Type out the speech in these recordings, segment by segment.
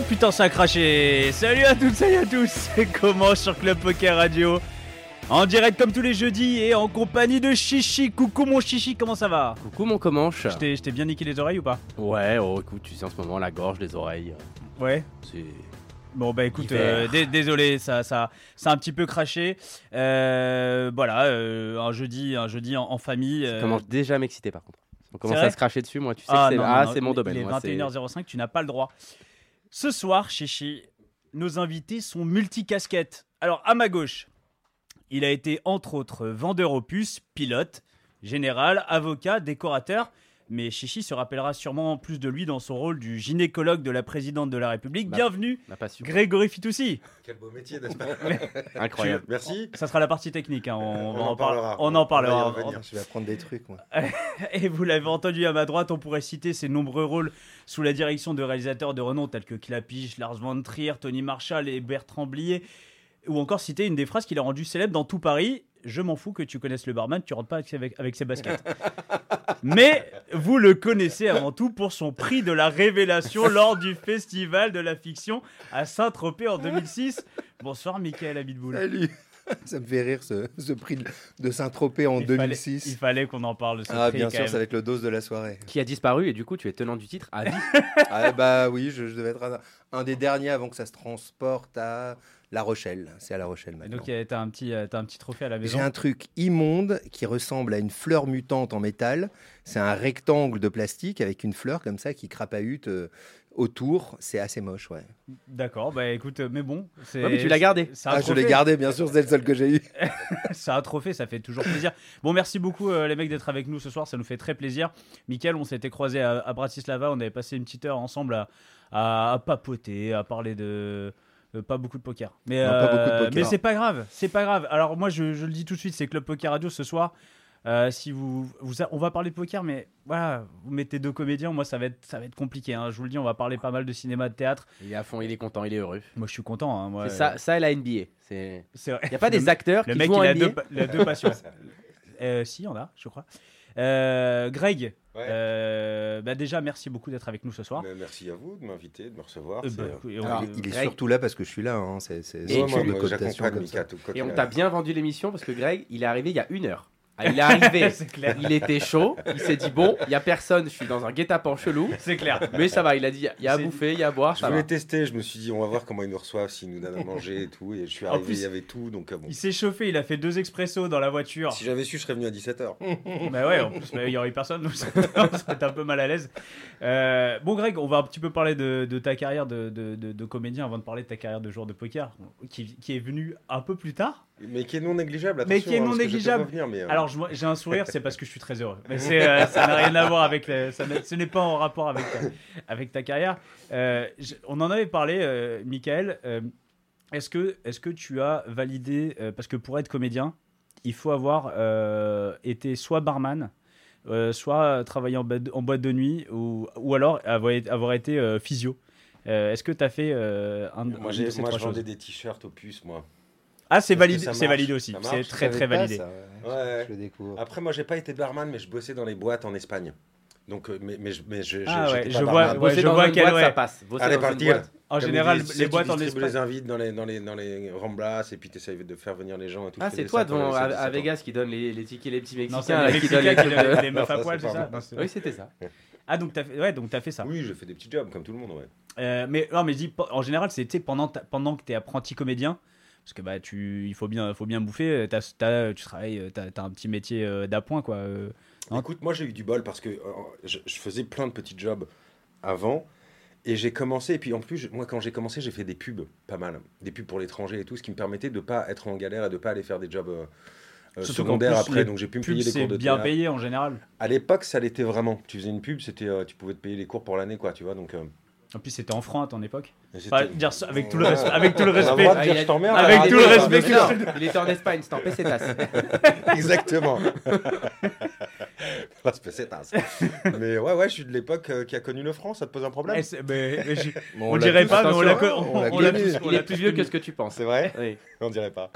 oh putain ça a craché Salut à toutes, salut à tous C'est comment sur Club Poker Radio En direct comme tous les jeudis et en compagnie de Chichi Coucou mon Chichi, comment ça va Coucou mon Comanche. Je t'ai bien niqué les oreilles ou pas Ouais, oh écoute, tu sais en ce moment la gorge, les oreilles, euh, Ouais c'est Bon bah écoute, euh, dé- désolé, ça, ça, ça a un petit peu craché. Euh, voilà, euh, un jeudi, un jeudi en, en famille. ça commence déjà à m'exciter par contre. On commence à se cracher dessus, moi tu sais Ah, que c'est ah, mon domaine. Il est moi, c'est- 21h05, tu n'as pas le droit. Ce soir, Chichi, nos invités sont multicasquettes. Alors, à ma gauche, il a été entre autres vendeur opus, pilote, général, avocat, décorateur. Mais Chichi se rappellera sûrement plus de lui dans son rôle du gynécologue de la présidente de la République. Bienvenue, Ma passion. Grégory Fitoussi. Quel beau métier, n'est-ce pas Incroyable. Merci. Ça sera la partie technique. hein, On, On va en en par- parlera. On On en va y parlera. revenir. Je vais apprendre des trucs, moi. Et vous l'avez entendu à ma droite, on pourrait citer ses nombreux rôles sous la direction de réalisateurs de renom tels que Clapiche, Lars von Trier, Tony Marshall et Bertrand Blier. Ou encore citer une des phrases qu'il a rendu célèbre dans tout Paris. Je m'en fous que tu connaisses le barman, tu rentres pas avec, avec ses baskets. Mais vous le connaissez avant tout pour son prix de la révélation lors du festival de la fiction à Saint-Tropez en 2006. Bonsoir, Michael Abitboul. Salut Ça me fait rire ce, ce prix de- Saint-Tropez en Il fallait- 2006. il fallait qu'on en parle ce Ah, prix, bien quand sûr, même. c'est avec le dose de la soirée. Qui a disparu et du coup tu es tenant du titre à vie. ah, bah oui, je, je devais être un, un des derniers avant que ça se transporte à La Rochelle. C'est à La Rochelle Et maintenant. donc, euh, t'as un, petit, euh, t'as un petit trophée à la maison. J'ai un truc immonde qui ressemble à une fleur mutante en métal. C'est un rectangle de plastique avec une fleur comme ça qui crapahute euh, autour. C'est assez moche, ouais. D'accord, bah écoute, euh, mais bon. c'est- Ouais, mais tu l'as gardé. un Ah, je l'ai trophée. gardé, bien sûr, c'est le seul que j'ai eu. C'est un trophée, ça fait toujours plaisir. Bon, merci beaucoup euh, les mecs d'être avec nous ce soir, ça nous fait très plaisir. Mickaël, on s'était croisés à, à Bratislava, on avait passé une petite heure ensemble à, à- à papoter, à parler de. Euh, pas beaucoup de poker. Mais, Non, pas beaucoup de euh, poker. mais c'est pas grave, c'est pas grave. Alors moi je, je le dis tout de suite, c'est Club Poker Radio ce soir. Euh, si vous, vous on va parler de poker, mais voilà, vous mettez deux comédiens, moi ça va être, ça va être compliqué. hein. Je vous le dis, on va parler pas mal de cinéma, de théâtre. Il est à fond, il est content, il est heureux. Moi je suis content. hein, moi, C'est ça, ça et la NBA. C'est. Il y a pas Le des acteurs Le qui mec, jouent en il a NBA. deux, pa- il a deux passions. Euh, si, il y en a, je crois. Euh, Greg, Ouais. euh, bah déjà, merci beaucoup d'être avec nous ce soir. Mais merci à vous de m'inviter, de me recevoir. Euh, bah, et on- Alors, il est Greg. surtout là parce que je suis là. Hein. C'est une sorte de comme ça. côté Et on t'a bien vendu l'émission parce que Greg, il est arrivé il y a une heure. Ah, il est arrivé, C'est clair. il était chaud, il s'est dit bon, il y a personne, je suis dans un guet-apens chelou, C'est clair. mais ça va, il a dit il y a à bouffer, il y a à boire, Je ça voulais va. tester, je me suis dit, on va voir comment ils nous reçoivent, s'ils nous donnent à manger et tout. Et je suis En arrivé, plus, il y avait tout. Donc, euh, bon. Il s'est chauffé, il a fait deux expressos dans la voiture. Si j'avais su, je serais venu à 17h. bah ouais, en plus, bah, il y aurait eu personne, donc on serait un peu mal à l'aise. Euh, bon, Greg, on va un petit peu parler de, de ta carrière de, de, de- de comédien avant de parler de ta carrière de joueur de poker, qui, qui est venue un peu plus tard. Mais qui est non négligeable. Mais attention, qui est hein, non je te négligeable. venir, mais, euh, Alors, j'ai un sourire, c'est parce que je suis très heureux. Mais euh, ça n'a rien à voir avec. ça ce n'est pas en rapport avec ta, avec ta carrière. Euh, je- on en avait parlé, euh, Michael. euh, est-ce que, est-ce que tu as validé euh, Parce que pour être comédien, il faut avoir euh, été soit barman, euh, soit travailler en, boîte- en boîte de nuit, ou, ou alors avoir, avoir été euh, physio. Euh, est-ce que tu as fait euh, un, Moi, un j'ai- de ces moi trois je vendais des t-shirts opus, moi. Ah, c'est validé, ça c'est validé aussi. C'est très Je très validé. ça, ouais. Ouais. Je le découvre. Après, moi, j'ai pas été barman, mais je bossais dans les boîtes en Espagne. Donc, euh, mais, mais, je- mais je, Ah je- ouais, je vois- ouais, je vois quelle- boîte, ouais. ça passe. Bosser Allez, partir. En Comme général, tu les tu boîtes en Espagne. les invites dans les, dans les, dans les Ramblas et puis tu essayes de faire venir les gens et tout. Ah, Je c'est toi devant, à, j'avais à 17 ans. Vegas qui donne les, les tickets, les petits Non, Mexicains. c'est là, les qui donnent Mexicains qui les- donnent les meufs Non, à poil, c'est ça. Non, Oui, c'était ça. Ah, donc t'as fait, ouais, donc t'as fait ça. Oui, j'ai fait des petits jobs comme tout le monde, ouais. Euh, mais non, mais je dis, en général, c'est tu pendant, pendant que t'es apprenti comédien, parce que bah, tu, il faut bien, faut bien bouffer. t'as- t'as- tu travailles, t'as as un petit métier euh, d'appoint, quoi. euh. Hein Écoute, moi j'ai eu du bol parce que euh, je, je faisais plein de petits jobs avant et j'ai commencé. Et puis en plus, je- moi quand j'ai commencé, j'ai fait des pubs, pas mal, des pubs pour l'étranger et tout, ce qui me permettait de pas être en galère et de pas aller faire des jobs euh, euh, secondaires plus, après. Donc j'ai pu me payer les cours de bien théâtre. payé en général. À l'époque, ça l'était vraiment. Tu faisais une pub, c'était, euh, tu pouvais te payer les cours pour l'année, quoi, tu vois. Donc euh, En plus, c'était en franc à ton époque. Enfin, dire avec tout le respect. Avec tout le Ah, il a- je t'emmerde, Avec arrête, tout le respect que- Non, il était en Espagne, c'était en pesetas. Exactement. Pas spécial, mais ouais, ouais, je suis de l'époque euh, qui a connu le franc. Ça te pose un problème Eh, c'est- mais- mais j'ai- Bon, on dirait pas, mais on l'a on on Il est plus vieux que ce que tu penses. C'est vrai Oui. On dirait pas.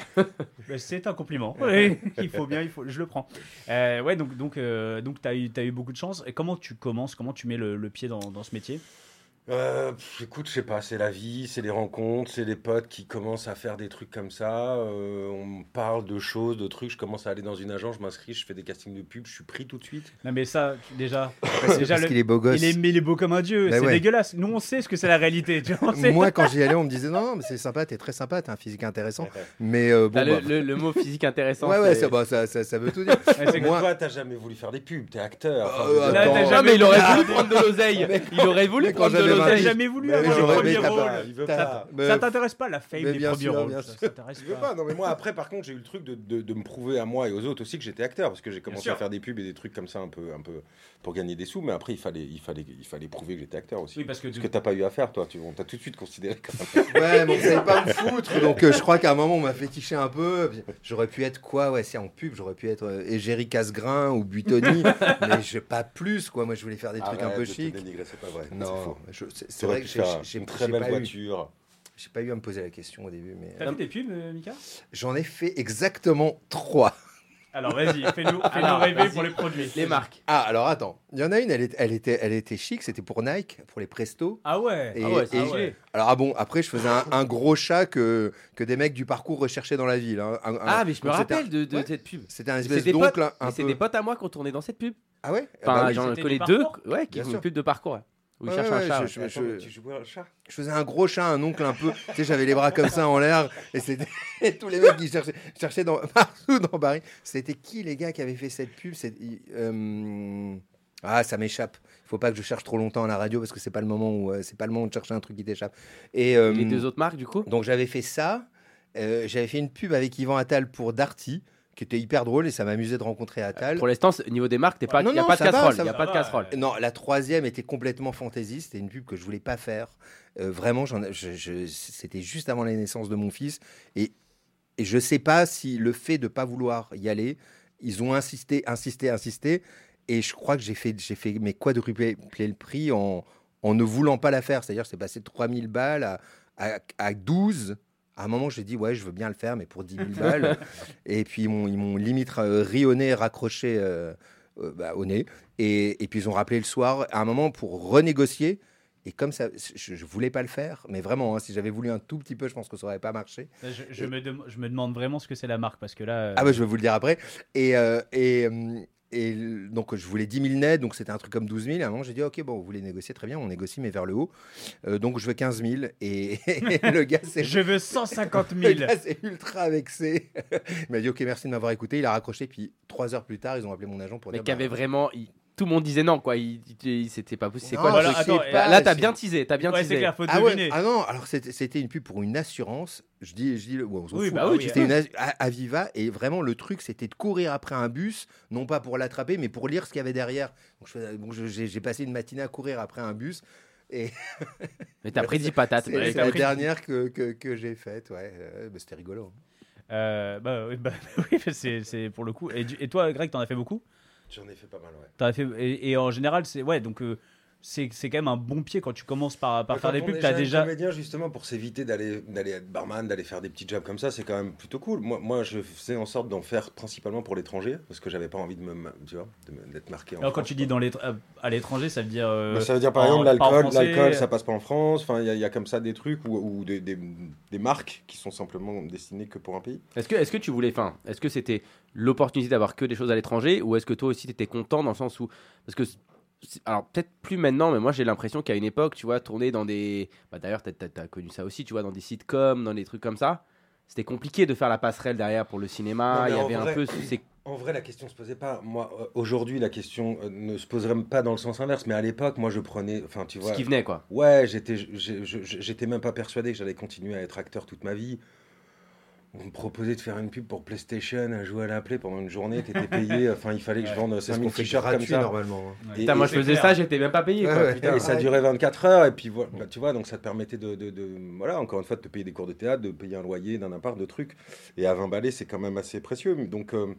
C'est un compliment. Oui, il faut bien, il faut, je le prends. Euh, ouais, donc donc euh, donc t'as eu t'as eu beaucoup de chance. Et comment tu commences Comment tu mets le, le pied dans, dans ce métier? Euh, pff, écoute, je sais pas, c'est la vie, c'est les rencontres, c'est les potes qui commencent à faire des trucs comme ça. euh, on parle de choses, de trucs. Je commence à aller dans une agence, je m'inscris, je fais des castings de pub, je suis pris tout de suite. Non, mais ça, déjà, Parce déjà le- qu'il est beau gosse. il est, mais il est beau comme un dieu. Bah c'est ouais. dégueulasse. Nous, on sait ce que c'est la réalité. Tu vois. Moi, quand j'y allais, on me disait non, non, mais c'est sympa, t'es très sympa, t'as un physique intéressant. Mais euh, bon, bah, le- le mot physique intéressant. ouais, ouais, ça, bah, ça, ça, ça veut tout dire. Ouais, Moi- toi, t'as jamais voulu faire des pubs, t'es acteur. Enfin, Là, jamais mais il aurait voulu- prendre de l'oseille. Il aurait voulu prendre de T'as jamais voulu Mais avoir le premier rôle. Ça t'intéresse pas la fame des bien premiers sûr, rôles Je veux pas. non mais moi après par contre j'ai eu le truc de, de, de me prouver à moi et aux autres aussi que j'étais acteur parce que j'ai commencé à faire des pubs et des trucs comme ça un peu, un peu pour gagner des sous mais après il fallait, il fallait, il fallait prouver que j'étais acteur aussi. Oui, parce que Ce du- que t'as pas eu à faire toi, tu on t'a tout de suite considéré comme Ouais, mais vous savez pas me foutre. Donc euh, je crois qu'à un moment, on m'a fétiché un peu. J'aurais pu être quoi? Ouais, c'est en pub, j'aurais pu être euh, Égérie Casgrain ou Buitoni. mais je, pas plus, quoi. Moi, je voulais faire des trucs un peu chic. dénigrer, c'est pas vrai. Non, je- c'est vrai que j'ai une très belle voiture. j'ai pas eu à me poser la question au début, mais T'as fait des pubs, euh, Mika? J'en ai fait exactement trois. Alors vas-y, fais-nous fais rêver pour les produits. Les marques. Ah, alors attends. Il y en a une, elle, est- elle était, elle était chic. C'était pour Nike, pour les Presto. Ah ouais. Et- Ah ouais, c'est et- stylé. Alors ah bon, après je faisais un, un gros chat que, que des mecs du parcours recherchaient dans la ville. hein. Un- un- Ah, mais je me rappelle de, de Ouais. cette pub. C'était un espèce des potes, d'oncle c'est des potes à moi qui ont tourné dans cette pub. Ah ouais? Enfin, Bah oui. j'en connais deux ouais, qui font une pub de parcours. Où un chat. je- ouais. je- Attends, mais tu jouais un chat? Je faisais un gros chat, un oncle un peu. tu sais, j'avais les bras comme ça en l'air. Et c'était et tous les mecs qui cherchaient, cherchaient dans, partout dans Paris. C'était qui les gars qui avaient fait cette pub? C'est- euh, Ah, ça m'échappe. Il faut pas que je cherche trop longtemps à la radio parce que c'est pas le moment où euh, c'est pas le moment de chercher un truc qui t'échappe. Et euh, Les deux autres marques, du coup? donc j'avais fait ça. Euh, j'avais fait une pub avec Yvan Attal pour Darty, qui était hyper drôle et ça m'amusait de rencontrer Attal. Pour l'instant, au niveau des marques, il Non, n'y a non, pas de va, casserole. n'y a pas de casserole. Non, la troisième était complètement fantaisiste. C'était une pub que je voulais pas faire. Euh, vraiment, c'était juste avant la naissance de mon fils. Et, et je sais pas si le fait de pas vouloir y aller, ils ont insisté, insisté, insisté. Et je crois que j'ai fait, fait mes quadrupler le prix en, en ne voulant pas la faire. C'est-à-dire, c'est passé de 3000 balles à, à, à 12. À un moment, j'ai dit, ouais, je veux bien le faire, mais pour 10 000 balles. et puis, ils m'ont, limite euh, rionné, raccroché euh, euh, bah, au nez. Et, et puis, ils ont rappelé le soir, à un moment, pour renégocier. Et comme ça, je ne voulais pas le faire, mais vraiment, hein, si j'avais voulu un tout petit peu, je pense que ça n'aurait pas marché. Je, je me je me demande vraiment ce que c'est la marque parce que là. euh, Ah bah je vais vous le dire après. Et, euh, et, euh, et donc je voulais 10 000 net, donc c'était un truc comme 12 000. À un moment j'ai dit ok bon vous voulez négocier très bien, on négocie mais vers le haut. Euh, donc je veux 15 000 et, le gars c'est Je veux 150 le 000. gars c'est ultra vexé. Il m'a dit ok merci de m'avoir écouté, il a raccroché puis trois heures plus tard ils ont appelé mon agent pour Mais dire qu'il y avait bah, vraiment. il- Tout le monde disait non, quoi. Il- il- C'était pas possible. C'est Non, quoi Voilà, attends, pas, Là, t'as bien teasé. T'as bien Ouais, c'est teasé. clair, faut Ah, ouais, ah non, alors c'était une pub pour une assurance. Je dis, je dis, le- ouais, on s'en Oui, fout. bah oui, C'était une as- à- Aviva et vraiment le truc c'était de courir après un bus, non pas pour l'attraper, mais pour lire ce qu'il y avait derrière. Donc j'ai passé une matinée à courir après un bus. Et Mais t'as pris 10 patates. c'est ouais, la pris- dernière que, que, que j'ai faite. Ouais, Euh, bah, c'était rigolo. Euh, bah, oui, bah, oui, c'est pour le coup. Et toi, Greg, t'en as fait beaucoup? J'en ai fait pas mal, ouais. As fait, et, et en général, c'est ouais, donc euh, c'est c'est quand même un bon pied quand tu commences par, par faire des pubs. T'as jeune déjà. comédien justement pour s'éviter d'aller d'aller être barman, d'aller faire des petits jobs comme ça, c'est quand même plutôt cool. Moi, moi je faisais en sorte d'en faire principalement pour l'étranger parce que j'avais pas envie de me, tu vois, d'être marqué en Alors, quand tu dis dans les, à l'étranger, ça veut dire. euh, ça veut dire par en- exemple l'alcool, l'alcool euh, ça passe pas en France. Enfin, il y, a- il y a comme ça des trucs ou, des, des- des marques qui sont simplement destinées que pour un pays. Est-ce que, est que tu voulais, enfin, est-ce que c'était l'opportunité d'avoir que des choses à l'étranger ou est-ce que toi aussi t'étais content dans le sens où, parce que c'est- alors peut-être plus maintenant, mais moi j'ai l'impression qu'à une époque, tu vois, tourner dans des. Bah, D'ailleurs, t'as as, connu ça aussi, tu vois, dans des sitcoms, dans des trucs comme ça. C'était compliqué de faire la passerelle derrière pour le cinéma. Il y en avait un vrai- peu. En vrai, la question se posait pas. Moi, euh, aujourd'hui, la question euh, ne se poserait pas dans le sens inverse, mais à l'époque, moi, je prenais. Enfin, tu vois. Ce qui venait, quoi. Ouais, j'étais même pas persuadé que j'allais continuer à être acteur toute ma vie. On me proposait de faire une pub pour PlayStation, à jouer à la Play pendant une journée, t'étais payé. Enfin, il fallait que je vende C'est ce 5000 qu'on fait t-shirts comme ça. normalement. hein. Et- Putain, moi et- je faisais clair. ça, j'étais même pas payé, quoi. Ouais, ouais. putain. Et ça durait 24 heures, et puis voilà, bah, tu vois, donc ça te permettait de, de- de- voilà, encore une fois, de te payer des cours de théâtre, de payer un loyer d'un appart, de trucs. Et à 20 balais, c'est quand même assez précieux. Donc, euh,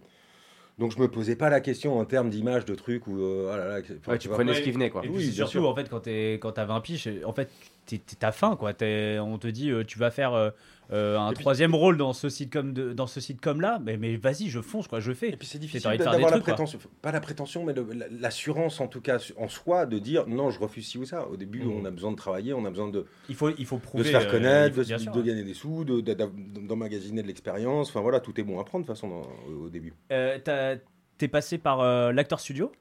donc je me posais pas la question en termes d'image, de trucs, ou euh, ah là là, tu vois. prenais ce qui venait, quoi. Et Oui, surtout, sûr. en fait, quand t'es- quand t'as 20 piges, en fait, t'as faim, quoi. On te dit, euh, tu vas faire euh, euh, un puis- troisième rôle dans ce sitcom, de, dans ce sitcom là, mais, mais vas-y, je fonce, quoi, je fais. Et puis c'est difficile de d'avoir la quoi. prétention, pas la prétention, mais l'assurance en tout cas en soi de dire non, je refuse ci ou ça. Au début, Mhm. on a besoin de travailler, on a besoin de, Il faut, il faut de prouver. se faire connaître, de, de- sûr, de gagner des sous, de- de- d'emmagasiner de l'expérience. Enfin voilà, tout est bon à prendre de toute façon dans- au, au début. Euh, T'es passé par l'acteur studio?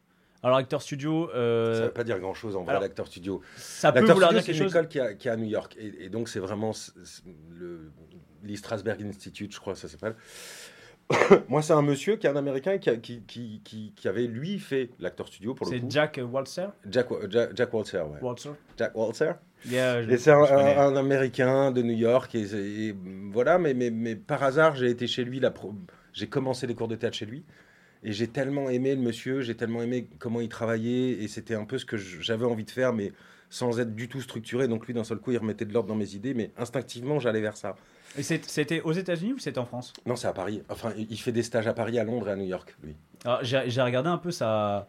Alors, acteur studio, euh, Ça ne veut pas dire grand chose en vrai, l'acteur studio. ça peut vouloir studio, dire c'est quelque une chose. école qui a, qui est à New York. Et, et donc, c'est vraiment le Strasberg Institute, je crois ça s'appelle. Moi, c'est un monsieur qui est un américain qui, a- qui, qui, qui, qui avait, lui, fait l'acteur studio pour le C'est coup. Jack Waltzer. Jack, Jack, Jack Waltzer, ouais. Waltzer. Jack Waltzer. Yeah, Et c'est un, américain de New York. Et, et voilà, mais, mais, mais par hasard, j'ai été chez lui. J'ai commencé les cours de théâtre chez lui. Et j'ai tellement aimé le monsieur, j'ai tellement aimé comment il travaillait. Et c'était un peu ce que j'avais envie de faire, mais sans être du tout structuré. Donc lui, d'un seul coup, il remettait de l'ordre dans mes idées. Mais instinctivement, j'allais vers ça. Et c'était aux États-Unis ou c'était en France? Non, c'est à Paris. Enfin, il fait des stages à Paris, à Londres et à New York, lui. Alors, j'ai regardé un peu sa,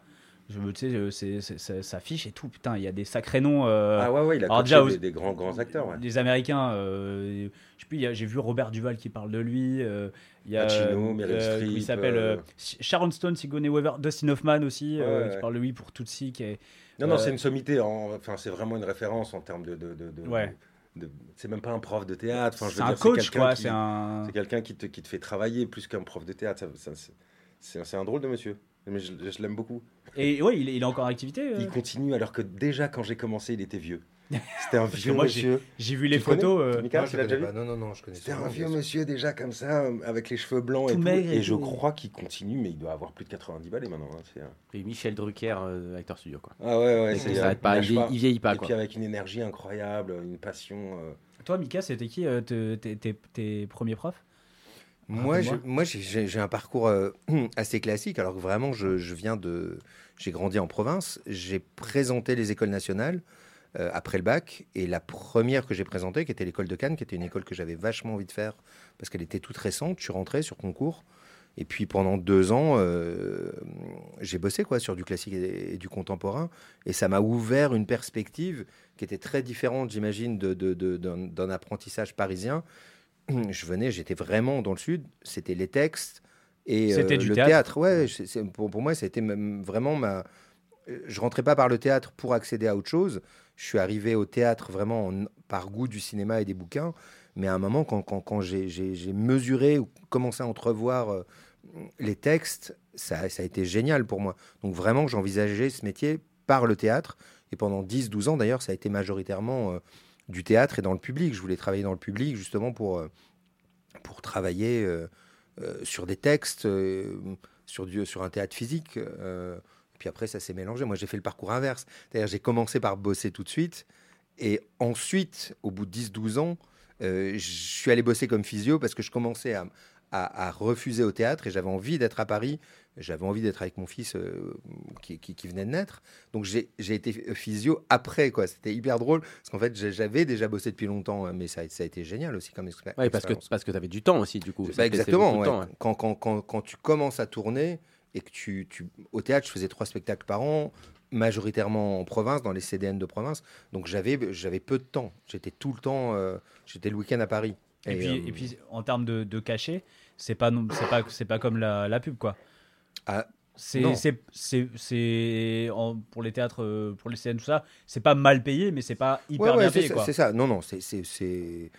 je me tu sais, euh, sa fiche et tout. Putain, il y a des sacrés noms. euh, ah ouais, ouais, il a déjà, des, des grands, grands acteurs. Ouais. Des Américains. euh, J'ai vu Robert Duval qui parle de lui. euh, il y a Pacino, Meryl euh, Streep, Il s'appelle Sharon Stone, Sigourney Weaver, Dustin Hoffman aussi, Ouais, qui parle de lui pour Tootsie. Qui est, Non, non, c'est une sommité. en- Enfin, c'est vraiment une référence en termes de. de, de, de- Ouais. c'est même pas un prof de théâtre. Enfin, c'est un coach, quoi. C'est un. C'est quelqu'un qui te, qui te fait travailler plus qu'un prof de théâtre. C'est un drôle de monsieur. Mais je, je l'aime beaucoup. Et ouais, il est, il est encore en activité. euh. Il continue alors que déjà quand j'ai commencé, il était vieux. C'était un vieux moi, monsieur. J'ai vu les Tu photos. euh, Mika, Non, tu je l'as connais déjà pas. vu Non, non, non, je connais C'était un vieux monsieur déjà comme ça, euh, avec les cheveux blancs Tout et tout. et Et je crois qu'il continue, mais il doit avoir plus de 90 balais maintenant. hein, c'est un- Et Michel Drucker, euh, acteur studio, quoi. Ah ouais, ouais. Ça euh, pas, il, vieillit- il vieillit pas, Et quoi. puis avec une énergie incroyable, une passion. euh, Toi, Mika, c'était qui euh, te- tes, tes- tes premiers profs? Moi, je- Raconte-moi. moi j'ai- un parcours euh, assez classique. Alors que vraiment, je, je viens de. J'ai grandi en province. J'ai présenté les écoles nationales euh, après le bac. Et la première que j'ai présentée, qui était l'école de Cannes, qui était une école que j'avais vachement envie de faire parce qu'elle était toute récente. Je suis rentré sur concours. Et puis pendant deux ans, euh, j'ai bossé quoi sur du classique et, et du contemporain. Et ça m'a ouvert une perspective qui était très différente, j'imagine, de- de- de- d'un d'un apprentissage parisien. Je venais, j'étais vraiment dans le sud. C'était les textes et euh, du le théâtre. théâtre. Ouais, c'est- c'est- pour, pour moi, c'était même vraiment ma. Je rentrais pas par le théâtre pour accéder à autre chose. Je suis arrivé au théâtre vraiment en- par goût du cinéma et des bouquins. Mais à un moment, quand, quand, quand j'ai- mesuré ou commencé à entrevoir euh, les textes, ça, ça a été génial pour moi. Donc vraiment, j'envisageais ce métier par le théâtre. Et pendant 10-12 ans, d'ailleurs, ça a été majoritairement euh, du théâtre et dans le public. Je voulais travailler dans le public justement pour, euh, pour travailler euh, euh, sur des textes, sur, sur un théâtre physique. puis après, ça s'est mélangé. Moi, j'ai fait le parcours inverse. C'est-à-dire, j'ai commencé par bosser tout de suite. Et ensuite, au bout de 10-12 ans, je suis allé bosser comme physio parce que je commençais à, à- à refuser au théâtre et j'avais envie d'être à Paris. J'avais envie d'être avec mon fils euh, qui, qui- qui venait de naître. Donc j'ai été physio après. quoi. C'était hyper drôle parce qu'en fait, j'avais déjà bossé depuis longtemps, hein, mais ça, a- ça a été génial aussi comme expé- Ouais, parce que, expérience. parce que tu avais du temps aussi, du coup. Bah, exactement. beaucoup de ouais. temps, ouais. quand, quand, quand, quand tu commences à tourner et que tu, tu. Au théâtre, je faisais trois spectacles par an, majoritairement en province, dans les CDN de province. Donc j'avais j'avais peu de temps. J'étais tout le temps. euh, J'étais le week-end à Paris. Et, puis, euh, et puis, en termes de, de cachet, c'est pas, c'est pas, c'est pas comme la, la pub, quoi. Ah, C'est, c'est, c'est, c'est- en- pour les théâtres, euh, pour les scènes, tout ça, c'est pas mal payé, mais c'est pas hyper Ouais, ouais, bien payé, quoi. c'est ça. Non, non, c'est- c'est. c'est-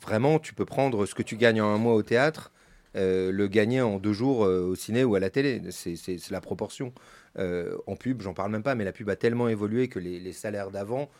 Vraiment, tu peux prendre ce que tu gagnes en un mois au théâtre le gagner en deux jours euh, au ciné ou à la télé. C'est- la proportion. Euh, en pub, j'en parle même pas, mais la pub a tellement évolué que les, les salaires d'avant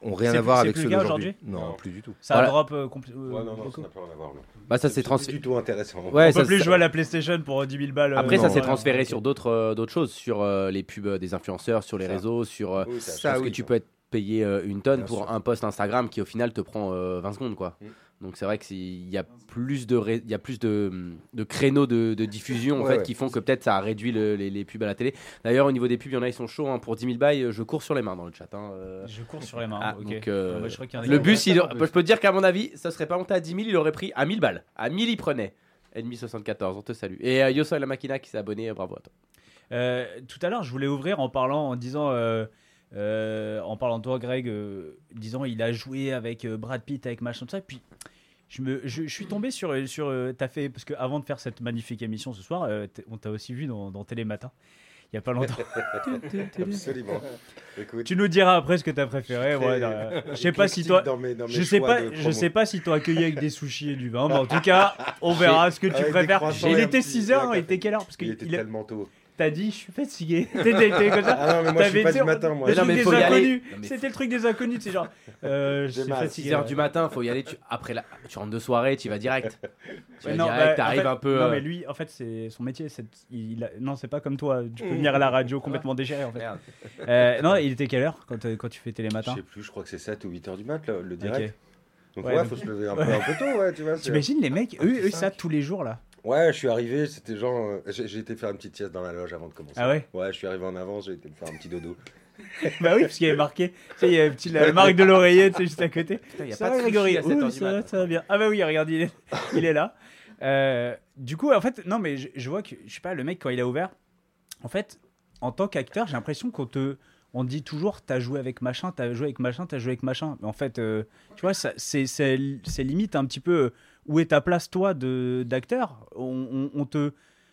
ont rien à voir plus- avec c'est ceux plus d'aujourd'hui. aujourd'hui Non, Non. plus du tout. Ça Voilà. drop euh, compl- euh, Ouais, non, ça n'a pas rien à voir. non. Bah, ça s'est C'est transféré. du tout intéressant. Ouais, On ça, peut plus jouer à la PlayStation pour 10 000 balles. euh, Après, ça s'est transféré ouais. sur d'autres euh, d'autres choses, sur euh, les pubs euh, des influenceurs, sur les Ça. réseaux, sur. euh, Oui, ça parce oui. que tu peux être payé euh, une tonne Bien pour sûr. un post Instagram qui au final te prend euh, 20 secondes quoi. Mm. Donc c'est vrai que c'est- il y a plus de ré- il y a plus de, de créneaux de, de diffusion en Ouais, fait ouais. qui font que peut-être ça a réduit le- les, les pubs à la télé. D'ailleurs au niveau des pubs il y en a ils sont chauds hein. pour 10 000 bails je cours sur les mains dans le chat. hein, euh. Je cours sur les mains. Ah, donc, euh, je crois qu'il y en a Le bus il, je peux te dire qu'à mon avis ça serait pas monté à 10 000 il aurait pris à 1000 balles. À 1000 il prenait. Ennemi 74 on te salue. Et euh, Yosso et la Machina qui s'est abonné euh, bravo à toi. Euh, tout à l'heure, je voulais ouvrir en parlant, en disant, euh, en parlant de toi, Greg, euh, disant il a joué avec euh, Brad Pitt, avec machin tout ça. Puis je me, je, je suis tombé sur, sur, euh, t'as fait parce que avant de faire cette magnifique émission ce soir, on t'a aussi vu dans, dans Télématin. Il y a pas longtemps. Absolument. Écoute, tu nous diras après ce que t'as préféré. ouais, je sais pas si toi. dans mes- dans mes Je sais pas, je sais pas si t'as accueilli avec des sushis et du vin, mais en tout cas, on verra ce que tu préfères. Il était petit- 6 et un heures, il était quelle heure? Parce Il était il a- tellement tôt. T'as dit, je suis fatigué. T'es t'es comme ça. Ah non, mais moi je suis T'avais pas dit- du matin, moi. Le non, truc mais des faut y aller. inconnus. Mais C'était le truc des inconnus, c'est genre. Euh, je J'ai suis fatigué. 6 heures du matin faut y aller tu, après la, tu rentres de soirée tu vas direct. Tu vas non, direct bah, t'arrives en fait- un peu. Non, euh, mais lui, en fait, c'est son métier. c'est- Il a- Non, c'est pas comme toi. Tu peux venir à la radio complètement déchiré, en fait. Euh, non, il était quelle heure quand, euh, quand tu fais Je télématin sais plus, je crois que c'est 7 ou 8 heures du mat, le direct. Donc Ouais, ouais, donc- faut se lever un peu, un peu tôt, ouais, tu vois. T'imagines les mecs, eux, eux, ça tous les jours là. Ouais, je suis arrivé, c'était genre. euh, J'ai été faire une petite sieste dans la loge avant de commencer. Ah ouais? Ouais, je suis arrivé en avance, j'ai été me faire un petit dodo. Bah oui, parce qu'il y avait marqué. Tu sais, il y avait petit, la marque de l'oreiller, tu sais, juste à côté. Putain, y a ça pas va, de sushi Grégory à 7 heures Oui, du ça, va, mat. ça va bien. Ah bah oui, regarde, il est, il est là. Euh, du coup, en fait, non, mais je, je vois que, je sais pas, le mec, quand il a ouvert, en fait, en tant qu'acteur, j'ai l'impression qu'on te. On dit toujours, t'as joué avec machin, t'as joué avec machin, t'as joué avec machin. Mais en fait, euh, tu vois, ça- c'est c'est- c'est limite un petit peu euh, où est ta place, toi, d'acteur? On, te.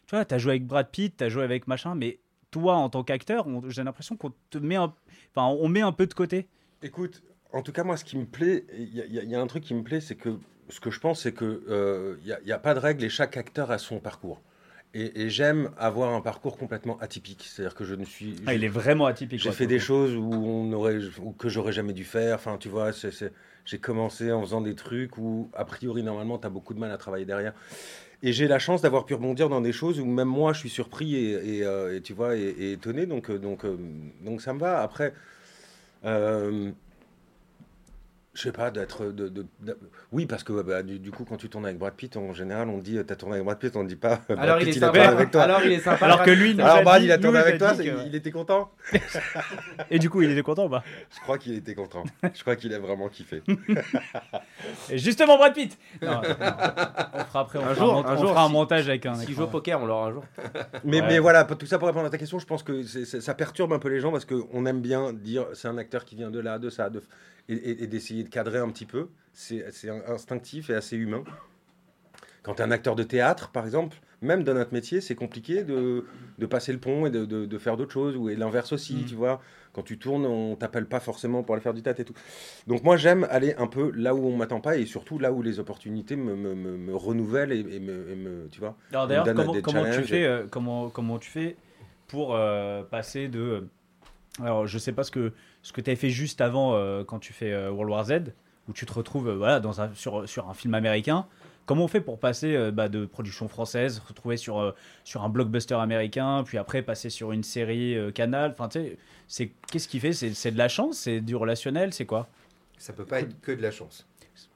Tu vois, t'as joué avec Brad Pitt, t'as joué avec machin, mais toi, en tant qu'acteur, j'ai l'impression qu'on te met un. Enfin, on met un peu de côté. Écoute, en tout cas, moi, ce qui me plaît, il y, a- a- a un truc qui me plaît, c'est que ce que je pense, c'est que euh, il n'y a, pas de règle et chaque acteur a son parcours. Et, et j'aime avoir un parcours complètement atypique. C'est-à-dire que je ne suis. Ah, il est vraiment atypique. J'ai fait des choses où on aurait, ou que j'aurais jamais dû faire. Enfin, tu vois, j'ai commencé en faisant des trucs où, a priori, normalement, tu as beaucoup de mal à travailler derrière. Et j'ai la chance d'avoir pu rebondir dans des choses où même moi, je suis surpris et, et, euh, et tu vois, et, étonné. Donc, euh, donc, euh, donc, ça me va. Après, euh, je sais pas, d'être. De, de- de- Oui, parce que bah, du, du coup, quand tu tournes avec Brad Pitt, en général, on dit, t'as tourné avec Brad Pitt, on ne dit pas. Brad Alors il a sympa. tourné avec toi. Alors il est sympa. Alors que lui, il nous Alors, a Brad, il a tourné il avec toi, que- il était content Et du coup, il était content ou pas? Je crois qu'il était content. Je crois qu'il a vraiment kiffé. Et justement, Brad Pitt Non, non. On fera après, on Un fera, jour, un, on jour, fera un montage avec un Si joue au poker, on l'aura un jour. Mais, Ouais. mais voilà, tout ça pour répondre à ta question, je pense que ça perturbe un peu les gens parce qu'on aime bien dire c'est un acteur qui vient de là, de ça, de... et, et- et d'essayer de cadrer un petit peu. C'est instinctif et assez humain. Quand tu es un acteur de théâtre, par exemple, même dans notre métier, c'est compliqué de, de passer le pont et de, de- de faire d'autres choses, ou et l'inverse aussi, Mhm. tu vois. Quand tu tournes, on t'appelle pas forcément pour aller faire du théâtre et tout. Donc moi, j'aime aller un peu là où on m'attend pas et surtout là où les opportunités me, me- me- me renouvellent et, et me, et me- tu vois. Alors d'ailleurs, comment, tu fais, euh, comment, comment tu fais pour euh, passer de... euh, Alors, je sais pas ce que, ce que tu avais fait juste avant euh, quand tu fais euh, World War Z, où tu te retrouves euh, voilà, sur, un film américain. Comment on fait pour passer euh, bah, de production française, se retrouver sur, sur un blockbuster américain, puis après passer sur une série Canal? Enfin, qu'est-ce qui fait? C'est de la chance? C'est du relationnel? C'est quoi? Ça peut pas être que de la chance.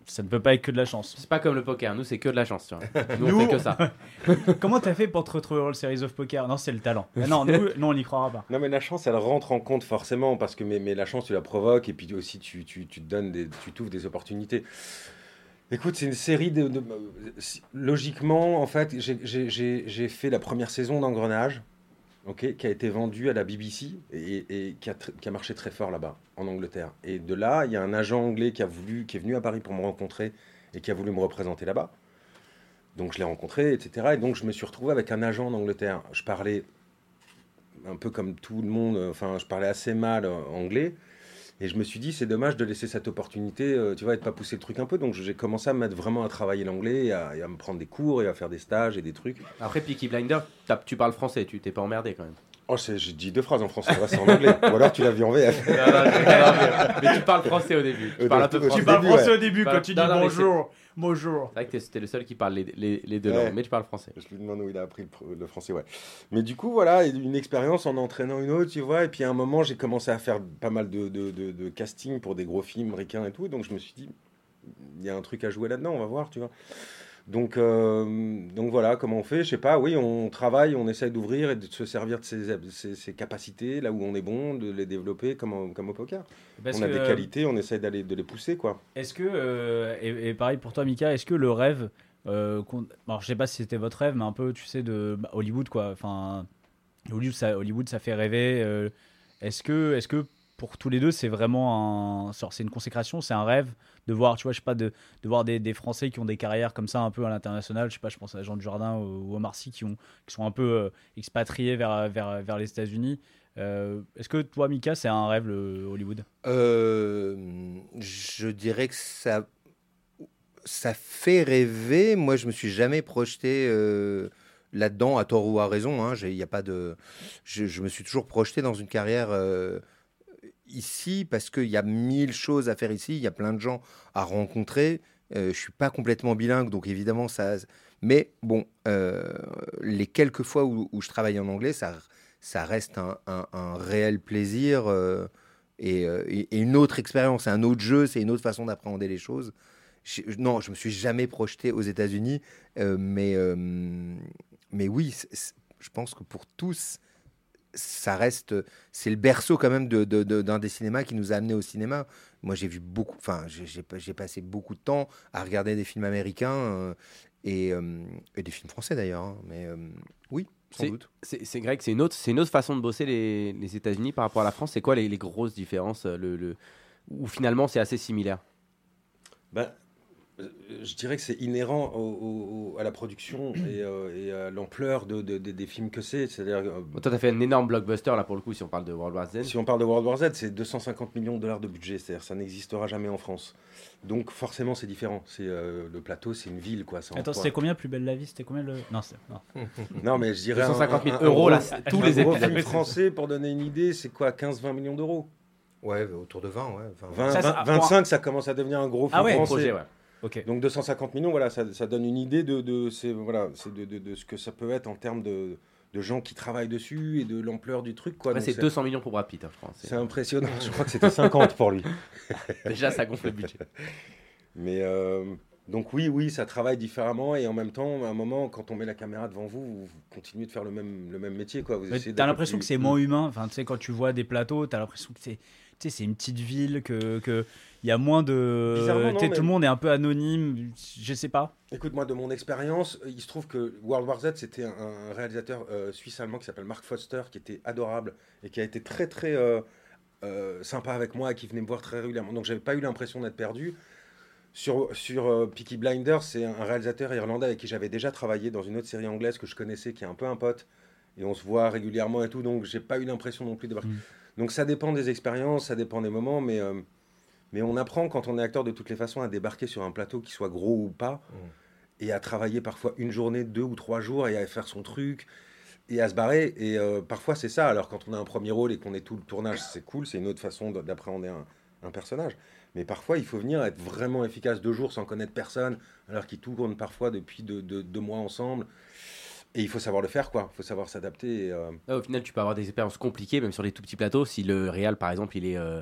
Ça ne peut pas être que de la chance. C'est pas comme le poker, nous c'est que de la chance. Tu vois. Nous, Nous- on fait que ça. Comment t'as fait pour te retrouver World Series of Poker? Non, c'est le talent. Mais non, nous, nous, on n'y croira pas. Non mais la chance elle rentre en compte forcément parce que mais, mais la chance tu la provoques et puis aussi tu, tu, tu te donnes des tu t'ouvres des opportunités. Écoute c'est une série de, de- si- logiquement en fait j'ai- j'ai j'ai- j'ai fait la première saison d'Engrenage ok qui a été vendue à la BBC et, et qui, a qui a marché très fort là-bas en Angleterre. Et de là il y a un agent anglais qui a voulu qui est venu à Paris pour me rencontrer et qui a voulu me représenter là-bas. Donc je l'ai rencontré etc et donc je me suis retrouvé avec un agent en Angleterre. Je parlais un peu comme tout le monde, enfin, je parlais assez mal euh, anglais. Et je me suis dit, c'est dommage de laisser cette opportunité, euh, tu vois, et de pas pousser le truc un peu. Donc j'ai commencé à me mettre vraiment à travailler l'anglais, et à, me prendre des cours, et à faire des stages et des trucs. Après Peaky Blinder, tu parles français, tu t'es pas emmerdé quand même. Oh, j'ai dit deux phrases en français, c'est en anglais. Ou alors tu l'as vu en VF. Non, non, mais, mais tu parles français au début. Tu parles un peu français. Tu parles début, français au début quand tu dis bonjour. Bonjour. C'est vrai que t'es- c'était le seul qui parle les, les- les deux Ouais. langues, mais tu parles français. Je lui demande où il a appris le, français, ouais. Mais du coup, voilà, une expérience en entraînant une autre, tu vois. Et puis à un moment, j'ai commencé à faire pas mal de, de, de- de casting pour des gros films américains et tout. Donc je me suis dit, il y a un truc à jouer là-dedans, on va voir, tu vois. Donc, euh, donc voilà, comment on fait Je sais pas, oui, on travaille, on essaye d'ouvrir et de se servir de ses, ses- ses capacités, là où on est bon, de les développer comme, au- comme au poker. Parce on a des euh, qualités, on essaye d'aller de les pousser, quoi. Est-ce que, euh, et, et pareil pour toi, Mika, est-ce que le rêve, alors je sais pas si c'était votre rêve, mais un peu, tu sais, de bah, Hollywood, quoi. Enfin, Hollywood, ça, Hollywood, ça fait rêver. est-ce que, est-ce que pour tous les deux, c'est vraiment un, c'est une consécration, c'est un rêve de voir, tu vois, je sais pas, de, de voir des, Français qui ont des carrières comme ça un peu à l'international. Je sais pas, je pense à Jean Dujardin ou, ou Omar Sy qui ont, qui sont un peu euh, expatriés vers, vers, vers les États-Unis. Euh, est-ce que toi, Mika, c'est un rêve le Hollywood? Euh, je dirais que ça, ça fait rêver. Moi, je me suis jamais projeté là-dedans, à tort ou à raison. hein. A pas de, je, me suis toujours projeté dans une carrière ici parce qu'il y a mille choses à faire ici. Il y a plein de gens à rencontrer. Euh, je suis pas complètement bilingue, donc évidemment ça. Mais bon, euh, les quelques fois où, je travaille en anglais, ça, reste un, réel plaisir. euh, et, euh, une autre expérience, un autre jeu, c'est une autre façon d'appréhender les choses. Non, je me suis jamais projeté aux États-Unis, euh, mais, euh, mais oui, je pense que pour tous, ça reste, c'est le berceau quand même de- de- de- d'un des cinémas qui nous a amenés au cinéma. Moi, j'ai vu beaucoup, enfin, j'ai- j'ai pas- j'ai passé beaucoup de temps à regarder des films américains euh, et, euh, et des films français d'ailleurs, hein, mais euh, oui, sans doute. C'est Greg, c'est une autre, c'est une autre façon de bosser les, les États-Unis par rapport à la France. C'est quoi les, les grosses différences le, le- Ou finalement c'est assez similaire? Ben, euh, je dirais que c'est inhérent au- au- à la production et, euh, et à l'ampleur de, de- de- des films que c'est. C'est-à-dire, euh, Bon, Toi, t'as fait un énorme blockbuster là pour le coup, si on parle de World War Z. si on parle de World War Z, c'est 250 millions de dollars de budget. C'est-à-dire, ça n'existera jamais en France. Donc, forcément, c'est différent. C'est euh, le plateau, c'est une ville, quoi. Attends, c'était combien plus belle la vie? C'était combien le Non, c'est non. Non, mais je dirais 250 000 un- un- un euros gros- là, tous un les gros épisodes. film français, pour donner une idée, c'est quoi 15-20 millions d'euros? Ouais, autour de 20, ouais. 20. 20, Ça, ça- 20, 25, ça commence à devenir un gros film Ah ouais, français. Projet, ouais. Donc 250 millions, voilà, ça, ça donne une idée de, voilà, c'est de, de- de ce que ça peut être en termes de, gens qui travaillent dessus et de l'ampleur du truc. Quoi. Ouais, c'est 200 millions pour Brad Pitt, hein, je crois. c'est C'est- impressionnant. Je crois que c'était 50 pour lui. Déjà, ça gonfle le budget. Mais euh, donc oui, oui, ça travaille différemment et en même temps, à un moment, quand on met la caméra devant vous, vous continuez de faire le même, le même métier. Quoi. Vous essayez T'as l'impression que c'est moins humain. Enfin, tu sais, quand tu vois des plateaux, t'as l'impression que c'est, tu sais, c'est une petite ville, que que il y a moins de, Bizarrement, non, tu sais, mais- tout le monde est un peu anonyme. Je sais pas. Écoute, moi, de mon expérience, il se trouve que World War Z, c'était un, un réalisateur euh, suisse-allemand qui s'appelle Mark Foster, qui était adorable et qui a été très, très euh, euh, sympa avec moi et qui venait me voir très régulièrement. Donc, j'avais pas eu l'impression d'être perdu. Sur, sur euh, Peaky Blinders, c'est un réalisateur irlandais avec qui j'avais déjà travaillé dans une autre série anglaise que je connaissais, qui est un peu un pote. Et on se voit régulièrement et tout, donc j'ai pas eu l'impression non plus de... Mm. Donc ça dépend des expériences, ça dépend des moments, mais, euh, mais on apprend quand on est acteur de toutes les façons à débarquer sur un plateau qui soit gros ou pas, et à travailler parfois une journée, deux ou trois jours, et à faire son truc, et à se barrer. Et euh, parfois c'est ça, alors quand on a un premier rôle et qu'on est tout le tournage, c'est cool, c'est une autre façon de- d'appréhender un, un personnage. Mais parfois il faut venir être vraiment efficace deux jours sans connaître personne, alors qu'ils tournent parfois depuis deux, deux- mois ensemble. Et il faut savoir le faire, quoi. Il faut savoir s'adapter. euh, Là, au final, tu peux avoir des expériences compliquées, même sur les tout petits plateaux. Si le réal, par exemple, il est. euh,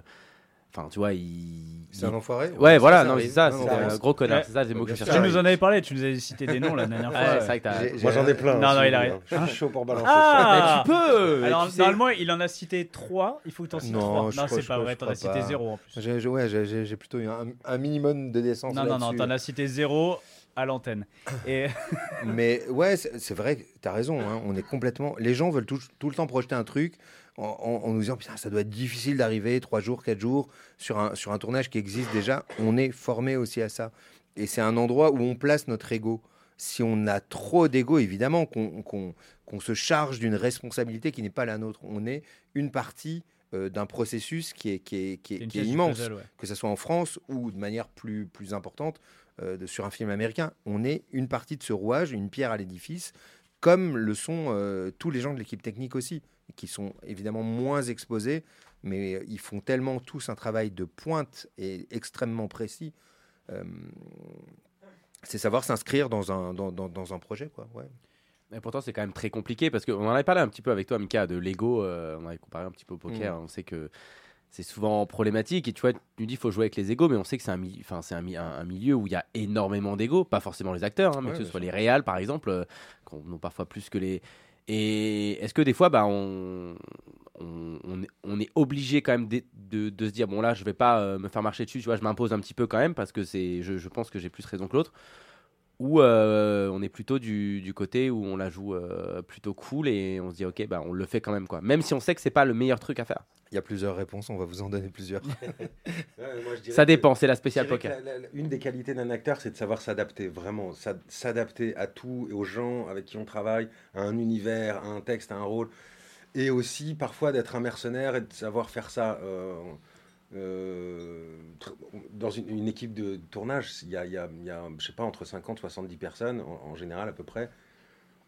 Enfin, tu vois, il. C'est un enfoiré Ouais, voilà, non, c'est ça, c'est un gros connard, Ouais. c'est ça, c'est le mot que je Bien cherchais. Tu nous en avais parlé. Tu nous avais cité des noms la dernière fois. Ouais, ouais. c'est vrai que t'as. J'ai- Moi j'en ai plein. Non, non, il arrive. Je suis chaud pour balancer. Ah Mais tu peux Alors tu sais- normalement, il en a cité trois. Il faut que t'en cites Non, trois. je Non, crois- c'est pas vrai. T'en as cité pas. zéro en plus. Ouais, j'ai- plutôt eu un, minimum de décence Non, non, non. T'en as cité zéro à l'antenne. Et Mais ouais, c'est vrai que tu as raison. hein, on est complètement. Les gens veulent tout, tout le temps projeter un truc en, nous disant Putain, ça doit être difficile d'arriver trois jours, quatre jours sur un, sur un tournage qui existe déjà. On est formé aussi à ça. Et c'est un endroit où on place notre ego. Si on a trop d'ego, évidemment, qu'on se charge d'une responsabilité qui n'est pas la nôtre. On est une partie euh, d'un processus qui est, qui est, qui est- qui immense, puzzle, ouais. que ce soit en France ou de manière plus, plus importante euh, de- sur un film américain. On est une partie de ce rouage, une pierre à l'édifice, comme le sont euh, tous les gens de l'équipe technique aussi, qui sont évidemment moins exposés, mais euh, ils font tellement tous un travail de pointe et extrêmement précis. Euh, c'est savoir s'inscrire dans un, dans, dans- dans un projet. Quoi. Ouais. Mais pourtant, c'est quand même très compliqué parce qu'on en avait parlé un petit peu avec toi, Mika, de l'ego. euh, on avait comparé un petit peu au poker. On sait que c'est souvent problématique. Et tu vois, tu nous dis qu'il faut jouer avec les égos, mais on sait que c'est un, mi- enfin, c'est un, mi- un- un milieu où il y a énormément d'égos. Pas forcément les acteurs, hein, mais Ouais, que ce soit sûr. les réals, par exemple, euh, qu'on ont parfois plus que les. Et est-ce que des fois, bah, on, est, obligé quand même de, se dire bon là, je vais pas euh, me faire marcher dessus. Tu vois, je m'impose un petit peu quand même parce que c'est, je pense que j'ai plus raison que l'autre ou euh, on est plutôt du, du côté où on la joue euh, plutôt cool et on se dit ok bah on le fait quand même quoi même si on sait que c'est pas le meilleur truc à faire Il y a plusieurs réponses, on va vous en donner plusieurs. Ouais, moi, je dirais ça dépend c'est la spéciale poker la- la- une des qualités d'un acteur, c'est de savoir s'adapter, vraiment, s'a- s'adapter à tout et aux gens avec qui on travaille, à un univers, à un texte, à un rôle. Et aussi, parfois, d'être un mercenaire et de savoir faire ça. euh, euh, dans une, une équipe de tournage, il y a, il y a- il y a, je sais pas, entre 50 et 70 personnes, en, en général à peu près.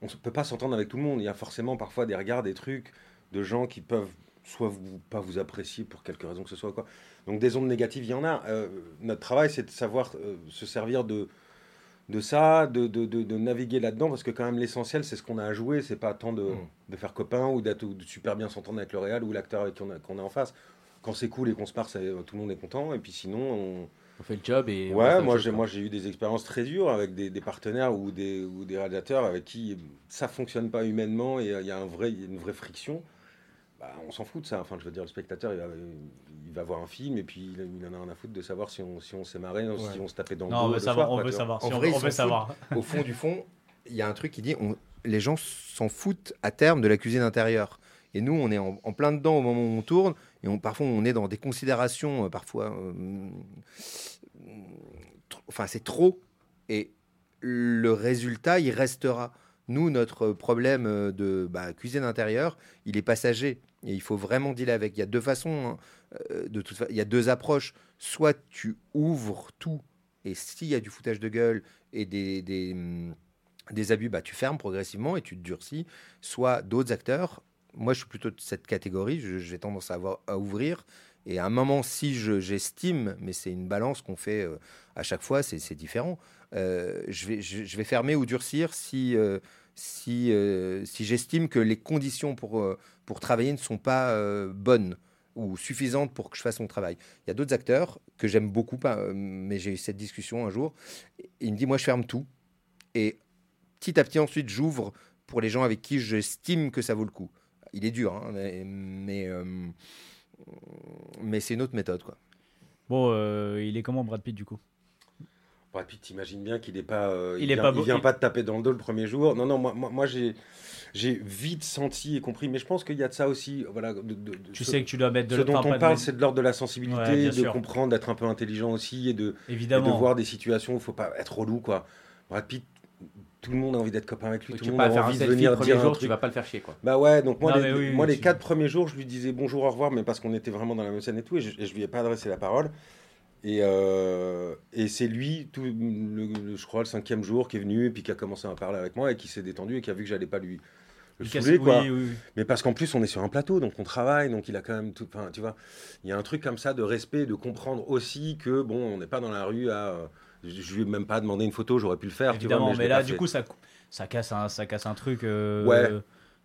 On ne peut pas s'entendre avec tout le monde. Il y a forcément parfois des regards, des trucs de gens qui peuvent soit vous, pas vous apprécier pour quelque raison que ce soit. Quoi. Donc des ondes négatives, il y en a. Euh, notre travail, c'est de savoir euh, se servir de, de ça, de, de, de- de naviguer là-dedans, parce que quand même l'essentiel, c'est ce qu'on a à jouer, c'est pas tant de, Mm. de faire copain ou d'être super bien s'entendre avec le réal ou l'acteur avec qui on a, qu'on a en face. Quand c'est cool et qu'on se c'est- tout le monde est content. Et puis sinon, on, on fait le job et Ouais, moi j'ai, moi j'ai eu des expériences très dures avec des, des partenaires ou des, ou des réalisateurs avec qui ça fonctionne pas humainement et il y a un vrai, il y a une vraie friction. Bah, on s'en fout de ça. Enfin, je veux dire, le spectateur, il va, il va voir un film et puis il, il en a rien à foutre de savoir si on, si on s'est marré, si on se tapait dans le Non, on dos veut le savoir. soir, on veut savoir. En si on- vrai, on ils veut savoir. Au fond du fond, il y a un truc qui dit on- les gens s'en foutent à terme de la cuisine intérieure. Et nous, on est en, en plein dedans au moment où on tourne. Et parfois, on est dans des considérations, euh, parfois. euh, enfin, c'est trop. Et le résultat, il restera. Nous, notre problème euh, de bah, cuisine intérieure, il est passager. Et il faut vraiment dealer avec. Il y a deux façons. hein. Il y a deux approches. Soit tu ouvres tout. Et s'il y a du foutage de gueule et des, des, des abus, bah, tu fermes progressivement et tu te durcis. Soit d'autres acteurs, moi je suis plutôt de cette catégorie, j'ai tendance à, avoir, à ouvrir. Et à un moment, si je- j'estime, mais c'est une balance qu'on fait euh, à chaque fois, c'est différent, euh, je, vais, fermer ou durcir si, euh, si, j'estime que les conditions pour, pour travailler ne sont pas bonnes ou suffisantes pour que je fasse mon travail. Il y a d'autres acteurs que j'aime beaucoup, euh, mais j'ai eu cette discussion un jour. Il me dit, moi je ferme tout. Et petit à petit, ensuite, j'ouvre pour les gens avec qui j'estime que ça vaut le coup. Il est dur, hein, mais, mais, euh, mais c'est une autre méthode. Quoi. Bon, euh, il est comment Brad Pitt du coup? Brad Pitt, t'imagines bien qu'il est pas, euh, Il il, est vient, pas il vient il- pas te taper dans le dos le premier jour. Non, non, moi, moi, moi, j'ai, j'ai vite senti et compris, mais je pense qu'il y a de ça aussi. Voilà, de- de- de- Tu ce- sais que tu dois mettre de ce dont on parle, c'est de l'ordre de la sensibilité, Ouais, de sûr. comprendre, d'être un peu intelligent aussi et de, et de voir des situations où il faut pas être relou, quoi. Brad Pitt, tout le monde a envie d'être copain avec lui, tout tu le monde pas a un envie de venir dire un jour tu truc. vas pas le faire chier quoi Bah ouais, donc moi, Non, les, oui, moi oui, les tu- quatre premiers jours, je lui disais bonjour, au revoir, mais parce qu'on était vraiment dans la même scène et tout, et je, et je lui ai pas adressé la parole. Et, euh, et c'est lui, tout, le, le- je crois, le cinquième jour qui est venu, et puis qui a commencé à parler avec moi, et qui s'est détendu, et qui a vu que j'allais pas lui le saouler, quoi. oui, oui, oui. Mais parce qu'en plus, on est sur un plateau, donc on travaille, donc il a quand même tout. Enfin, tu vois, il y a un truc comme ça de respect, de comprendre aussi que, bon, on n'est pas dans la rue à. Je lui ai même pas demandé une photo, j'aurais pu le faire, tu vois, Évidemment, mais, là, du fait. coup, ça, ça, casse un, ça casse un truc euh, Ouais.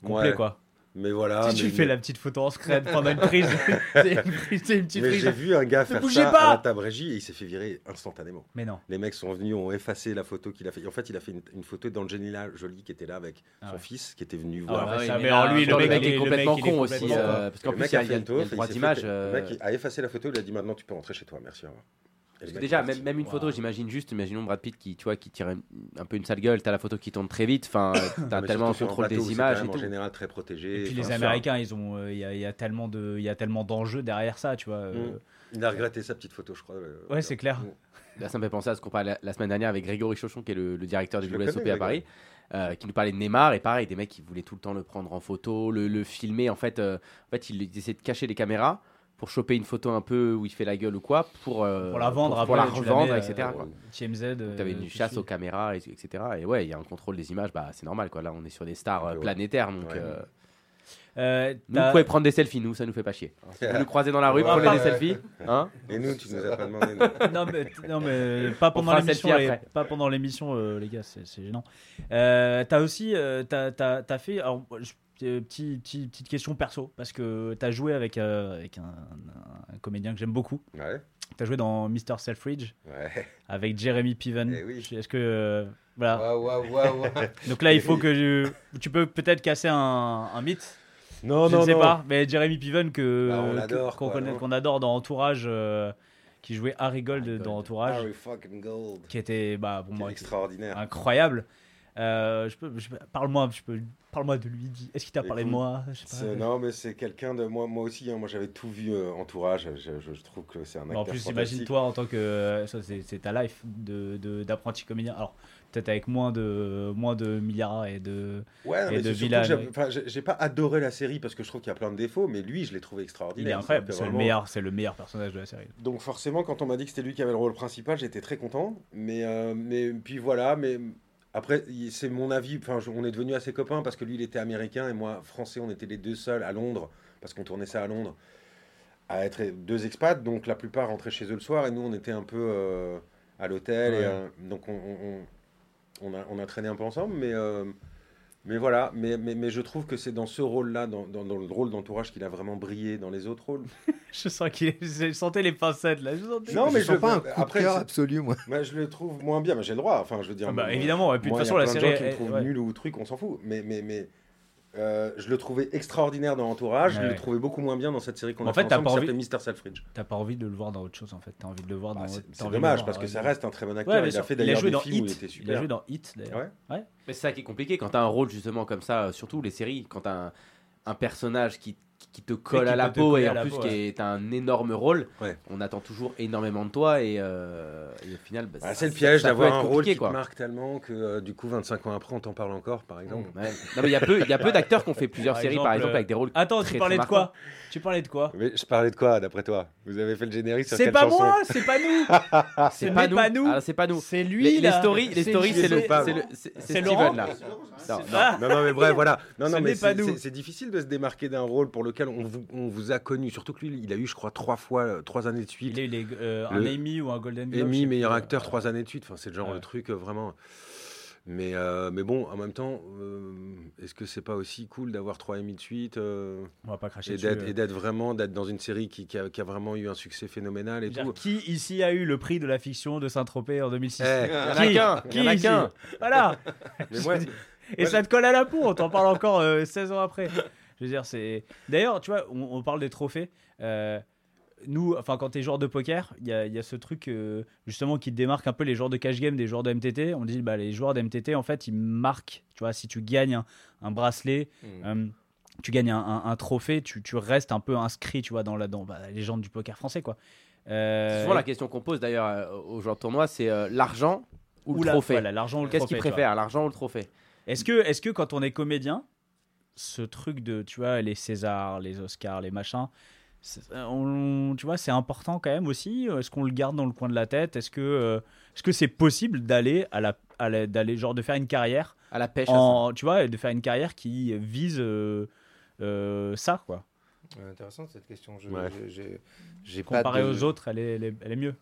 complet, Ouais. quoi. Mais voilà. si tu mais- fais la petite photo en scred pendant une prise, c'est une, une petite Mais prise. j'ai vu un gars faire ça pas à la table régie et il s'est fait virer instantanément. Mais non. Les mecs sont venus, ont effacé la photo qu'il a fait. En fait, il a fait une, une photo d'Angelina Jolie qui était là avec Ah son ouais. fils qui était venu Ah voir. ouais, oui, ça, mais alors lui, le le mec, est complètement con aussi euh, parce qu'en plus il y a, a a- une il y a le droit d'image euh, Le mec a effacé la photo, il a dit maintenant tu peux rentrer chez toi, merci. au revoir. Parce que déjà, même, même une photo, Wow. j'imagine juste, imaginons Brad Pitt qui, tu vois, qui tire un, un peu une sale gueule, t'as la photo qui tourne très vite, enfin, t'as tellement un contrôle des images. En général, très protégé. Et puis les Américains, ils ont, euh, il y, a, il y a tellement de, il y a tellement d'enjeux derrière ça, tu vois. euh, Mm. Il a regretté sa petite photo, je crois. euh, Ouais, c'est clair. Là, ça me fait penser à ce qu'on parlait la, la semaine dernière avec Grégory Chauchon, qui est le, le directeur du WSOP à Paris, euh, qui nous parlait de Neymar. Et pareil, des mecs qui voulaient tout le temps le prendre en photo, le, le filmer. En fait, euh, en fait, il essaie de cacher les caméras pour choper une photo un peu où il fait la gueule ou quoi, pour, euh, Pour la vendre pour, après, la revendre, mets, euh, etc. euh, Tu avais une tout chasse aux caméras, et- etc. Et ouais, il y a un contrôle des images, bah, c'est normal. Quoi. Là, on est sur des stars euh, Ouais. planétaires. Donc, Ouais. euh, Euh, nous, vous pouvez prendre des selfies, nous, ça nous fait pas chier. Vous nous croisez dans la rue, Ouais, prenez ouais, des ouais. selfies. Hein Et nous, tu nous as pas demandé. non, mais, non, mais pas pendant l'émission, pas pendant l'émission, euh, les gars, c'est c'est gênant. Euh, t'as aussi, euh, t'as, t'as- t'as fait, alors, je- euh, petit, petit- petite question perso, parce que t'as joué avec, euh, avec un, comédien que j'aime beaucoup. Ouais, T'as joué dans Mr. Selfridge ouais. avec Jeremy Piven. Eh oui. Est-ce que euh, voilà. Donc là, il faut que je- tu peux peut-être casser un, un mythe. Non, je ne sais pas, mais Jeremy Piven que Bah, on que- l'adore, qu'on connaît- non qu'on adore dans Entourage, euh, qui jouait Harry Gold Harry dans. Entourage, Harry fucking Gold. qui était bah pour Quel moi extraordinaire. incroyable. Euh, je peux, parle-moi, je peux, parle-moi de lui. Est-ce qu'il t'a parlé de moi? Pas. Non, mais c'est quelqu'un de moi, moi aussi. hein, moi, j'avais tout vu euh, entourage. Je, je- je trouve que c'est un acteur en plus, imagine-toi en tant que euh, ça, c'est, ta life de, d'apprenti comédien. Alors peut-être avec moins de moins de milliards et de. Ouais, et mais de j'ai- pas adoré la série parce que je trouve qu'il y a plein de défauts, mais lui, je l'ai trouvé Il extraordinaire. est incroyable. C'est-à-dire C'est le meilleur, c'est le meilleur personnage de la série. Donc forcément, quand on m'a dit que c'était lui qui avait le rôle principal, j'étais très content. Mais, mais puis voilà, mais après, c'est mon avis. Enfin, on est devenus assez copains parce que lui, il était américain et moi, français. On était les deux seuls à Londres parce qu'on tournait ça à Londres à être deux expats. Donc la plupart rentraient chez eux le soir et nous, on était un peu euh, à l'hôtel. Ouais. Euh, donc on, on- on- on a, on a traîné un peu ensemble, mais. Mais voilà, mais, mais, mais je trouve que c'est dans ce rôle-là, dans, dans- dans le rôle d'entourage, qu'il a vraiment brillé dans les autres rôles. Je sens qu'il, est- je sentais les pincettes là. Je sentais- Non, je mais sens je- pas un coup après, de cœur absolu, moi. Je le trouve moins bien, mais j'ai le droit. Enfin, je veux dire. Ah bah, moi, évidemment, et puis de toute il y façon, a la plein de série, gens qui me trouvent ouais. nul ou truc, on s'en fout. Mais, mais, mais euh, je le trouvais extraordinaire dans Entourage. Ouais, je ouais. le trouvais beaucoup moins bien dans cette série qu'on En a fait, fait t'as ensemble, pas qui envie- Mr. Selfridge. T'as pas envie de le voir dans autre chose en fait. T'as envie de le voir dans. Bah, c'est t'as c'est dommage voir, parce que ça reste un très bon acteur. Ouais, il a fait d'ailleurs joué des dans films où il Hit. était Il a super. joué dans Hit d'ailleurs. Ouais. Mais c'est ça qui est compliqué quand tu as un rôle justement comme ça, euh, surtout les séries, quand tu as un, un personnage qui, qui te colle qui à la peau et en plus peau, qui ouais. est un énorme rôle, Ouais. on attend toujours énormément de toi et, euh, et au final, bah, Ah, ça- c'est le piège d'avoir un rôle qui te marque tellement que euh, du coup, 25 ans après, on t'en parle encore, par exemple. Ouais. Non, mais il y a peu, il y a peu d'acteurs qui ont fait plusieurs Par séries, exemple, par exemple, euh, avec des rôles. Attends, très, tu parlais de très quoi? Tu parlais de quoi? Mais je parlais de quoi, d'après toi? Vous avez fait le générique sur C'est pas chanson moi, c'est pas nous. C'est Ce pas nous. Ah, c'est pas nous. C'est lui Les, stories, les stories, c'est le, c'est Steven là. Non, non. Mais bref, voilà. Non, non, mais c'est difficile de se démarquer d'un rôle pour lequel on vous, on vous a connu. Surtout que lui, il a eu, je crois, trois fois, euh, trois années de suite. Il est, euh, un Le- Emmy ou un Golden Globe. Emmy, meilleur acteur, trois années de suite. Enfin, c'est le genre Ouais. de truc euh, vraiment. Mais, euh, mais bon, en même temps, euh, est-ce que c'est pas aussi cool d'avoir trois Emmy de suite euh, On va pas cracher et dessus. d'être et d'être vraiment d'être dans une série qui, qui a, qui a vraiment eu un succès phénoménal et tout. Qui ici a eu le prix de la fiction de Saint-Tropez en 2006 Eh, Il y en a Qui? Qui en a ici qu'un. Voilà. mais moi, Et Moi, ça te colle à la peau, on t'en parle encore euh, 16 ans après. Je veux dire, c'est. D'ailleurs, tu vois, on, on parle des trophées. Euh, nous, enfin, quand t'es joueur de poker, il y a, y a ce truc euh, justement qui démarque un peu les joueurs de cash game des joueurs de MTT. On dit, bah, les joueurs de MTT, en fait, ils marquent. Tu vois, si tu gagnes un, un bracelet, euh, tu gagnes un, un- un trophée, tu, tu restes un peu inscrit, tu vois, dans la, dans, bah, la légende du poker français, quoi. Euh, C'est souvent la question qu'on pose d'ailleurs aux joueurs de tournoi, c'est l'argent ou, ou le la- trophée? voilà, l'argent ou le Qu'est-ce trophée, qu'ils préfèrent, l'argent ou le trophée? Est-ce que, est que quand on est comédien, ce truc de, tu vois, les Césars, les Oscars, les machins, on- tu vois, c'est important quand même aussi Est-ce qu'on le garde dans le coin de la tête? Est-ce que euh, est-ce que c'est possible d'aller à la, à la- d'aller genre de faire une carrière À la pêche. à en, tu vois, et de faire une carrière qui vise euh, euh, ça quoi? Ouais, Intéressant cette question. Je, Ouais. je- j'ai- j'ai pas Comparé de- aux autres, elle est, elle est, elle est mieux.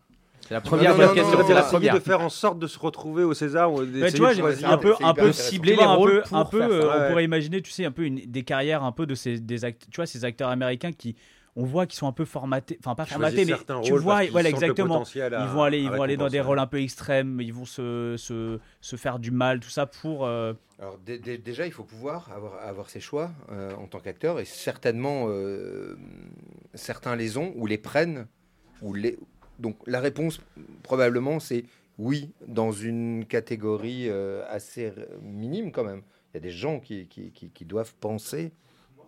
C'est la première non, question. C'est la première. de faire en sorte de se retrouver au César ou d'essayer tu vois, de un peu, c'est un peu cibler les un rôles un peu, euh, on Ouais. pourrait imaginer, tu sais, un peu une, des carrières un peu de ces, des act- tu vois, ces acteurs américains qui, on voit qu'ils sont un peu formatés, enfin pas formatés, mais tu vois, voilà exactement. ils vont aller, ils vont aller dans des rôles un peu extrêmes, ils vont se, se, se faire du mal, tout ça pour. euh, Alors dé- dé- déjà, il faut pouvoir avoir, avoir ses choix euh, en tant qu'acteur et certainement euh, certains les ont ou les prennent. Ou les... Donc la réponse probablement c'est oui dans une catégorie euh, assez minime quand même. Il y a des gens qui, qui, qui- qui doivent penser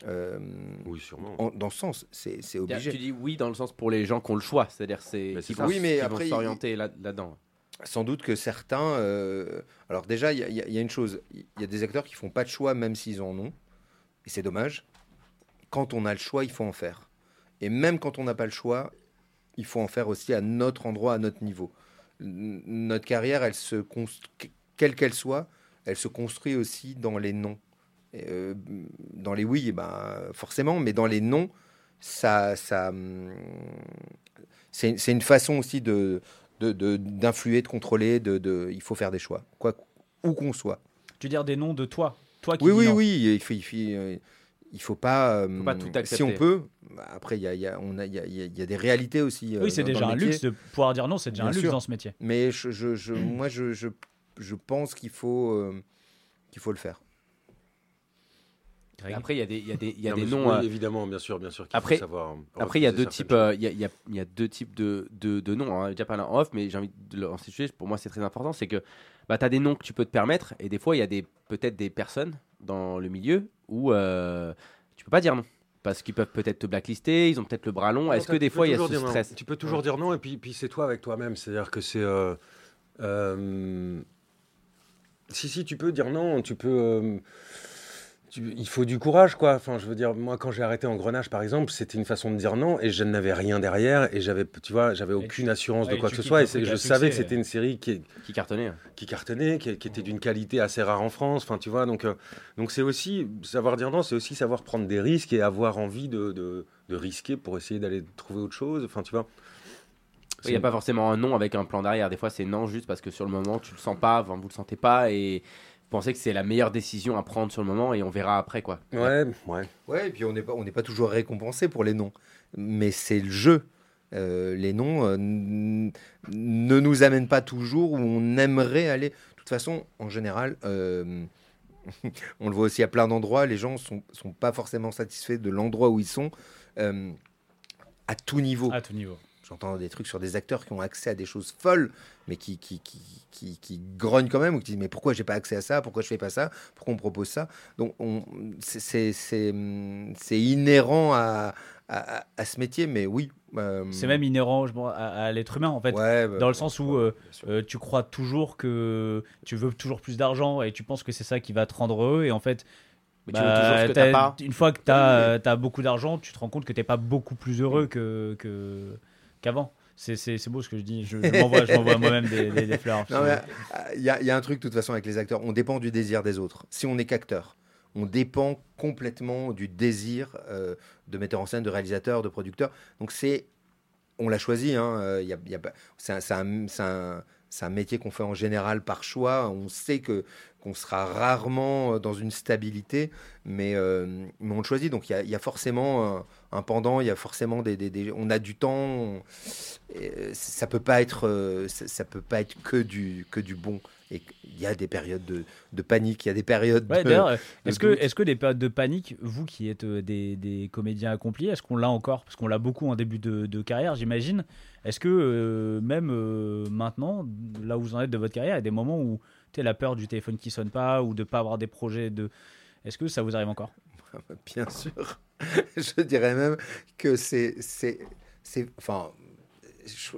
euh, Oui, sûrement. en- dans ce sens. C'est c'est Tu obligé. dis oui dans le sens pour les gens qui ont le choix, c'est-à-dire c'est ça. Oui, mais après, s'orienter là- là-dedans. Sans doute que certains. euh, Alors, déjà, il y, y a une chose. Il y a des acteurs qui font pas de choix, même s'ils en ont. Et c'est dommage. Quand on a le choix, il faut en faire. Et même quand on n'a pas le choix, il faut en faire aussi à notre endroit, à notre niveau. N- Notre carrière, elle se quelle qu'elle soit, elle se construit aussi dans les. Et, euh, dans les oui, eh ben, forcément, mais dans les non, ça, ça, c'est une façon aussi de de- de- d'influer, de, contrôler. De, de- il faut faire des choix, quoi, où qu'on soit. Tu veux dire des noms de toi Toi qui Oui, oui, non. oui. Il faut, il faut, euh, il faut pas. euh, pas tout accepter. Si on peut. bah, Après, il y a, il y, a, on a- il y, a, il y a- il y a des réalités aussi. euh, Oui, c'est déjà un luxe de pouvoir dire non, c'est déjà Bien un luxe sûr. dans ce métier. Mais je, je, je- moi, je, je, je pense qu'il faut, euh, qu'il faut le faire. Après il y a des il y a des il y a Non, des noms oui, euh, évidemment, bien sûr, bien sûr. après- faut savoir Après, il y a deux types, euh, il y, a, il y a- il y a deux types de, de, de noms. Hein. J'ai déjà parlé en off, mais j'ai envie de le instituer. Pour moi, c'est très important. C'est que bah, tu as des noms que tu peux te permettre, et des fois, il y a des peut-être des personnes dans le milieu où euh, tu peux pas dire non. Parce qu'ils peuvent peut-être te blacklister, ils ont peut-être le bras long. Est-ce que des fois, il y a ce non. stress? Tu peux toujours dire non, et puis, puis c'est toi avec toi-même. C'est-à-dire que c'est. euh, euh, si, si, tu peux dire non, tu peux. Tu- il faut du courage, quoi. Enfin, je veux dire, moi, quand j'ai arrêté Engrenage, par exemple, c'était une façon de dire non, et je n'avais rien derrière, et j'avais, tu vois, j'avais aucune tu- assurance ouais, de quoi que ce soit, et je succès, savais que c'était une série qui, qui cartonnait hein. qui cartonnait, qui, qui était d'une qualité assez rare en France. Enfin, tu vois, donc euh, donc c'est aussi savoir dire non, c'est aussi savoir prendre des risques et avoir envie de, de, de risquer pour essayer d'aller trouver autre chose. Enfin, tu vois. Il n'y a pas forcément un non avec un plan derrière. Des fois, c'est non juste parce que sur le moment, tu le sens pas, vous le sentez pas, et pensez que c'est la meilleure décision à prendre sur le moment, et on verra après, quoi. Ouais, ouais. Ouais, et puis on n'est pas, on n'est pas toujours récompensé pour les noms. Mais c'est le jeu. Euh, les noms euh, ne nous amènent pas toujours où on aimerait aller. De toute façon, en général, euh, on le voit aussi à plein d'endroits, les gens sont, sont pas forcément satisfaits de l'endroit où ils sont euh, à tout niveau. À tout niveau. J'entends des trucs sur des acteurs qui ont accès à des choses folles, mais qui, qui, qui, qui, qui grognent quand même, ou qui disent Mais pourquoi j'ai pas accès à ça? Pourquoi je fais pas ça? Pourquoi on me propose ça? Donc, on- c'est- c'est c'est, c'est inhérent à, à, ce métier, mais oui. euh, C'est même inhérent je pense, à, à l'être humain en fait. ouais, bah, dans le sens où, euh. Euh, tu crois toujours que tu veux toujours plus d'argent et tu penses que c'est ça qui va te rendre heureux et en fait Mais tu bah, veux toujours ce que t'as- t'as pas. une fois que tu as, beaucoup d'argent tu te rends compte que t'es pas beaucoup plus heureux que que- qu'avant c'est, beau ce que je dis je, je m'envoie, moi-même des, des- des fleurs mais, euh, Il y, a- il y a un truc, de toute façon, avec les acteurs, on dépend du désir des autres. Si on est qu'acteur, on dépend complètement du désir euh, de metteur en scène, de réalisateur, de producteur. Donc c'est, on l'a choisi. Hein, euh, il y a- il y a c'est un, un- c'est un- c'est un métier qu'on fait en général par choix. On sait que qu'on sera rarement euh, dans une stabilité, mais, euh, mais on le choisit. Donc il y a, il y a forcément un, un pendant, il y a forcément des, des- des- on a du temps. on- et, euh, ça peut pas être, ça, ça peut pas être que du que du bon. Et il y a des périodes de, de panique, il y a des périodes. Ouais, de- est-ce que, est-ce que des périodes de panique, vous qui êtes des, des comédiens accomplis, est-ce qu'on l'a encore? Parce qu'on l'a beaucoup en début de, de carrière, j'imagine. Est-ce que euh, même euh, maintenant, là où vous en êtes de votre carrière, il y a des moments où la peur du téléphone qui sonne pas ou de pas avoir des projets de. Est-ce que ça vous arrive encore? Bien sûr. je dirais même que c'est. c'est, c'est enfin,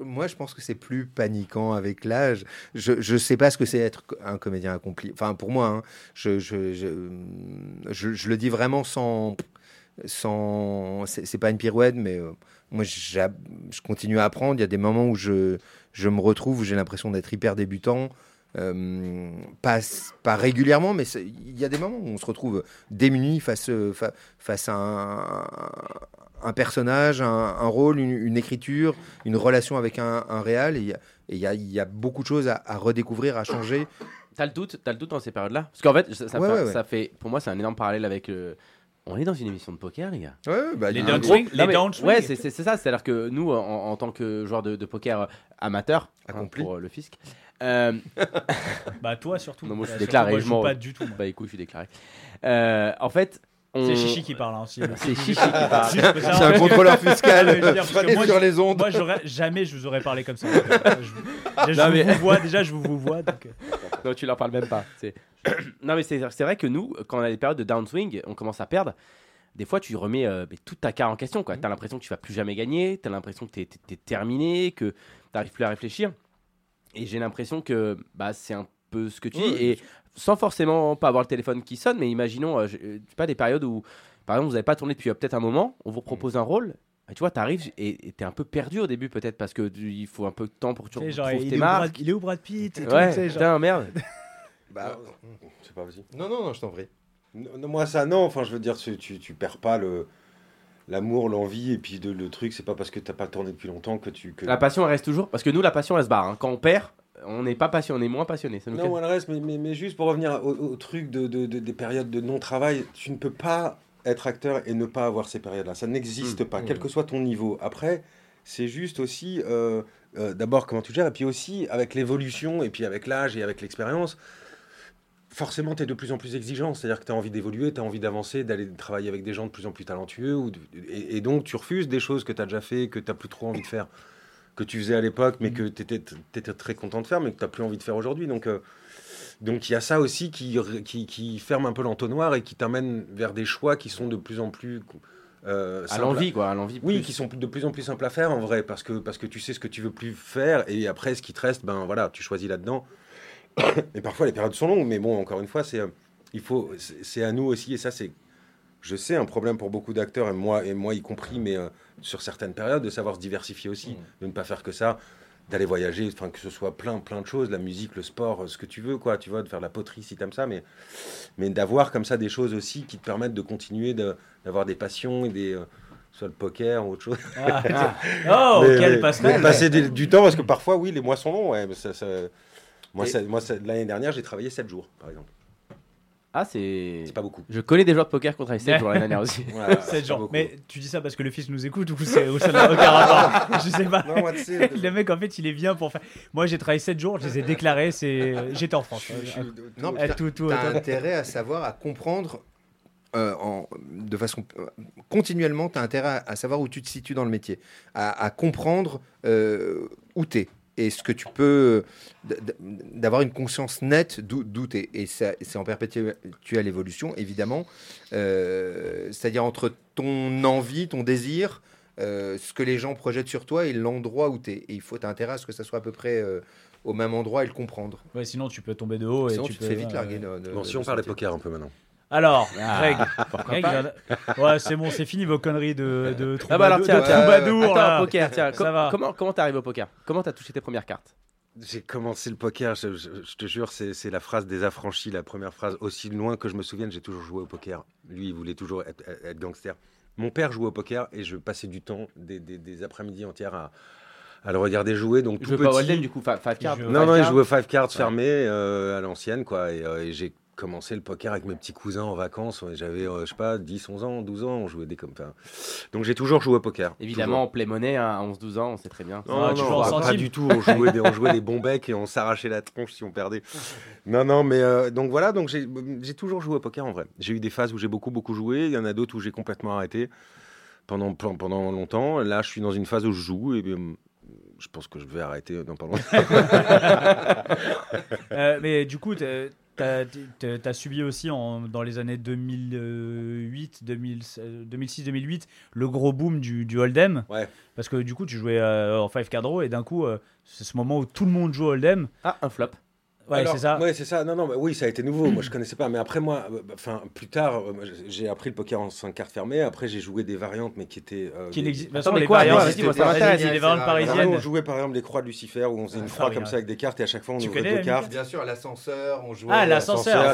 moi, je pense que c'est plus paniquant avec l'âge. Je ne sais pas ce que c'est être un comédien accompli. Enfin, pour moi, hein, je, je, je, le dis vraiment sans. sans c'est pas une pirouette, mais euh, moi, je continue à apprendre. Il y a des moments où je, je me retrouve, où j'ai l'impression d'être hyper débutant. Euh, pas, pas régulièrement, mais il y a des moments où on se retrouve démuni face, euh, fa- face à un, un personnage, un, un rôle, une, une écriture, une relation avec un, un réal. Et il y a- y, y beaucoup de choses à, à redécouvrir, à changer. T'as le doute, t'as le doute dans ces périodes-là? Parce qu'en fait, ça, ça Ouais, fait, ouais, ouais. ça fait- pour moi, c'est un énorme parallèle avec le. On est dans une émission de poker, les gars. Ouais, bah, Les downswing, gros- les Non, mais- downswing. Ouais, c'est c'est- c'est ça. C'est-à-dire que nous, en, en tant que joueurs de, de poker euh, amateur, hein, Accompli. pour euh, le fisc, euh, Bah toi surtout. Non, moi, je suis Euh, surtout, déclaré, moi, je joue pas du tout. moi. bah écoute, je suis déclaré. Euh, en fait, on... C'est Chichi qui parle hein, aussi. C'est Chichi qui parle. C'est un contrôleur fiscal. Ah, dire, moi, sur je- les ondes. Moi, j'aurais jamais je vous aurais parlé comme ça. Je, déjà, je Non, mais- vous vois, déjà, je vous vois. Donc, Non, tu leur parles même pas. Non, mais c'est c'est vrai que nous, quand on a des périodes de downswing, on commence à perdre. des fois, tu remets euh, mais toute ta carte en question. Tu as l'impression que tu vas plus jamais gagner, tu as l'impression que tu es, terminé, que tu n'arrives plus à réfléchir. Et j'ai l'impression que bah, c'est un peu ce que tu dis. Ouais. Et sans forcément pas avoir le téléphone qui sonne, mais imaginons, euh, je- euh, pas, des périodes où, par exemple, vous n'avez pas tourné depuis euh, peut-être un moment, on vous propose un rôle. et tu vois, tu arrives et tu es un peu perdu au début, peut-être, parce que tu- il faut un peu de temps pour que tu genre, retrouves il, tes est où Brad, marques. il est où Brad Pitt et tout, Ouais, tu sais, genre. putain, merde. Bah, C'est pas vas-y. non, non, non, je t'en prie. Non, non, moi ça non, enfin je veux dire tu, tu, tu perds pas le l'amour, l'envie et puis de- le truc c'est pas parce que t'as pas tourné depuis longtemps que tu que La passion, elle reste toujours. Parce que nous, la passion, elle se barre. hein. Quand on perd, on n'est pas passionné, on est moins passionné. Ça nous Non, fait- moi, le reste, mais, mais, mais juste pour revenir au, au truc de, de- de- des périodes de non-travail, tu ne peux pas être acteur et ne pas avoir ces périodes-là. Ça n'existe Mmh. pas, Mmh. quel que soit ton niveau. Après, c'est juste aussi, euh, euh, d'abord, comment tu gères, et puis aussi avec l'évolution, et puis avec l'âge et avec l'expérience, forcément, tu es de plus en plus exigeant. C'est-à-dire que tu as envie d'évoluer, tu as envie d'avancer, d'aller travailler avec des gens de plus en plus talentueux, ou de- et, et donc tu refuses des choses que tu as déjà fait, que tu n'as plus trop envie de faire, que tu faisais à l'époque, mais que tu étais, très content de faire, mais que tu n'as plus envie de faire aujourd'hui. Donc, euh, donc il y a ça aussi qui, qui, qui ferme un peu l'entonnoir et qui t'amène vers des choix qui sont de plus en plus euh, À l'envie, quoi. À l'envie. oui, qui sont de plus en plus simples à faire en vrai, parce que, parce que tu sais ce que tu veux plus faire, et après ce qui te reste, ben voilà, tu choisis là-dedans. et parfois les périodes sont longues, mais bon, encore une fois, c'est euh, il faut, c'est à nous aussi, et ça c'est, je sais, un problème pour beaucoup d'acteurs, et moi, et moi y compris, mais euh, sur certaines périodes, de savoir se diversifier aussi, de ne pas faire que ça, d'aller voyager, enfin que ce soit plein, plein de choses, la musique, le sport, euh, ce que tu veux, quoi, tu vois, de faire de la poterie si t'aimes ça, mais, mais d'avoir comme ça des choses aussi qui te permettent de continuer de- d'avoir des passions et des, euh, soit le poker ou autre chose. Ah. Oh, Mais- quelle mais- passer du, du temps parce que parfois, oui, les mois sont longs. Ouais, ça- moi, Et- moi l'année dernière, j'ai travaillé 7 jours, par exemple. Ah, c'est. C'est pas beaucoup. Je connais des joueurs de poker qui ont travaillé 7 jours l'année dernière aussi. C'est c'est genre. pas beaucoup. Mais tu dis ça parce que le fils nous écoute ou c'est ou ça n'a aucun rapport Je sais pas. Non, moi, Le mec, en fait, il est bien pour faire. Moi, j'ai travaillé 7 jours, je les ai déclarés. C'est... J'étais en France. Je suis- Non, Eh, putain, tout, tout, T'as intérêt à savoir, à comprendre euh, en, de façon euh, continuellement, tu as intérêt à, à savoir où tu te situes dans le métier, à, à comprendre euh, où tu es et ce que tu peux, d'avoir une conscience nette d'où tu es. Et ça- c'est en perpétuelle évolution, évidemment. Euh, C'est-à-dire entre ton envie, ton désir, euh, ce que les gens projettent sur toi et l'endroit où tu es. Et il faut, tu intérêt à ce que ça soit à peu près euh, au même endroit et le comprendre. Ouais, sinon, tu peux tomber de haut. Et Sinon, tu, tu te peux, fais vite larguer. de- de- Bon, de si on parle poker un peu maintenant. Alors, Ah, Greg. Greg, pas il en a- Ouais, c'est bon, c'est fini vos conneries de, de Ah bah alors troubadour- tiens, de tiens, troubadour, Attends, là. poker, tiens, Ça com- va. comment comment t'es arrivé au poker? Comment t'as touché tes premières cartes? J'ai commencé le poker, je, je- je te jure, c'est c'est la phrase des affranchis, la première phrase. Aussi loin que je me souvienne, j'ai toujours joué au poker. Lui, il voulait toujours être, être gangster. Mon père jouait au poker et je passais du temps, des, des- des après-midi entières à, à le regarder jouer. Donc Je tout veux pas petit- Walden du coup, fa- five cards? joue- Non, five non, il jouait five cards fermé euh, à l'ancienne, quoi. Et, euh, et j'ai commencé le poker avec mes petits cousins en vacances. J'avais, euh, je sais pas, 10, 11 ans, 12 ans, on jouait des comme ça. Donc j'ai toujours joué au poker. Évidemment, en play money, hein, à 11-12 ans, on sait très bien. Non, Ah, non, non, en pas du tout. On jouait, des, on jouait des bons becs et on s'arrachait la tronche si on perdait. Non, non, mais euh, donc voilà, donc j'ai toujours joué au poker en vrai. J'ai eu des phases où j'ai beaucoup, beaucoup joué. Il y en a d'autres où j'ai complètement arrêté pendant, pendant longtemps. Là, je suis dans une phase où je joue et euh, je pense que je vais arrêter dans pas longtemps. Euh, mais du coup, t'as- t'as subi aussi en, dans les années 2008, 2006-2008 le gros boom du, du Hold'em. Ouais. Parce que du coup, tu jouais euh, en 5 card draw et d'un coup, euh, c'est ce moment où tout le monde joue Hold'em. Ah, un flop. Ouais, c'est ça. Ouais, c'est ça. Non, non, mais oui, ça a été nouveau. Moi, je connaissais pas. Mais après, moi, euh, bah, enfin, plus tard, euh, j'ai- appris le poker en 5 cartes fermées. Après, j'ai joué des variantes, mais qui étaient. euh, Qui des- n'existe- de toute Attends, façon, mais les quoi, variantes, pas- les variantes Ah, parisiennes. on jouait par exemple les croix de Lucifer où on faisait une Ah, croix oui, comme ça avec des cartes et à chaque fois on ouvrait deux cartes. Bien sûr, l'ascenseur, on jouait. Ah, l'ascenseur.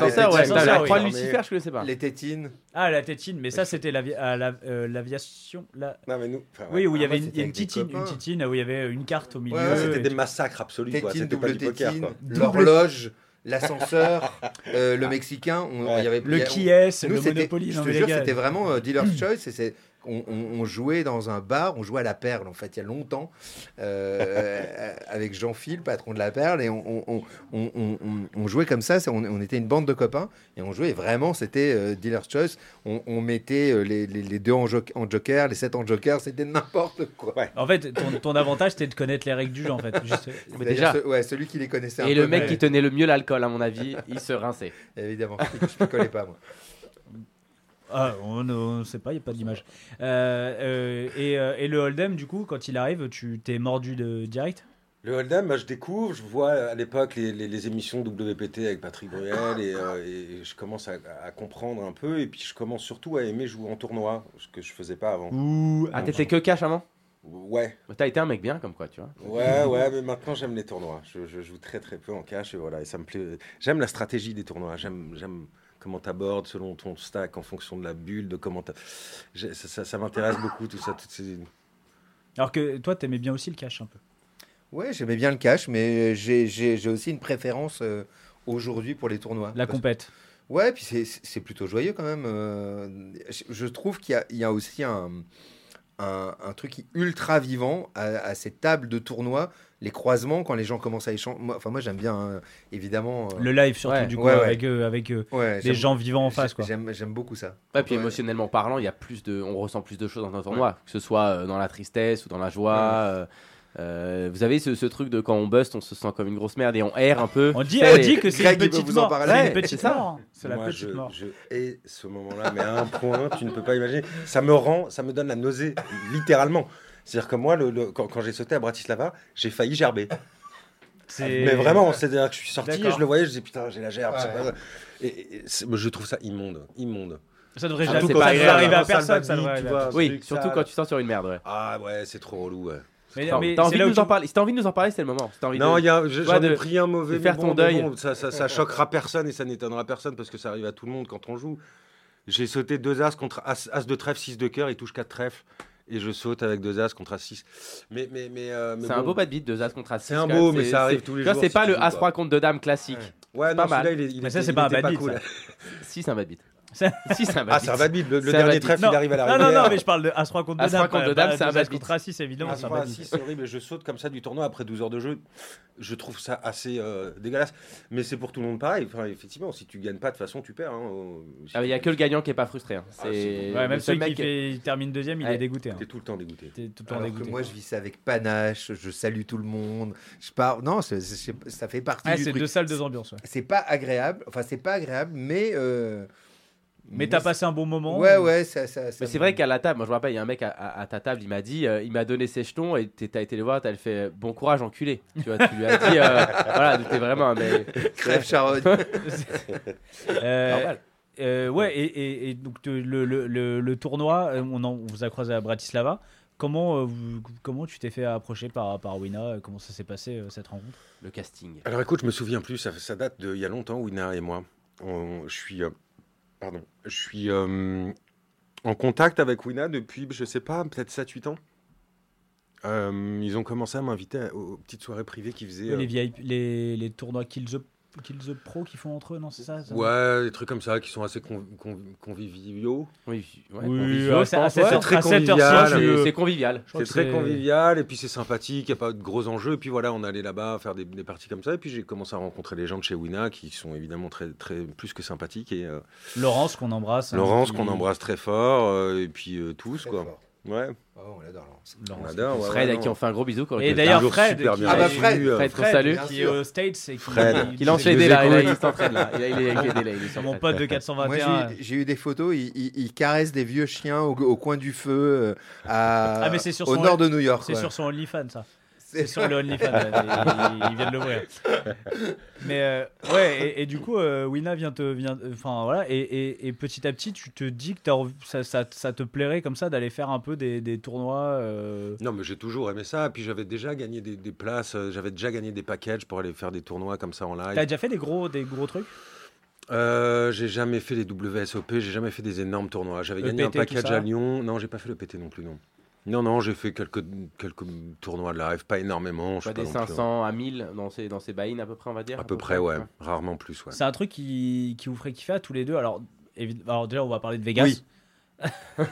la croix de Lucifer, je connaissais pas. Les tétines. Ah, la tétine, mais ça, c'était l'aviation. la- Non, mais nous. Oui, où il y Ah, avait une, une une titine où il y avait une carte au milieu. C'était des massacres absolus. quoi. Tétine, C'était pas double du poker. tétine, quoi. L'ascenseur, euh, le Mexicain. On, Ouais. il y avait, Le il y a- qui est, Nous, le c'était- Monopoly. Je non, te mais les jure, gars. c'était vraiment euh, dealer's choice. Et c'est, on, on- on jouait dans un bar, on jouait à la Perle, en fait, il y a longtemps, euh, avec Jean-Phil, patron de la Perle, et on, on- on- on- on- on- on jouait comme ça. On, on était une bande de copains, et on jouait vraiment, c'était euh, dealer's choice. On, on mettait euh, les, les- les deux en, jo- en joker, les sept en joker, c'était n'importe quoi. En fait, ton, ton avantage, c'était de connaître les règles du jeu, en fait. Juste- Mais C'est-à-dire déjà. ce- ouais, celui qui les connaissait un Et peu, le mec mais- qui tenait le mieux l'alcool, à mon avis, il se rinçait. Évidemment, je ne collais pas, moi. Ah, on ne sait pas, il n'y a pas d'image. Euh, euh, et, euh, et le Hold'em, du coup, quand il arrive, tu t'es mordu de direct? Le Hold'em, bah, je découvre, je vois à l'époque les, les- les émissions WPT avec Patrick Bruel et, euh, et je commence à, à comprendre un peu et puis je commence surtout à aimer jouer en tournoi, ce que je faisais pas avant. Ouh, Ah, t'étais que cash avant? Ouais, T'as été un mec bien, comme quoi, tu vois. ouais, ouais, mais maintenant j'aime les tournois. Je, je joue très très peu en cash et voilà, et ça me plaît. J'aime la stratégie des tournois, j'aime, comment t'abordes selon ton stack en fonction de la bulle, de comment ça, ça, ça m'intéresse beaucoup tout ça, toutes ces... Alors que toi, t'aimais bien aussi le cash un peu. Ouais, j'aimais bien le cash, mais j'ai- aussi une préférence euh, aujourd'hui pour les tournois. La Parce- compète. Ouais, puis c'est- c'est plutôt joyeux quand même. euh, je- trouve qu'il y a- il y, a aussi un, un, un truc ultra vivant à, à ces tables de tournoi, les croisements, quand les gens commencent à échanger. Moi, enfin, moi j'aime bien, hein, évidemment. euh, Le live, surtout, Ouais. du coup, Ouais, ouais. avec, euh, avec euh, ouais, des j'aime- gens vivants en face. J'aime beaucoup ça. Ouais, puis Ouais. émotionnellement parlant, il y a plus de, on ressent plus de choses dans un tournoi, que ce soit euh, dans la tristesse ou dans la joie. euh, euh, vous avez ce, ce truc de quand on bust, on se sent comme une grosse merde et on erre un peu. On dit, on dit que c'est une petite mort. C'est Ouais, une petite c'est ça. mort. C'est la Moi, petite je, mort. je hais ce moment-là, mais à un point, tu ne peux pas imaginer. Ça me rend, ça me donne la nausée, littéralement. C'est-à-dire que moi, le, le- quand, quand j'ai sauté à Bratislava, j'ai failli gerber. Mais vraiment, c'est-à-dire que je suis sorti et je le voyais, je disais putain, j'ai la gerbe. c'est Ouais. pas- Et, et c'est- je trouve ça immonde, immonde. Ça devrait jamais pas arriver à personne. Ça devrait. Oui, surtout quand tu sors sur une merde. Ouais. Ah ouais, c'est trop relou. Ouais. Mais, mais envie de nous tu- en parler. Si t'as envie de nous en parler, c'est le moment. Si t'as envie Non, de- j'en ai pris un mauvais. faire bon, ton deuil. bon, ça, ça, ça choquera personne et ça n'étonnera personne parce que ça arrive à tout le monde quand on joue. J'ai sauté deux as contre as, as de trèfle, 6 de cœur, il touche 4 trèfles. Et je saute avec deux as contre as 6. Mais, mais, mais, euh, mais C'est un bon. beau pas de beat, deux as contre as. C'est un beau, mais ça arrive tous les tu vois, jours C'est si pas le as quoi. 3 contre 2 dames classique. Ouais, non, mal. celui-là, il, est- il Mais ça, c'est pas un bad beat, cool. Si, c'est un bad beat. Si, c'est un bad Ah, beat. c'est un bad beat. Le, le dernier trèfle, Non, il arrive à non, l'arrivée. non, non, mais je parle de As-3 contre 2 As-3 dames. contre pas- deux dames, pas c'est un deux bad As beat. contre As-6, évidemment. Ah, c'est un trois bad à beat. six, c'est horrible. Je saute comme ça du tournoi après 12 heures de jeu. Je trouve ça assez euh, dégueulasse. Mais c'est pour tout le monde pareil. Enfin, effectivement, si tu gagnes pas, de toute façon, tu perds. hein. Ah, Il y a que le gagnant qui est pas frustré. hein. Ah, même celui qui mec- fait- il termine deuxième, il Ouais. est dégoûté. hein. T'es tout le temps dégoûté. T'es tout le temps dégoûté. moi, je vis ça avec panache, je salue tout le monde. Je pars. Non, ça fait partie du c'est deux salles, deux ambiances. C'est pas agréable. Enfin, c'est pas agréable, mais. Mais t'as passé un bon moment. Ouais, ouais, ça. ça, ça Mais c'est vrai qu'à la table, moi je me rappelle, il y a un mec à, à- à ta table, il m'a dit, euh, il m'a donné ses jetons et t'as été le voir, t'as fait bon courage, enculé. Tu vois, tu lui as dit, euh, voilà, t'es vraiment un mec. Crève Charonne. Euh, Normal. euh, ouais, et, et- et donc le, le- le- le tournoi, on, en- on vous a croisé à Bratislava. Comment, euh, vous- comment tu t'es fait approcher par, par Wina? Comment ça s'est passé euh, cette rencontre? Le casting. Alors écoute, je me souviens plus, ça, ça date d'il y a longtemps, Wina et moi. On- je suis, euh, pardon, je suis euh, en contact avec Wina depuis, je sais pas, peut-être 7-8 ans. Euh, ils ont commencé à m'inviter aux petites soirées privées qu'ils faisaient. les, euh, VIP les, les tournois Kill the, Kill the Pro qui font entre eux, non C'est ça, ça ouais, des trucs comme ça qui sont assez con- con- conviviaux. Oui, ouais, Oui, c'est ouais. très convivial. C'est- convivial. très convivial et puis c'est sympathique, il n'y a pas de gros enjeux. Et puis voilà, on allait là-bas faire des, des parties comme ça. Et puis j'ai commencé à rencontrer les gens de chez Wina qui sont évidemment très, très plus que sympathiques. Et euh, Laurence qu'on embrasse. hein, Laurence qu'on embrasse très fort. euh, et puis euh, tous, Très quoi. fort. Ouais, Oh, on l'adore, Laurence. on Laurence. adore. ouais, Fred, ouais, à qui on fait un gros bisou. quand Et il d'ailleurs, Fred, super qui- bien Ah bah, reçu, Fred, euh, Fred, Fred, qui est aux States et qui, Fred. Il lance Je les dés là, il, il là. Il, il est avec les dés là, il est sur mon Fred. pote de Moi, 421. j'ai eu- j'ai eu des photos, il, il- il caresse des vieux chiens au, au coin du feu euh, à, Ah, mais c'est sur au son- nord de New York. C'est ouais. sur son OnlyFans, ça. C'est sur le OnlyFans. il, il vient de l'ouvrir. Mais euh, ouais, et, et du coup, euh, Wina vient te. Vient, enfin voilà, et, et- et petit à petit, tu te dis que ça, ça, ça te plairait comme ça d'aller faire un peu des, des tournois. euh, Non, mais j'ai toujours aimé ça. Puis j'avais déjà gagné des, des places, euh, j'avais déjà gagné des packages pour aller faire des tournois comme ça en live. T'as déjà fait des gros, des gros trucs? Euh, j'ai jamais fait les WSOP, j'ai jamais fait des énormes tournois. J'avais gagné un package à Lyon. Non, j'ai pas fait le PT non plus, non. Non, non, j'ai fait quelques, quelques tournois de live, pas énormément. je Pas des non plus, hein. 500 à 1000 dans ces, dans ces buy à peu près, on va dire. À peu près, ouais. Rarement plus, ouais. C'est un truc qui, qui vous ferait kiffer à tous les deux. Alors, alors déjà, on va parler de Vegas. Oui.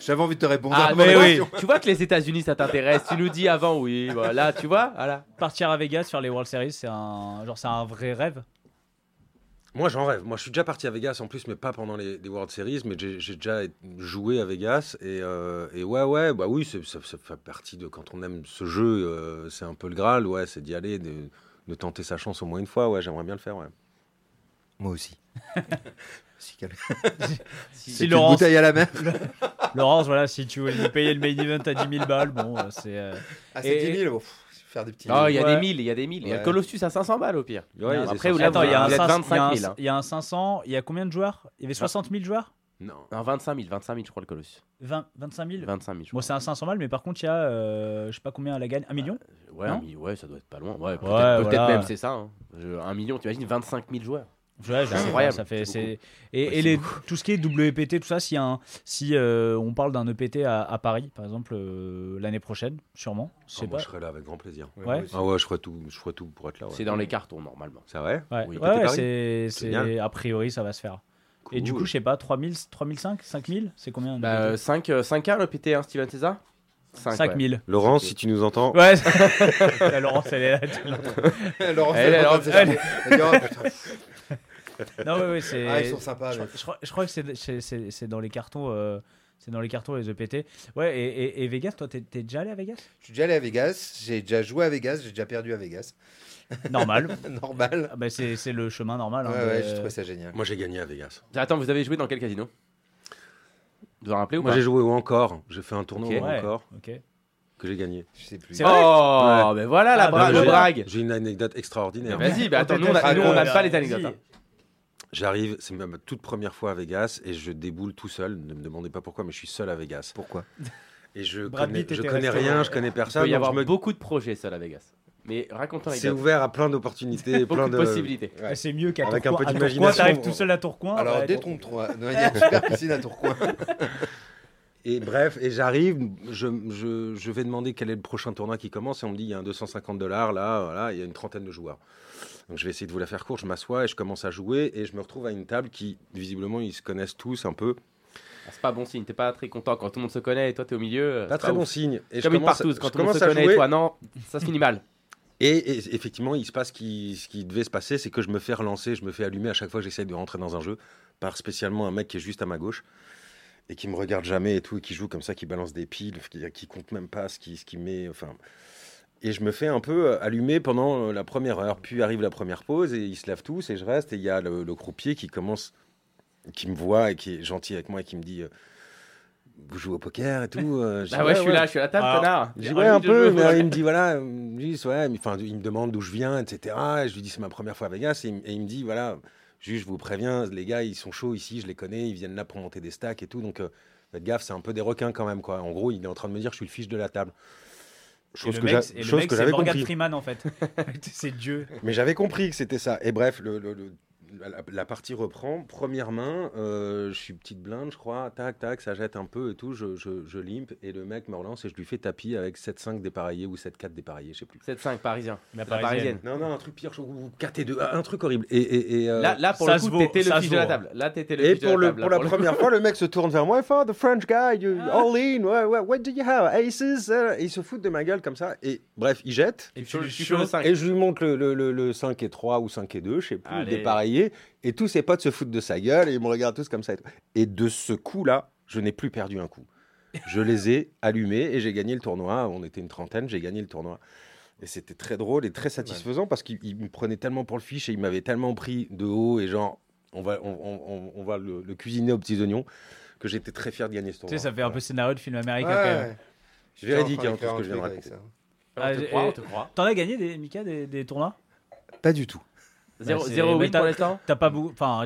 J'avais envie de te répondre. Ah, à mais oui. Tu vois que les États-Unis ça t'intéresse. Tu nous dis avant, oui. Voilà, tu vois. Voilà. Partir à Vegas, faire les World Series, c'est un, genre, c'est un vrai rêve. Moi, j'en rêve. Moi, je suis déjà parti à Vegas en plus, mais pas pendant les, les World Series, mais j'ai déjà joué à Vegas. Et, euh, et ouais, ouais, bah oui, c'est- ça, ça fait partie de quand on aime ce jeu, euh, c'est un peu le Graal, ouais, c'est d'y aller, de, de tenter sa chance au moins une fois. Ouais, j'aimerais bien le faire, ouais. Moi aussi. si. Si, une Laurence, bouteille à la mer. Laurence, voilà, si tu veux lui payer le main event à 10 000 balles, bon, euh, c'est. euh, Ah, c'est 10 000 bon, Faire des petits. Oh, il y a Ouais. des 1000, il y a des 1000. Il y a Ouais. Colossus à 500 balles au pire. Ouais, Non, après, Attends, il y a un vous êtes 500 il y a un- 25 000, hein. il y a un 500, il y a combien de joueurs? Il y avait 60 000 joueurs? Non. Non, 25 000, 25 000, je crois, le Colossus. 20, 25 000 25 000, je Bon, crois. c'est un 500 balles, mais par contre, il y a, euh, je sais pas combien à la gagne, un million? Ouais, Non? un million, ouais, ça doit être pas loin. Ouais, peut-être Ouais, peut-être voilà. même c'est ça. hein. Je- Un million, tu imagines 25 000 joueurs. Ouais, C'est incroyable. Ça fait, C'est. Et, Ouais, et c'est les, tout ce qui est WPT, tout ça, si, un, si euh, on parle d'un EPT à, à Paris, par exemple, euh, l'année prochaine, sûrement, je sais Oh, moi, je serais là avec grand plaisir. Ouais, Ouais. Ah ouais, je ferais tout, je ferais tout pour être là. ouais. C'est dans les cartons, normalement. C'est vrai Ouais, Oui, c'est, a priori, ça va se faire. Et du coup, je sais pas, 3000, 3005, 5000, c'est combien un Bah, EPT 5, 5K le PT, hein, Steven César 5, 5000. Laurence, si tu nous entends, Ouais, La Laurence, elle est là. Laurence, Elle, est elle. Elle oh, putain. Non, ouais, ouais, c'est. Ah, ils sont sympas. je, mais- je crois, je crois que c'est, c'est, c'est- c'est dans les cartons. euh, c'est dans les cartons les EPT. Ouais, et, et, et Vegas, toi, t'es, t'es déjà allé à Vegas? Je suis déjà allé à Vegas, j'ai déjà joué à Vegas, j'ai déjà perdu à Vegas. Normal. Normal. Ah bah, c'est, c'est le chemin normal. hein, Ouais, de- ouais, j'ai trouvé ça génial. moi j'ai gagné à Vegas. Attends, vous avez joué dans quel casino? Vous vous en rappelez ou Moi pas? j'ai joué au encore. J'ai fait un tournoi Ok. au Ouais, encore ok. que j'ai gagné. Je sais plus. C'est vrai? Oh, mais voilà la Ah, bra- le j'ai- brague. J'ai une anecdote extraordinaire. Vas-y, bah, attends, nous on n'a Ah, pas les anecdotes. hein. J'arrive, c'est ma toute première fois à Vegas et je déboule tout seul. Ne me demandez pas pourquoi, mais je suis seul à Vegas. Pourquoi? Et je Brad connais, Pitt je était connais resté- rien, je connais Il personne. peut y donc avoir je me- beaucoup de projets seul à Vegas. Mais raconte-toi C'est ouvert à plein d'opportunités, Beaucoup plein de de possibilités. Ouais. C'est mieux qu'à Avec un Tourcoing. peu À Tourcoing, d'imagination, T'arrives on- tout seul à Tourcoing. Alors, ouais, détrompe-toi. Non, Il y a une super piscine à Tourcoing. Et bref, et j'arrive, je, je, je vais demander quel est le prochain tournoi qui commence et on me dit il y a un 250 dollars là, voilà, il y a une trentaine de joueurs. Donc je vais essayer de vous la faire courte, je m'assois et je commence à jouer et je me retrouve à une table qui visiblement ils se connaissent tous un peu. Ah, C'est pas bon signe, t'es pas très content quand tout le monde se connaît et toi t'es au milieu. Pas c'est très bon ouf. signe. Et Comme je une commence, partouze, je quand tout le monde se connaît jouer, et toi non, ça se finit mal. Et, et effectivement, il se passe qui, ce qui devait se passer, c'est que je me fais relancer, je me fais allumer à chaque fois que j'essaye de rentrer dans un jeu par spécialement un mec qui est juste à ma gauche et qui me regarde jamais et tout, et qui joue comme ça, qui balance des piles, qui, qui compte même pas ce qui, ce qui met, enfin. Et je me fais un peu euh, allumer pendant euh, la première heure. Puis arrive la première pause et ils se lèvent tous et je reste et il y a le, le croupier qui commence, qui me voit et qui est gentil avec moi et qui me dit. euh, vous jouez au poker et tout euh, je dis, Ah ouais, je suis ouais. là, je suis à la table, Alors, connard. J'ai ouais, un peu, mais il me dit voilà, euh, je dis, ouais, mais, il me demande d'où je viens, etc. Et je lui dis c'est ma première fois à Vegas et, il et il me dit voilà, juste je vous préviens, les gars ils sont chauds ici, je les connais, ils viennent là pour monter des stacks et tout, donc euh, faites gaffe, c'est un peu des requins quand même quoi. En gros, il est en train de me dire je suis le fiche de la table. Chose que mec, et le chose mec, que c'est j'avais compris. Freeman en fait. c'est Dieu. Mais j'avais compris que c'était ça. Et bref, le, le- le- la, la partie reprend. Première main, euh, je suis petite blinde, je crois. Tac, tac, ça jette un peu et tout. Je, je, je limpe et le mec me relance et je lui fais tapis avec 7-5 dépareillé ou 7-4 dépareillé, je sais plus. 7-5 parisien. La La parisienne. Non, non, un truc pire, je ou 4 et 2, un truc horrible. Et, et, et, euh, Là, là, pour ça le coup, t'étais le fiche de la table. Là, t'étais le et fiche de pour, la le, table. pour là, la le- première fois, le mec se tourne vers moi. For the French guy, you, all in, what, what, what do you have? Aces? euh, Et il se fout de ma gueule comme ça. Et bref, il jette. Et tu tu tu le chaudes 5. Et je lui montre le, le, le, le 5 et 3 ou 5 et 2, je sais plus, Allez. Et tous ses potes se foutent de sa gueule et ils me regardent tous comme ça. Et, tout. Et de ce coup-là, je n'ai plus perdu un coup. Je les ai allumés et j'ai gagné le tournoi. On était une trentaine, j'ai gagné le tournoi. Et c'était très drôle et très satisfaisant parce qu'il il me prenait tellement pour le fiche et il m'avait tellement pris de haut et genre, on va, on, on- on- on va le, le cuisiner aux petits ognons que j'étais très fier de gagner ce Tu tournoi. sais, ça fait un peu scénario de film américain Ouais, quand même. ouais. Je véridique J'étais en hein, ce que je viens de raconter. Ah, croit, et- on te croit. T'en as gagné des Mika des, des tournois? Pas du tout. Zéro Bah, c'est- pour l'instant? T'as pas beaucoup. Enfin,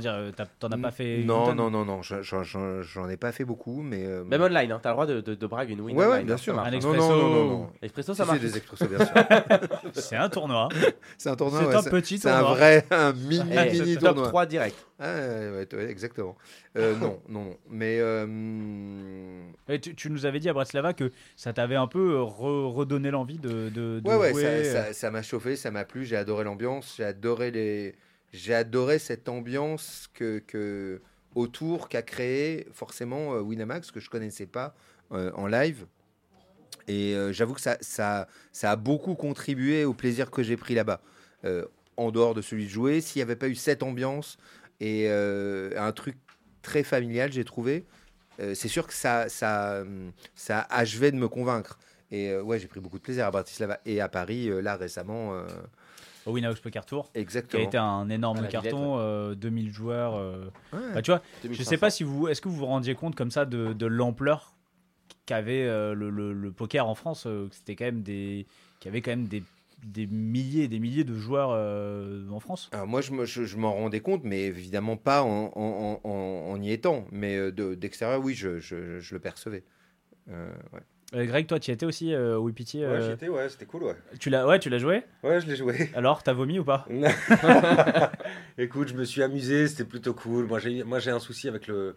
t'en as pas fait. Non, non, non, non. j'en- ai pas fait beaucoup, mais. euh, Même online, hein, t'as le droit de, de, de brag une win Ouais, ouais, online, bien hein, sûr. Un expresso. non, non, non. Expresso, ça c'est marche. des expressos, bien sûr. C'est un tournoi. C'est un tournoi. C'est un petit C'est un tournoi. vrai, un mini, Eh, mini top tournoi. 3 direct. Ah, ouais, ouais, ouais, exactement. Euh, non, non, non. Mais. euh, tu, tu nous avais dit à Bratislava que ça t'avait un peu euh, re- redonné l'envie de, de, de Ouais, ouais, jouer. euh. ça- m'a chauffé, ça m'a plu. J'ai adoré l'ambiance. J'ai adoré les. J'ai adoré cette ambiance que, que autour qu'a créé forcément Winamax que je connaissais pas euh, en live. Et j'avoue que ça, ça, ça a beaucoup contribué au plaisir que j'ai pris là-bas. En dehors de celui de jouer, s'il n'y avait pas eu cette ambiance et euh, un truc très familial, j'ai trouvé, euh, c'est sûr que ça, ça, hum, ça achevait de me convaincre. Et euh, ouais, j'ai pris beaucoup de plaisir à Bratislava et à Paris, euh, là récemment. euh, au Winamax Poker Tour, qui a Exactement. été un énorme Villette, carton, euh, 2000 joueurs. euh. Ouais. Bah, tu vois, je 2500. sais pas si vous, est-ce que vous vous rendiez compte comme ça de, de l'ampleur qu'avait euh, le, le- le poker en France, euh, c'était quand même des, qu'il y avait quand même des, des milliers et des milliers de joueurs euh, en France. Alors moi, je, me- je- je m'en rendais compte, mais évidemment pas en, en- en- en y étant. Mais euh, de- d'extérieur, oui, je, je- je le percevais. Euh, ouais. Euh, Greg, toi, tu y étais aussi euh, au Wipiti Ouais, euh, j'y étais, ouais, c'était cool, ouais. Tu l'as, ouais, tu l'as joué? Ouais, je l'ai joué. Alors, t'as vomi ou pas? Écoute, je me suis amusé, c'était plutôt cool. Moi, j'ai, moi, j'ai un souci avec le.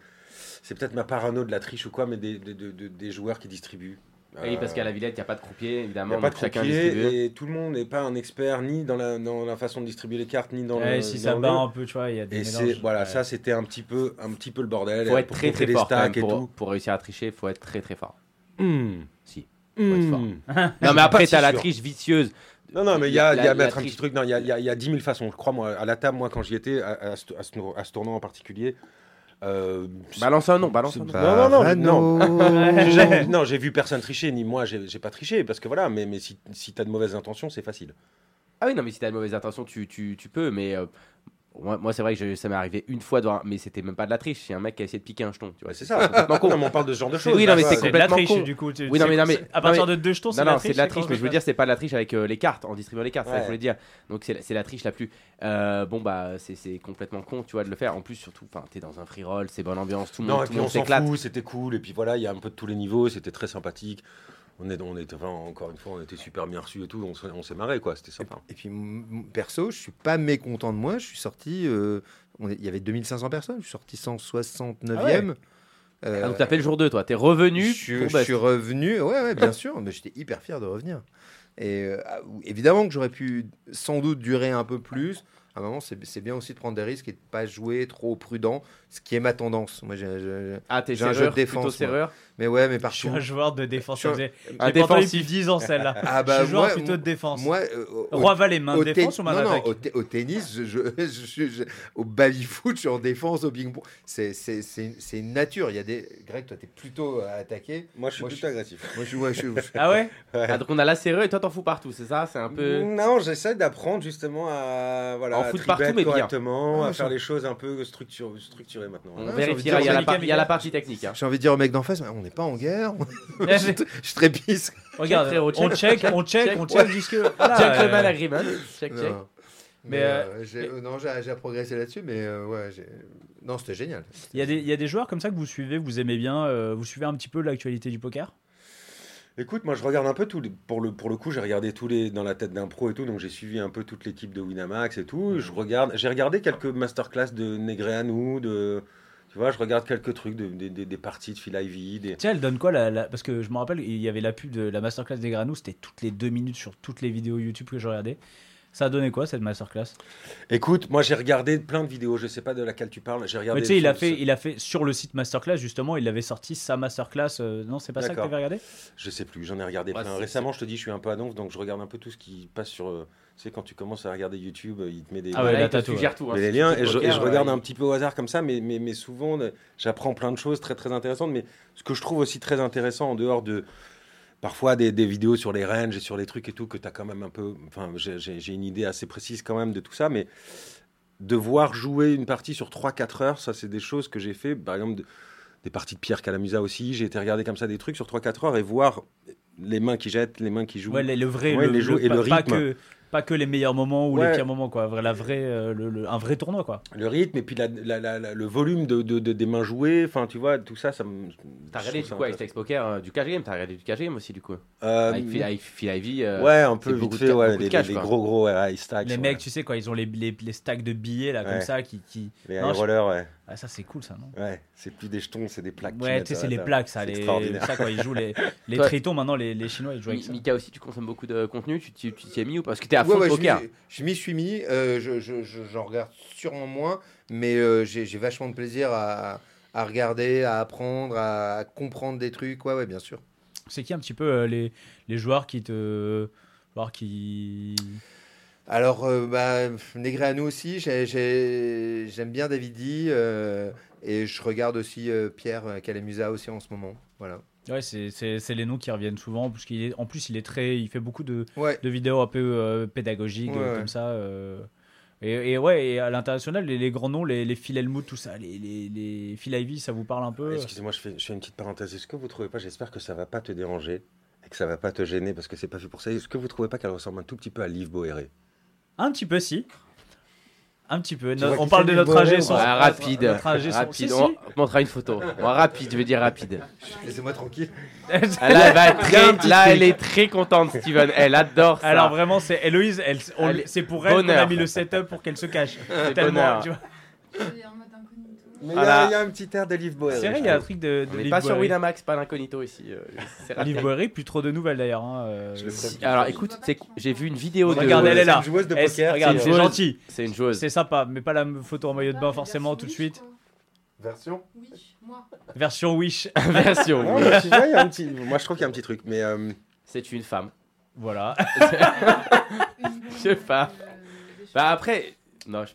C'est peut-être ma parano de la triche ou quoi, mais des- des- des joueurs qui distribuent. Oui, parce qu'à la Villette, il n'y a pas de croupier, Il évidemment. n'y a pas de croupier et tout le monde n'est pas un expert ni dans la, dans la façon de distribuer les cartes, ni dans Ouais, le. Si dans ça le bat un peu, tu vois, il y a des Et c'est mélanges. voilà, Ouais. ça c'était un petit peu un petit peu le bordel. faut être pour très très fort même, et pour, tout. pour réussir à tricher, faut être très très fort. Hmm. Si. Hmm. fort. Non, mais après, si t'as la triche vicieuse. Non, non, mais il y a, La- il y a mettre un petit truc. Non, il y a, il y a- il y a 10 000 façons. Je crois, moi, à la table, moi, quand j'y étais, à, à ce, à ce- à ce tournoi en particulier. Euh, Balance un nom, balance un nom. Non, non, non, jamais- non, j'ai vu personne tricher, ni moi, j'ai j'ai pas triché, parce que voilà, mais, mais si, si t'as de mauvaises intentions, c'est facile. Ah oui, non, mais si t'as de mauvaises intentions, tu, tu, tu peux, mais euh, moi, moi, c'est vrai que je- ça m'est arrivé une fois, dans un- mais c'était même pas de la triche, c'est un mec qui a essayé de piquer un jeton. Tu vois, Ouais, c'est ça. complètement con. Non, mais on parle de ce genre de choses. Oui, non, mais c'est C'est de la complètement triche, con. du coup. tu- Oui, non, mais- non, mais- À partir de deux jetons, c'est de la non, c'est de la triche, mais je veux dire, c'est pas de la triche avec euh, les cartes, en distribuant les cartes, c'est ça que je Ouais. voulais dire. Donc c'est la, c'est la triche la plus. euh, bon, bah, c'est c'est complètement con, tu vois, de le faire. En plus, surtout, enfin, t'es dans un free roll, c'est bonne ambiance, tout le monde, tout le on monde s'éclate. c'était cool. Et puis voilà, il y a un peu de tous les niveaux, c'était très sympathique. On est, on est, enfin, encore une fois, on était super bien reçus et tout. On, s'est- on s'est marré, quoi. C'était sympa. Et puis, perso, je suis pas mécontent de moi. Je suis sorti. euh, on est- Il y avait 2500 personnes. Je suis sorti 169e. Euh, Ah, donc t'as fait le jour 2, toi, t'es revenu je, pour je suis revenu. Ouais, ouais, bien sûr. Mais j'étais hyper fier de revenir. Et euh, ah, évidemment que j'aurais pu sans doute durer un peu plus. À un moment, c'est c'est bien aussi de prendre des risques et de pas jouer trop prudent, ce qui est ma tendance. Moi, j'ai- Ah, un jeu de défense. Mais ouais, mais Je partout. suis un joueur de défense. Je un- Un J'ai entendu défensif. depuis 10 ans celle-là. Ah Je bah suis joueur moi, plutôt de défense. moi, euh, au- Roi Valet, main défense ou main non, non, d'attaque au, te- au tennis, je, je, je- je- au baby-foot, je suis en défense, au ping-pong. C'est, c'est, c'est, c'est une nature. Il y a des... Greg, toi, tu es plutôt à attaquer. Moi, je suis Moi, plutôt je- agressif. Moi, je, ouais, je, je- Ah ouais Ah, donc on a la serrure et toi t'en fous partout, c'est ça? C'est un peu. Non, j'essaie d'apprendre justement à voilà, En à foutre tribet partout, mais bien. correctement, Ah, à je- faire les choses un peu structur- structurées maintenant. On Ouais, j'ai vérifiera, envie il y, a de la dire, par- il y a la partie technique. hein. j'ai envie de dire au mec d'en face, on n'est pas en guerre. Je, je trépice. Regarde, frérot, on check. check, on check, Check. on check jusque. Voilà, Gentleman euh, agreement. Check, check. Non. Mais, Mais, euh, euh, j'ai, non, j'ai, j'ai progressé là-dessus, mais euh, ouais, j'ai... non, c'était génial. Il y, a des- il y a des joueurs comme ça que vous suivez, vous aimez bien, euh, vous suivez un petit peu l'actualité du poker? Écoute, moi je regarde un peu tous les. Pour le, pour le coup, j'ai regardé tous les dans la tête d'un pro et tout, donc j'ai suivi un peu toute l'équipe de Winamax et tout. Je regarde, j'ai regardé quelques masterclass de Negreanu, de. Tu vois, je regarde quelques trucs, de, des- parties de Phil Ivey. Des... Tiens, elle donne quoi Parce que je me rappelle, il y avait la pub de la masterclass des Granou, c'était toutes les deux minutes sur toutes les vidéos YouTube que je regardais. Ça a donné quoi cette masterclass? Écoute, moi j'ai regardé plein de vidéos, je sais pas de laquelle tu parles. J'ai regardé. Mais tu sais, il a fait, il a fait sur le site masterclass justement, il avait sorti sa masterclass. euh, non, c'est pas ça que tu avais regardé? Je sais plus, j'en ai regardé Ouais, plein. Récemment, je te dis, je suis un peu annonce, donc je regarde un peu tout ce qui passe sur. euh, Tu sais, quand tu commences à regarder YouTube, il te met des. Ah ouais, Là, t'as tout, ouais. tout. hein. Les tu liens, et je, poker, et je regarde ouais, un petit peu au hasard comme ça, mais, mais, mais souvent, euh, j'apprends plein de choses très très intéressantes. Mais ce que je trouve aussi très intéressant, en dehors de parfois des, des vidéos sur les ranges et sur les trucs et tout, que tu as quand même un peu. Enfin, j'ai- une idée assez précise quand même de tout ça, mais de voir jouer une partie sur 3-4 heures, ça, c'est des choses que j'ai fait. Par exemple, de- des parties de Pierre Calamusa aussi. J'ai été regarder comme ça des trucs sur 3-4 heures et voir les mains qui jettent, les mains qui jouent. Ouais, le, vrai, Ouais, le, les jeux le- et le pas rythme. que, pas que les meilleurs moments ou les pires moments, quoi. Vrai- La vraie, euh, le- le- un vrai tournoi, quoi. Le rythme et puis la- la- la- la- le volume de, de- de- des mains jouées, enfin tu vois, tout ça, ça me. T'as je regardé du coup avec. Tex Poker euh, du cash game, t'as regardé du cash game aussi du coup. Euh, Avec Phil avec Phil Ivey. euh, ouais, un peu vite de fait, ouais, les, cash, les quoi. gros gros ouais, high stacks, Les ouais. mecs, tu sais, quoi, ils ont les, les, les stacks de billets, là, comme ça, qui. qui... les Non, je- ouais. Ah, ça, c'est cool, ça, non Ouais, c'est plus des jetons, c'est des plaques. Ouais, tu sais, c'est les plaques, ça. Les... Ça, quoi, ils jouent les, tritons, maintenant, les, les Chinois, ils jouent avec ça. Mika aussi, tu consommes beaucoup de contenu, tu t'y tu t'y es mis ou pas? Parce que t'es à fond Ouais, ouais, de je poker. m'y- je m'y suis mis. euh, je, je- je- j'en regarde sûrement moins, mais euh, j'ai, vachement de plaisir à, à regarder, à apprendre, à comprendre des trucs. Ouais, ouais, bien sûr. C'est qui un petit peu euh, les, les joueurs qui te. Joueurs qui. Alors, euh, bah, Negreanu aussi, j'ai- j'ai- j'aime bien Davidi euh, et je regarde aussi euh, Pierre Calamusa aussi en ce moment. Voilà. Ouais, c'est- c'est c'est les noms qui reviennent souvent, parce qu'il est, en plus, il est très, il fait beaucoup de, Ouais. de vidéos un peu euh, pédagogiques, Ouais, euh, ouais. comme ça. euh. Et, et ouais, et à l'international, les, les grands noms, les, les Phil Hellmuth, tout ça, les, les, les Phil Ivey, ça vous parle un peu Excusez-moi, je fais, je fais une petite parenthèse. Est-ce que vous trouvez pas, j'espère que ça va pas te déranger et que ça va pas te gêner parce que c'est pas fait pour ça. Est-ce que vous trouvez pas qu'elle ressemble un tout petit peu à Liv Boéré Un petit peu, si. Un petit peu. No- on parle de notre. Ouais, rapide, Notre son. rapide. Si, si. On, montrera une photo. Ouais, rapide, je veux dire rapide. Laissez-moi tranquille. Ah, Là, elle, va être très- là, elle est très contente, Steven. Elle adore ça. Alors vraiment, c'est Héloïse, elle, c'est pour elle qu'on a mis le setup pour qu'elle se cache. C'est Tellement, bonheur. tu vois. Mais il y, Voilà. a- il y a un petit air de Liv Boéré. C'est vrai, il y a un truc de, On de pas sur. Winamax, pas d'incognito ici. euh. Liv Boerry, plus trop de nouvelles d'ailleurs. hein, euh, Si- Alors écoute, j'ai vu une vidéo de. Regarde, elle est là. C'est une joueuse de poker. c'est gentil. C'est une joueuse. C'est sympa, mais pas la photo en maillot de bain forcément tout de suite. Version Oui, moi. Version Wish. Version. Non, y a un petit... Moi, je trouve qu'il y a un petit truc. Mais euh, C'est une femme. Voilà. Je sais pas. Bah après, non. Je...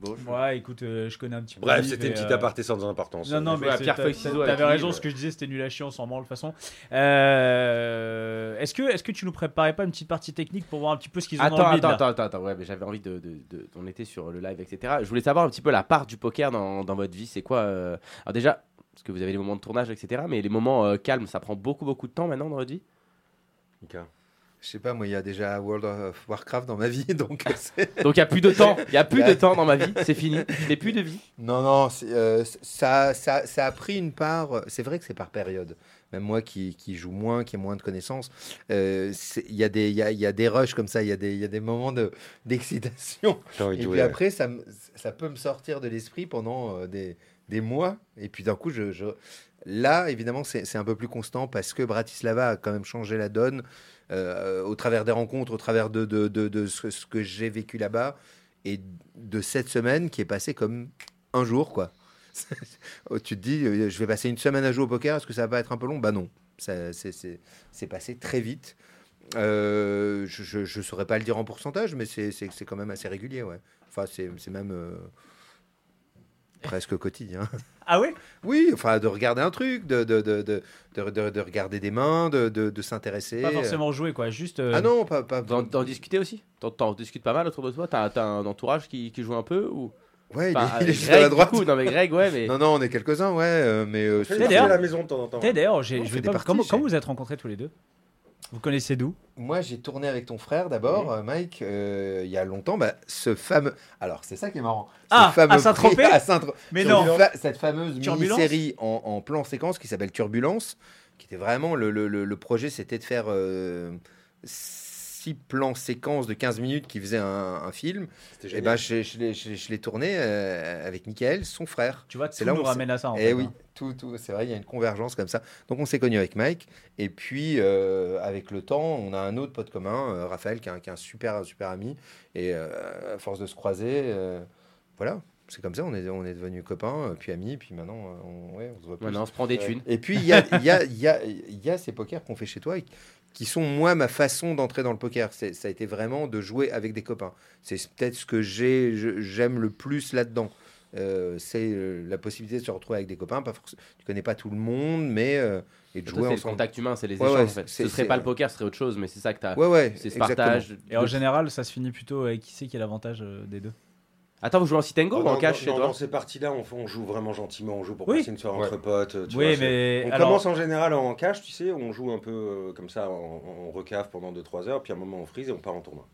Bon, je- Ouais, écoute, euh, je connais un petit peu. bref, c'était une petite euh, aparté sans importance. Non, non, mais à Pierre Feuille Ciseaux t'avais raison, Liv. ce que je disais, c'était nul à chier, on s'en branle de toute façon. Euh, Est-ce que, est que tu nous préparais pas une petite partie technique pour voir un petit peu ce qu'ils ont Attends, bide, attends, là attends, attends, attends, ouais, mais j'avais envie de, de, de- On était sur le live, etc. Je voulais savoir un petit peu la part du poker dans, dans votre vie. C'est quoi euh, Alors déjà, parce que vous avez les moments de tournage, etc. Mais les moments euh, calmes, ça prend beaucoup, beaucoup de temps maintenant dans votre vie? Mika. Je sais pas, moi, il y a déjà World of Warcraft dans ma vie, donc c'est- Donc il n'y a plus de temps. Il n'y a plus de temps dans ma vie. C'est fini. Je n'ai plus de vie. Non, non, euh, ça, ça, ça a pris une part. C'est vrai que c'est par période. Même moi qui, qui joue moins, qui ai moins de connaissances, euh, il y, a des- il y, a, il y a des rushs comme ça, il y, a des- il y a des moments de, d'excitation. De Et puis après, ça, ça peut me sortir de l'esprit pendant euh, des, des mois. Et puis d'un coup, je, je- là, évidemment, c'est, c'est un peu plus constant parce que Bratislava a quand même changé la donne euh, au travers des rencontres, au travers de, de, de, ce, que j'ai vécu là-bas et de cette semaine qui est passée comme un jour, quoi. Oh, tu te dis, euh, je vais passer une semaine à jouer au poker, est-ce que ça va être un peu long? Bah non, c'est- passé très vite. Euh, je ne saurais pas le dire en pourcentage, mais c'est quand même assez régulier, ouais. Enfin, c'est même presque quotidien. Ah ouais Oui, enfin, de regarder un truc, de, de, de, de, de- de- de regarder des mains, de, de, de s'intéresser. Pas forcément jouer, quoi. Juste. euh, Ah non, pas. pas D'en d'en discuter aussi? T'en- T'en discutes pas mal autour de toi? T'as as un entourage qui, qui joue un peu ou... Ouais, il, est, il est euh, juste Greg, à la droite. coup, non mais Greg, ouais, mais. Non, non, on est quelques-uns, ouais, euh, mais euh, c'est- à la maison de temps en temps. t'es, D'ailleurs, je vais pas. parties, Comment, c'est- comment vous êtes rencontrés tous les deux? Vous connaissez d'où? Moi, j'ai tourné avec ton frère d'abord, euh, Mike, euh, il y a longtemps. Bah, ce fameux. Alors, c'est ça qui est marrant. Ce Ah, fameux à Saint-Tropez Mais non fa- Cette fameuse mini-série en, en plan séquence qui s'appelle Turbulence, qui était vraiment. Le, le- le- le projet, c'était de faire euh, six plans séquences de 15 minutes qui faisaient un, un film. Et génial. ben, je, je l'ai- je- je l'ai tourné euh, avec Michael, son frère. Tu vois, C'est là où nous on ramène à ça. En Eh fait, oui, hein. tout, tout, c'est vrai, il y a une convergence comme ça. Donc on s'est connu avec Mike, et puis euh, avec le temps, on a un autre pote commun, euh, Raphaël, qui est un, qui est un super, super ami, et euh, à force de se croiser, euh, voilà, c'est comme ça, on est, on est devenus copains, puis amis, puis maintenant, on, ouais, on se voit plus. Maintenant, on se prend des thunes. Et puis il y a, il y, a, il y, a, il y a ces pokers qu'on fait chez toi, et qui sont moi ma façon d'entrer dans le poker. C'est, ça a été vraiment de jouer avec des copains. C'est peut-être ce que j'aime le plus là-dedans. Euh, c'est euh, la possibilité de se retrouver avec des copains. Pas forcément, tu connais pas tout le monde, mais euh, et de Toi, jouer c'est le ensemble. contact humain, c'est les Ouais, échanges. ouais, en fait. c'est- Ce serait c'est- pas le poker, ce serait autre chose, mais c'est ça que t'as. Ouais, ouais, C'est ce exactement. partage. Et en général, ça se finit plutôt avec qui c'est qui a l'avantage euh, des deux? Attends, vous jouez en sit and go ou en cash dans- chez toi dans ces parties-là, on, on joue vraiment gentiment, on joue pour Oui. passer une soirée Ouais. entre potes. tu Oui, vois, mais. On alors, commence en général en cash, tu sais, on joue un peu euh, comme ça, on, on recave pendant 2-3 heures, puis à un moment on freeze et on part en tournoi.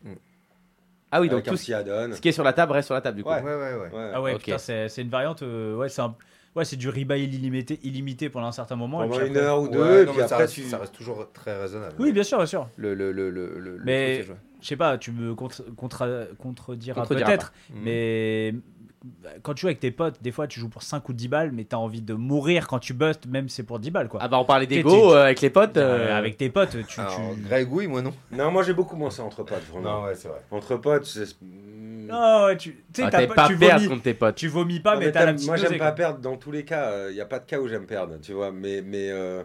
Ah oui, donc Avec tout ce qui est sur la table reste sur la table du coup. Ouais. Ouais, ouais. Ah ouais, Ok. putain, c'est, une variante. euh, ouais, c'est un- ouais, c'est du rebuy illimité, illimité pendant un certain moment. et Pendant puis une après- heure ou deux, Ouais, et non, puis ça, reste, tu. ça reste toujours très raisonnable. Oui, bien sûr, bien sûr. Le, le, le, le, Mais-. Je sais pas, tu me contre, contrediras peut-être, Mhm. mais quand tu joues avec tes potes, des fois tu joues pour 5 ou 10 balles, mais t'as envie de mourir quand tu bustes, même si c'est pour 10 balles quoi. Ah bah on parlait d'ego euh, avec les potes. Euh, euh, avec tes potes, tu. Alors, tu... Greg, oui, moi non. Non, moi j'ai beaucoup moins ça entre potes, vraiment. ouais, c'est vrai. Entre potes, c'est. Non, ouais, tu tu sais, ah, pas- tu perdre vomis. contre tes potes. Tu vomis pas, Non, mais, mais t'as la petite moi j'aime pas perdre dans tous les cas. Il n'y a pas de cas où j'aime perdre, tu vois. Mais, mais, euh,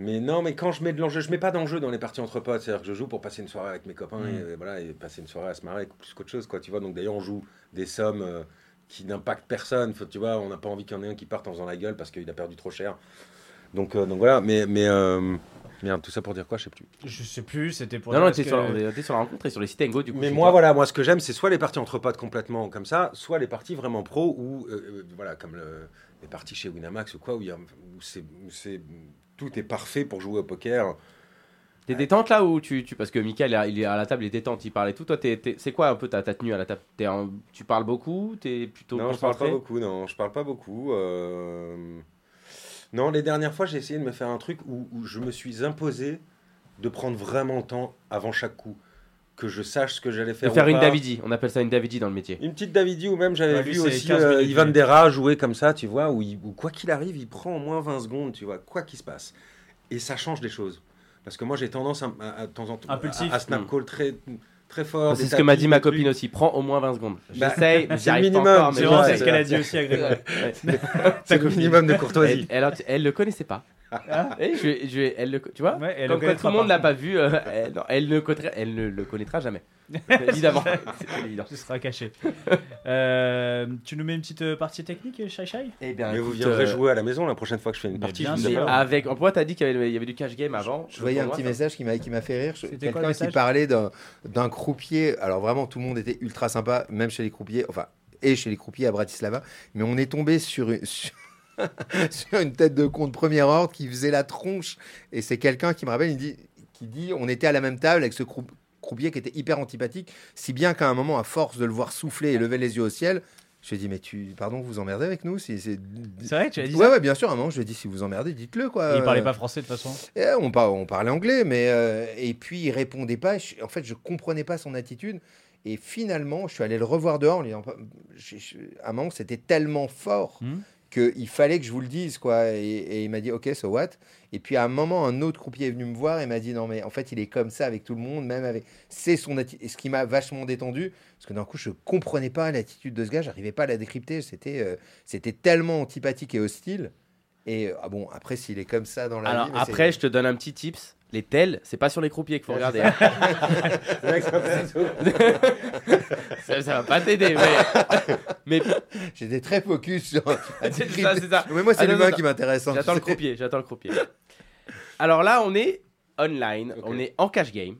Mais non, mais quand je mets de l'enjeu, je mets pas d'enjeu dans les parties entre potes. C'est-à-dire que je joue pour passer une soirée avec mes copains Mm. et, voilà, et passer une soirée à se marrer plus qu'autre chose, quoi. Tu vois, donc d'ailleurs, on joue des sommes euh, qui n'impactent personne. Faut, tu vois, on n'a pas envie qu'il y en ait un qui parte en faisant la gueule parce qu'il a perdu trop cher. Donc, euh, donc voilà, mais, mais euh, merde, tout ça pour dire quoi, je sais plus. Je sais plus, c'était pour. Non, dire non, t'es sur, la- que- on était sur la rencontre et sur les sites Ngo du coup. Mais moi, toi. voilà, moi, ce que j'aime, c'est soit les parties entre potes complètement comme ça, soit les parties vraiment pro ou voilà, comme le- les parties chez Winamax ou quoi, où, il y a- où c'est, où c'est- tout est parfait pour jouer au poker. T'es détente là ou tu, tu parce que Michael il est- à la table, il est détente, il parle et tout. Toi, t'es- t'es- c'est quoi un peu ta, ta tenue à la table? T'es un- Tu parles beaucoup? T'es plutôt non, je parle pas beaucoup. Non, je parle pas beaucoup. euh, Non, les dernières fois, j'ai essayé de me faire un truc où, où je me suis imposé de prendre vraiment le temps avant chaque coup, que je sache ce que j'allais De faire. faire ou une pas. Davidi, on appelle ça une Davidi dans le métier. Une petite Davidi ou même j'avais Ouais, vu aussi 15 euh, Ivan. Dera jouer comme ça, tu vois, où, il- où quoi qu'il arrive, il prend au moins 20 secondes, tu vois, quoi qu'il se passe. Et ça change des choses. Parce que moi, j'ai tendance à, à- à- de temps en temps Impulsif. à, à snap Mm. call très, très fort. C'est des ce que m'a dit ma copine aussi. Prends au moins 20 secondes. Bah, J'essaye, c'est j'y arrive le pas minimum, encore. mais C'est c'est ce qu'elle a dit aussi à. Ouais. C'est le minimum de Elle, courtoisie. elle, elle le connaissait pas. Ah. Et je, je elle le, tu vois? Ouais, elle Comme le quoi tout le monde l'a pas vu, euh, elle, non, elle, ne connaîtra, elle ne le connaîtra jamais. Évidemment. Évident. Ce sera caché. Euh, tu nous mets une petite euh, partie technique, Shai Shai? Eh bien, Mais vous viendrez euh, jouer à la maison la prochaine fois que je fais une partie. bien sûr. Avec, en pourquoi t'as dit qu'il y, avait- il y avait du cash game avant Je voyais un petit message qui m'a qui m'a fait rire. Quoi Quelqu'un qui parlait d'un d'un croupier. Alors vraiment, tout le monde était ultra sympa, même chez les croupiers. Enfin, et chez les croupiers à Bratislava. Mais on est tombé sur une, sur, sur une tête de compte premier ordre qui faisait la tronche. Et c'est quelqu'un qui me rappelle, il dit, qui dit, on était à la même table avec ce croup- croupier qui était hyper antipathique, si bien qu'à un moment, à force de le voir souffler et lever les yeux au ciel. Je lui ai dit, mais tu, pardon, vous emmerdez avec nous si, c'est... Vrai, tu as dit Ouais, ça ouais, bien sûr. À un moment, je lui ai dit, si vous emmerdez, dites-le, quoi. Il parlait pas français de toute façon. on, par- on parlait anglais, mais euh, et puis il répondait pas. Je- en fait, je comprenais pas son attitude. Et finalement, je suis allé le revoir dehors. En lui disant, je- je- à un moment, c'était tellement fort Hmm. Qu'il fallait que je vous le dise, quoi. Et, il m'a dit, ok, so what? Et puis à un moment, un autre croupier est venu me voir et m'a dit, non, mais en fait, il est comme ça avec tout le monde, même avec. C'est son attitude. Ce qui m'a vachement détendu, parce que d'un coup, je comprenais pas l'attitude de ce gars. J'arrivais pas à la décrypter. C'était, euh, c'était tellement antipathique et hostile. Et euh, ah bon, après, s'il est comme ça dans la Alors vie. mais après, c'est- je te donne un petit tips. Les tels, c'est pas sur les croupiers qu'il faut regarder. hein. C'est ça, ça va pas t'aider, mais, mais J'étais très focus sur. c'est ça, c'est ça. Mais moi, c'est Attends, l'humain attends. qui m'intéresse. hein, J'attends tu le sais. croupier, j'attends le croupier. Alors là, on est online, Ok. on est en cash game.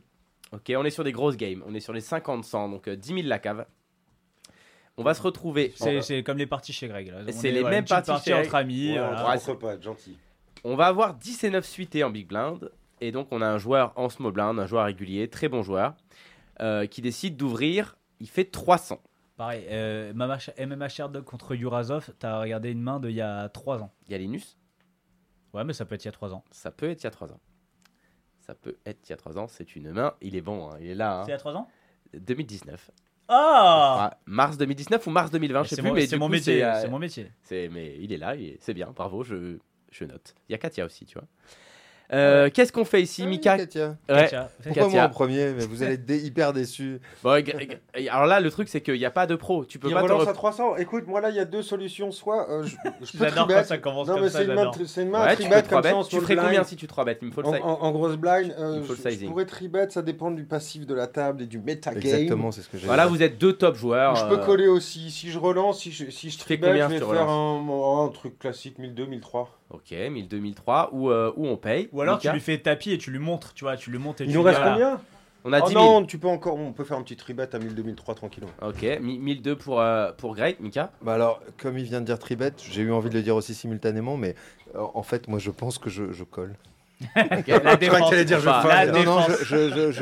Ok, on est sur des grosses games, on est sur les 50-100, donc euh, 10 000 la cave. On va se retrouver. C'est comme les parties chez Greg. C'est est, les voilà, mêmes parties chez entre amis. Ouais, voilà. gentil. On va avoir 10 et 9 suités en big blind. Et donc, on a un joueur en small blind, un joueur régulier, très bon joueur, euh, qui décide d'ouvrir. Il fait 300. Pareil, euh, MMA Sh- MMA Sherdog contre Yurazov, t'as regardé une main d'il y a 3 ans. Il y a Linus. Ouais, mais ça peut être il y a 3 ans. Ça peut être il y a 3 ans. Ça peut être il y a 3 ans. C'est une main. Il est bon, hein, il est là. hein. C'est il y a 3 ans? 2019. Ah mars 2019 ou mars 2020, je sais C'est plus, mon, mais c'est du mon métier. c'est, euh, C'est mon métier. c'est- mais il est là, c'est bien, bravo, je, je note. Il y a Katia aussi, tu vois. Euh, Qu'est-ce qu'on fait ici, Ah oui, Mika Katia. Ouais. Katia, Pourquoi Katia. moi en premier Mais vous allez être hyper déçus. Bon, alors là, le truc, c'est qu'il n'y a pas de pro. Tu peux Il pas te relance à 300. Écoute, moi là, il y a deux solutions. Soit euh, je, je peux quand ça commence Non, comme mais ça, c'est une main, j'adore. tri- c'est une main Ouais, tribet comme ça. Tu ferais combien si tu 3 bêtes Il me faut le En, size. en- en grosse blind, euh, Il faut le je, je pourrais tribet, ça dépend du passif de la table et du metagame. Exactement, c'est ce que j'ai Voilà, vous êtes deux top joueurs. Je peux euh, coller aussi. Si je relance, si je, si je tribet, je vais faire un, un truc classique 1002, 1003. Ok, 1000, 2003, ou, euh, ou on paye. Ou alors Mika tu lui fais tapis et tu lui montres, tu vois, tu lui montres et Il tu nous lui reste dis, voilà. combien On a Oh 10 000. non, tu peux encore, on peut faire un petit tribet à 1002, 1003 tranquillement. Ok, mi- 1002 pour, euh, pour Greg, Mika. Bah alors, comme il vient de dire tribet, j'ai eu envie de le dire aussi simultanément, mais euh, en fait, moi, je pense que je, je colle. La défense. dire je.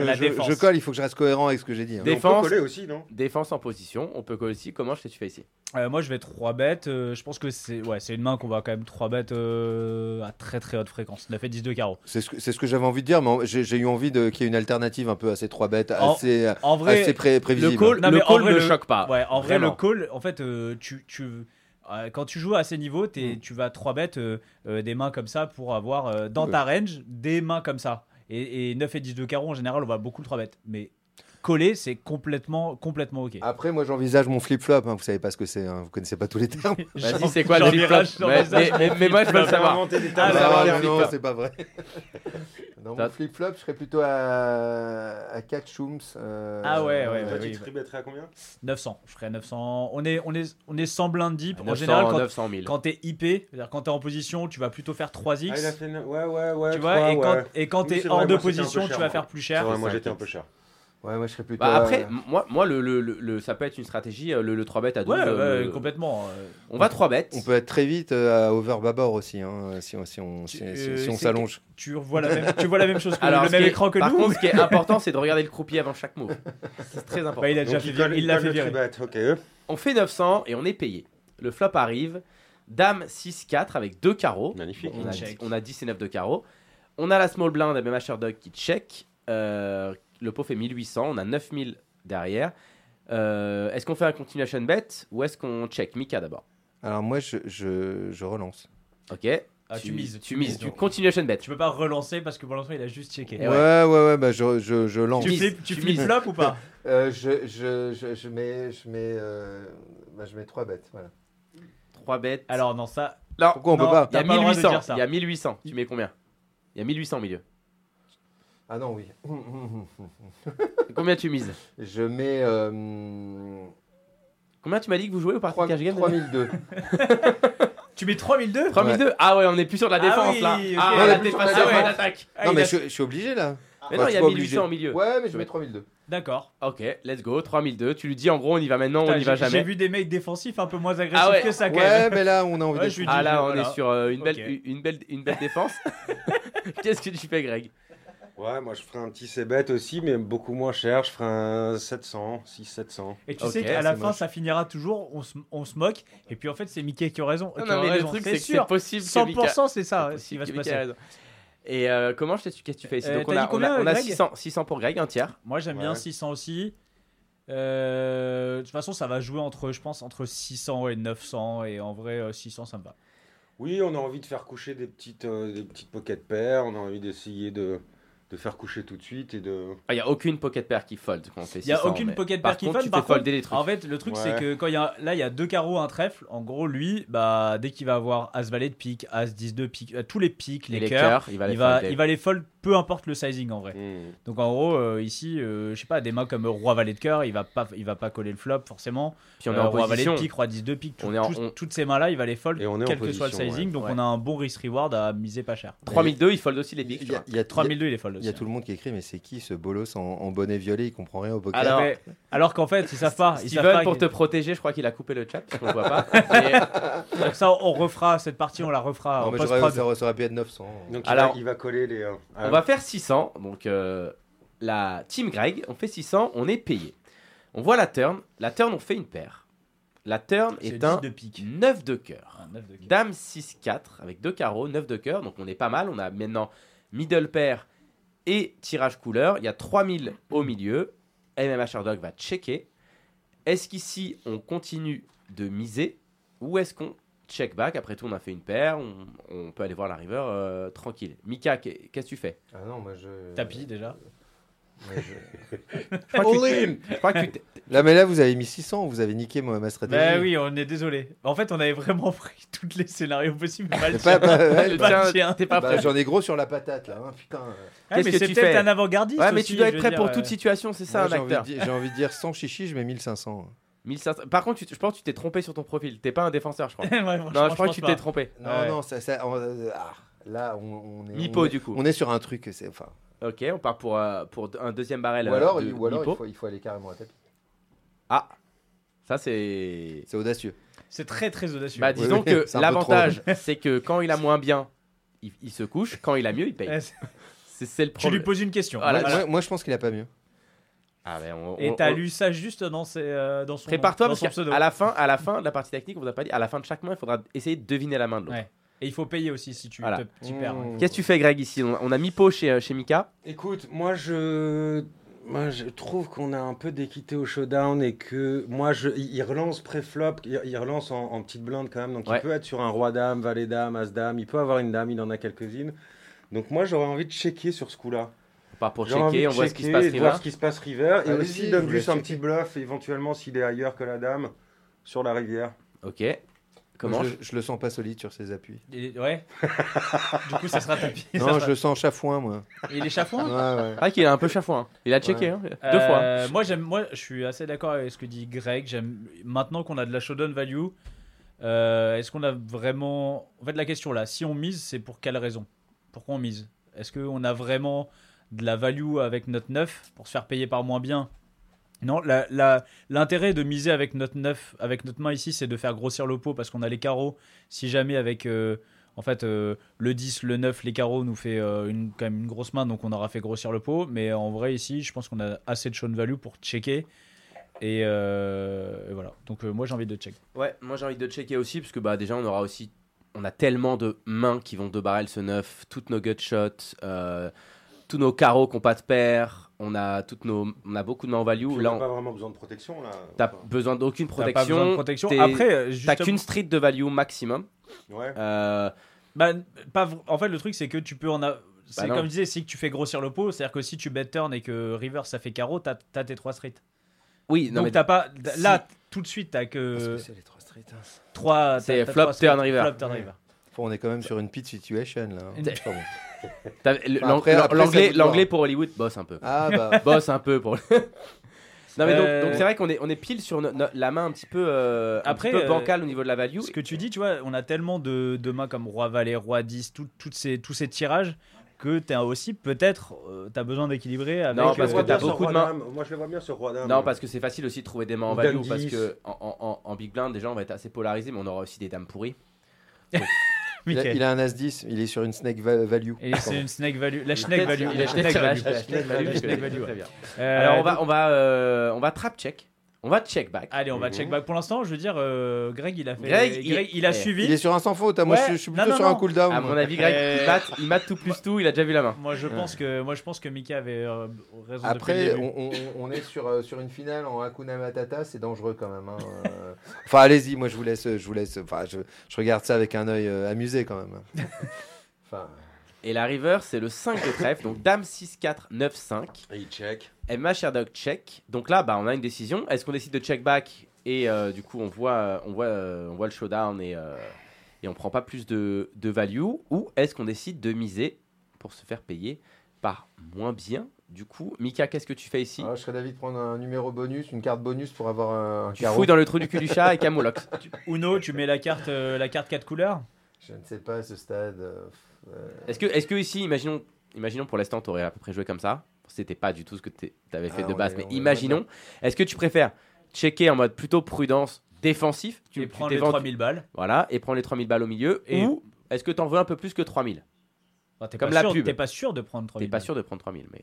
La défense. je, colle. Il faut que je reste cohérent avec ce que j'ai dit. hein. Défense. On peut coller aussi, non? Défense en position, on peut coller aussi. Comment je tu fais ici Euh, moi je vais 3 bêtes. euh, je pense que c'est ouais, c'est une main qu'on va quand même 3 bêtes euh, à très très haute fréquence. On a fait 10 de carreau. C'est ce que, c'est ce que j'avais envie de dire, mais j'ai eu envie de- qu'il y ait une alternative un peu à ces trois bêtes, En- assez, En vrai, assez pré- prévisible. Le call, Non, le mais call vrai, ne le- choque pas. Ouais, en vrai, le call, en fait, euh, tu, tu, quand tu joues à ces niveaux, Mm. tu vas 3 bêtes euh, euh, des mains comme ça pour avoir euh, dans Ouais. ta range des mains comme ça. Et, et 9 et 10 de carreau, en général, on va beaucoup le 3 bêtes. Mais collé, c'est complètement, complètement ok. Après, moi, j'envisage mon flip-flop. hein. Vous savez pas ce que c'est. hein. Vous connaissez pas tous les termes. Vas-y, c'est quoi le flip-flop mais, mais, mais- mais moi, je veux le savoir. des Ah, tables. bah, Ah, ouais, non, c'est pas vrai. Dans T'as- mon flip-flop, je serais plutôt à, à 4 shooms. euh, Ah ouais, ouais, euh, ouais, Tu à combien? 900, je ferais à 900. On est, on est, on est sans blind deep. en 900, général, quand, 900 000. quand t'es IP, c'est-à-dire quand t'es en position, tu vas plutôt faire 3x. Ah, il a fait. ne- Ouais, ouais, ouais. tu vois, et, ouais. quand, et quand t'es hors de position, tu vas faire plus cher. moi j'étais un peu cher. Ouais, moi, je serais plutôt. Bah, après, euh, moi, moi le, le, le, le- ça peut être une stratégie, euh, le, le 3 bet à 12. Ouais, euh, ouais, complètement. euh. On va 3 bêtes. on peut être très vite euh, à over babord aussi, hein, si on, si on, Tu- si, si- si on c'est s'allonge. Tu vois la même, tu vois la même chose que Alors, le même est- écran que par nous. contre, ce qui est important, c'est de regarder le croupier avant chaque move. C'est très important. Bah, il a déjà Donc, fait il colle- Il l'a fait le virer. tribet, ok. eux. On fait 900 et on est payé. Le flop arrive. Dame 6-4 avec deux carreaux. Magnifique. On a, Check. on a 10 et 9 de carreaux. On a la small blind avec Master Dog qui check. Euh, le pot fait 1800. On a 9000 derrière. Euh, est-ce qu'on fait un continuation bet ou est-ce qu'on check Mika d'abord? Alors, moi, je, je, je relance. Ok. Ah, tu mises, Tu tu mises. mises, Tu donc. continuation bet. Tu peux pas relancer parce que pour l'instant il a juste checké. Eh ouais, ouais. ouais, ouais, bah, je, je, je lance. Tu mises, flippes, tu flippes mises. flop ou pas? Euh, je, je, je, je mets, je mets, euh, bah, je mets 3 bêtes. Voilà. 3 bêtes. Alors non ça. non, Pourquoi on non. peut pas il y a T'as pas le droit de 1800. dire ça. Il y a 1800. Tu mets combien? Il y a 1800 au milieu. Ah non, oui. Combien tu mises Je mets euh, Combien tu m'as dit que vous jouez au parti 3, cash game 3002. Tu mets 3002 3002 Ah ouais, on est plus sur de la Ah défense oui, là. Ah, On là, est t'es plus sur passé la en défense. mode attaque. Ah, non, il mais a- je, je suis obligé là. Mais Bah, non, il y a suis pas 1800 au milieu. Ouais, mais je mets mets- 3002. D'accord. Ok, let's go, 3002. Tu lui dis en gros, on y va maintenant, on Putain, y va j'ai- J'ai jamais. vu des mecs défensifs un peu moins agressifs Ah ouais. que ça quand Ouais, même. mais là, on a envie Ouais, de je lui Ah là, on voilà. est sur euh, une, belle, Ok. une, belle, une belle défense. Qu'est-ce que tu fais, Greg? Ouais, moi je ferai un petit C-bet aussi, mais beaucoup moins cher. Je ferai un 700, 600-700. Et tu sais qu'à la c'est fin, moche. ça finira toujours, on se, on se moque, et puis en fait, c'est Mickey qui a raison. Non, qui non, aura mais le truc, c'est c'est sûr. possible que Mika- 100% c'est ça c'est ce qui va se passer. Et euh, comment je t'ai- qu'est-ce que tu fais? Ici Euh, Donc on a, dit combien, on a, on a Greg? 600, 600 pour Greg, un tiers. Moi, j'aime Ouais. bien 600 aussi. Euh, de toute façon, ça va jouer entre, je pense, entre 600 et 900, et en vrai, euh, 600, ça me va. Oui, on a envie de faire coucher des petites, euh, des petites pocket paires. On a envie d'essayer de, de faire coucher tout de suite et de. Il n'y a aucune pocket pair qui fold quand on fait Il y a 600, aucune mais pocket par pair qui contre, fold, tu par contre- folder les trucs. En fait, le truc, Ouais. c'est que quand il y a, là, il y a deux carreaux, un trèfle. En gros, lui, bah, dès qu'il va avoir As valet de pique, As 10 de pique, euh, tous les piques, les, les cœurs, cœurs, il va les il va, il va les fold, peu importe le sizing en vrai. Hmm. Donc en gros, euh, ici, euh, je sais pas, des mains comme roi valet de cœur, il va pas, il va pas coller le flop forcément. Puis on est Euh, en roi valet de pique, roi 10 de pique, tout- On est en- tout- on- toutes ces mains là, il va les fold, Et on est en quel que soit le sizing. ouais. Donc Ouais. on a un bon risk reward à miser pas cher. 3002, il fold aussi les Il piques. y a, il y a- 3002 il est fold il aussi. y a tout le monde qui écrit, mais c'est qui ce bolos en, en bonnet violet Il comprend rien au poker. Alors, Mais- alors qu'en fait, ils savent pas. Ils savent Steven, pas pour te protéger, je crois qu'il a coupé le chat le voit pas. Donc ça, on refera cette partie, on la refera ça, aurait- pu être 900. Donc il, Alors- va, il va coller les. On va faire 600. Donc, euh, la team Greg, on fait 600, on est payé. On voit la turn. La turn, on fait une paire. La turn est 10 un de pique. 9 de cœur. Ah, de cœur. Dame 6-4 avec deux carreaux, 9 de cœur. Donc, on est pas mal. On a maintenant middle pair et tirage couleur. Il y a 3000 au milieu. MMH Dog va checker. Est-ce qu'ici, on continue de miser ou est-ce qu'on check back Après tout, on a fait une paire. On, on peut aller voir la river euh, tranquille. Mika, qu'est- qu'est-ce que tu fais? Ah non, moi je. Tapis déjà. moi, je- Je crois que tu t'es- je crois que tu t'es- Là, mais là, vous avez mis 600, vous avez niqué ma stratégie. Bah oui, on est désolé. En fait, on avait vraiment pris tous les scénarios possibles. Pas le pas- pas- ouais, pas bah. J'en ai gros sur la patate là, hein, putain. Ah, Qu'est-ce mais c'est tu peut-être un avant-gardiste. Ouais, mais aussi, tu dois être prêt dire, pour euh. toute situation, c'est ça Moi, un j'ai envie, acteur. de dire, j'ai envie de dire sans chichi, je mets 1500. 1500. Par contre, tu- je pense que tu t'es trompé sur ton profil. T'es pas un défenseur, je crois. Ouais, non, je crois que pense tu pas. t'es trompé. Non, Ouais. non, ça, ça- on- euh, ah, là, on, on est. Mipo, on est- du coup. On est sur un truc, c'est enfin. Ok, on part pour, euh, pour un deuxième barrel. Ou euh, alors, de ou alors Mipo. il, faut, il faut aller carrément à tapis. Ah, ça c'est. C'est audacieux. C'est très très audacieux. Bah, disons oui, que c'est un peu l'avantage, c'est que quand il a moins bien, il, il se couche. Quand il a mieux, il paye. C'est- C'est c'est le tu lui problème. poses une question. Voilà, moi, Voilà. moi- moi, je pense qu'il a pas mieux. Ah, on- Et t'as on- lu ça juste dans, ses, euh, dans son, Prépare-toi dans parce son qu'à pseudo. à la fin, à la fin de la partie technique, on vous a pas dit. À la fin de chaque main, il faudra essayer de deviner la main de l'autre. Ouais. Et il faut payer aussi si tu, Voilà. te, tu perds. Mmh. Qu'est-ce que tu fais, Greg ici? On, a mis pot chez, euh, chez Mika. Écoute, moi je. Moi, je trouve qu'on a un peu d'équité au showdown et que moi, je, il relance pré-flop, il, il relance en, en petite blinde quand même, donc Ouais. il peut être sur un roi-dame, valet-dame, as-dame, il peut avoir une dame, il en a quelques-unes. Donc moi, j'aurais envie de checker sur ce coup-là. Part pour checker, on voit ce qui se passe river. ce qui se passe river. Et aussi, donne juste un checker. petit bluff éventuellement s'il est ailleurs que la dame sur la rivière. Ok. Comment je, je le sens pas solide sur ses appuis. Et- Ouais. du coup, ça sera tapis. Non, sera- je le sens chafouin, moi. Il est chafouin Ouais, ouais. Ah, qu'il a un peu chafouin. Il a checké, hein, deux fois. Euh, Moi, j'aime. Moi, je suis assez d'accord avec ce que dit Greg. J'aime. Maintenant qu'on a de la showdown value, euh, est-ce qu'on a vraiment. En fait, la question là, si on mise, c'est pour quelle raison? Pourquoi on mise? Est-ce qu'on a vraiment de la value avec notre 9 pour se faire payer par moins bien Non, l'intérêt de miser avec notre 9, avec notre main ici, c'est de faire grossir le pot parce qu'on a les carreaux. Si jamais avec. euh, en fait, euh, le 10, le 9, les carreaux nous fait euh, quand même une grosse main, donc on aura fait grossir le pot. Mais en vrai, ici, je pense qu'on a assez de shown value pour checker. Et, voilà. Donc moi, j'ai envie de check. Ouais, moi j'ai envie de checker aussi, parce que bah, déjà on aura aussi. On a tellement de mains qui vont de barrel ce 9, toutes nos gut shots, tous nos carreaux qui n'ont pas de paire, on a, toutes nos, on a beaucoup de mains en value. Tu Là, n'as on- pas vraiment besoin de protection là. t'as besoin d'aucune T'as pas besoin de protection. protection. t'es- Après, T'as justement- qu'une street de value maximum. Ouais. Euh, Bah, pas v- en fait, le truc, c'est que tu peux en a... C'est Bah non. comme je disais, si tu fais grossir le pot, c'est-à-dire que si tu bet turn et que river ça fait carreau, t'as as tes trois streets. oui, non Donc mais t'as pas. si- Là, tout de suite, t'as Parce que que c'est les trois streets. hein. trois. C'est t'as- t'as flop, turn, river. Flop, turn, Ouais. river. Bon, on est quand même sur une pit situation, là. hein. Une- Enfin, bon. T'as- l'anglais, l'anglais pour Hollywood bosse un peu. Ah, bah. bosse un peu pour. non mais donc, Euh, donc c'est vrai qu'on est on est pile sur no- no- la main un petit peu euh, un Après, petit peu euh, bancale au niveau de la value. Ce que tu dis, tu vois, on a tellement de, de mains comme roi valet, roi 10, tout- toutes ces, tous ces tirages que t'as aussi peut-être euh, t'as besoin d'équilibrer avec. Non, parce que t'as bien sur beaucoup de mains. Moi je le vois bien sur roi dame. Non, parce que c'est facile aussi de trouver des mains en Ou value parce 10. que en, en- en- en big blind déjà on va être assez polarisé, mais on aura aussi des dames pourries. Il a, Mickey. il a un As-10, il est sur une snake va- value. Et c'est une snake value. La snake value. Il La a snake value. Euh, Alors on va on va euh, on va trap check, on va check back. Allez, on va check back. Pour l'instant, je veux dire, euh, Greg, il a fait. Greg, il- il, a eh, suivi. Il est sur un sans faute. hein. Moi, Ouais. je, je suis plutôt non, sur un non. cooldown. À mon avis, Greg, Euh, il mate, il mate tout plus tout, il a déjà vu la main. Moi, je pense que moi, je pense que Mika avait euh, raison. Après, on, on- on est sur, euh, sur une finale en Hakuna Matata, c'est dangereux quand même. hein. Enfin, allez-y, moi je vous laisse, je vous laisse. Enfin, je, je regarde ça avec un œil euh, amusé quand même. Enfin, Et la river, c'est le 5 de trèfle, donc dame 6 4 9 5. Et il check. Emma Sherdog check. Donc là, bah, on a une décision. Est-ce qu'on décide de check back et euh, du coup on voit, on voit, euh, on voit le showdown et, euh, et on prend pas plus de, de value? Ou est-ce qu'on décide de miser pour se faire payer par moins bien? Du coup, Mika, qu'est-ce que tu fais ici? Ah, je serais d'avis de prendre un numéro bonus, une carte bonus pour avoir un, Tu carreau. fouilles dans le trou du cul du chat et Camolox. Uno, tu mets la carte, euh, la carte 4 couleurs? Je ne sais pas à ce stade. euh, Est-ce que, est-ce que ici, imaginons, imaginons pour l'instant, tu aurais à peu près joué comme ça. C'était pas du tout ce que tu avais fait Ah, de base, est- mais on est imaginons. Est-ce que tu préfères checker en mode plutôt prudence, défensif Tu tu prends t'es les vendu- 3000 balles. Voilà, et prends les 3000 balles au milieu. Et- Ou est-ce que tu en veux un peu plus que 3000 Enfin, t'es Comme pas la sûr, pub. T'es pas sûr de prendre T'es 3000 pas balles. sûr de prendre 3000, mais.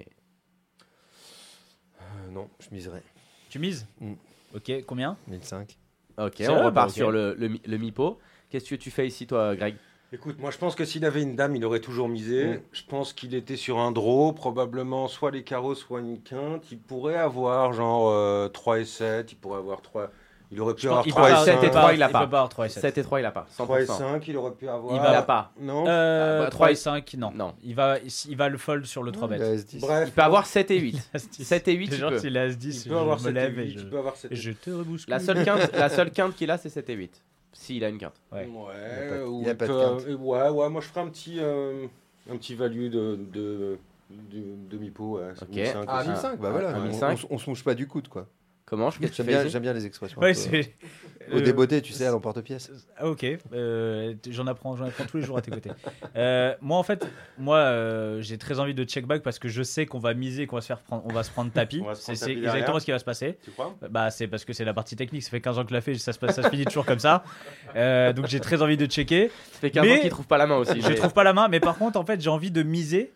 euh, non, je miserais. Tu mises Mm. Ok, combien? 1005. Ok, on repart bah, sur le, le, le MIPO. Qu'est-ce que tu fais ici, toi, Greg? Écoute, moi je pense que s'il avait une dame, il aurait toujours misé. Mm. Je pense qu'il était sur un draw, probablement soit les carreaux, soit une quinte. Il pourrait avoir genre euh, 3 et 7, il pourrait avoir 3. Il aurait pu Je avoir pense- il 3 peut et pas- 5. sept et peut trois, il a peut pas. pas avoir 3 et 7. 7 et 3, il a pas. 100%. 3 et 5, il aurait pu avoir. Il Il va- a pas. Non Euh, Ah, bah, 3 et trois- 5, non. Non. Il va, il va le fold sur le 3 Il bet. a As-10. Bref. Il peut avoir 7 et 8. 7 7 et 8, il Genre, peut. s'il a As-10, Il je peut avoir me 7 et lève et 8. je, Il peut avoir 7 et je te rebouscule. La seule quinte, la seule quinte qu'il a, c'est 7 et 8. S'il a une quinte. Ouais. Ouais, Il a pas- ou il a il pas de peut- quinte. ouais, ouais, moi je ferais un petit, euh, un petit value de, de, de demi-pot. Ouais, Ok. 1005 Ah, aussi. 1005, bah Ah, voilà. on, 1005. on- on se mouche pas du coude, quoi. Comment tu J'aime bien, j'aime bien les expressions. Ouais, peu, c'est. Au euh, débeauté, tu sais, à l'emporte-pièce. Ah, ok, euh, j'en apprends, j'en apprends tous les jours à tes côtés. Euh, moi en fait, moi euh, j'ai très envie de check back parce que je sais qu'on va miser, qu'on va se faire prendre, on va se prendre tapis. Se C'est prendre c'est tapis exactement ce qui va se passer. Tu crois? Bah c'est parce que c'est la partie technique. Ça fait 15 ans que je la fais, ça se passe, ça se finit toujours comme ça. Euh, donc j'ai très envie de checker. Ça fait 15 Mais- ans qu'il trouve pas la main aussi. Je mais trouve pas la main, mais par contre en fait j'ai envie de miser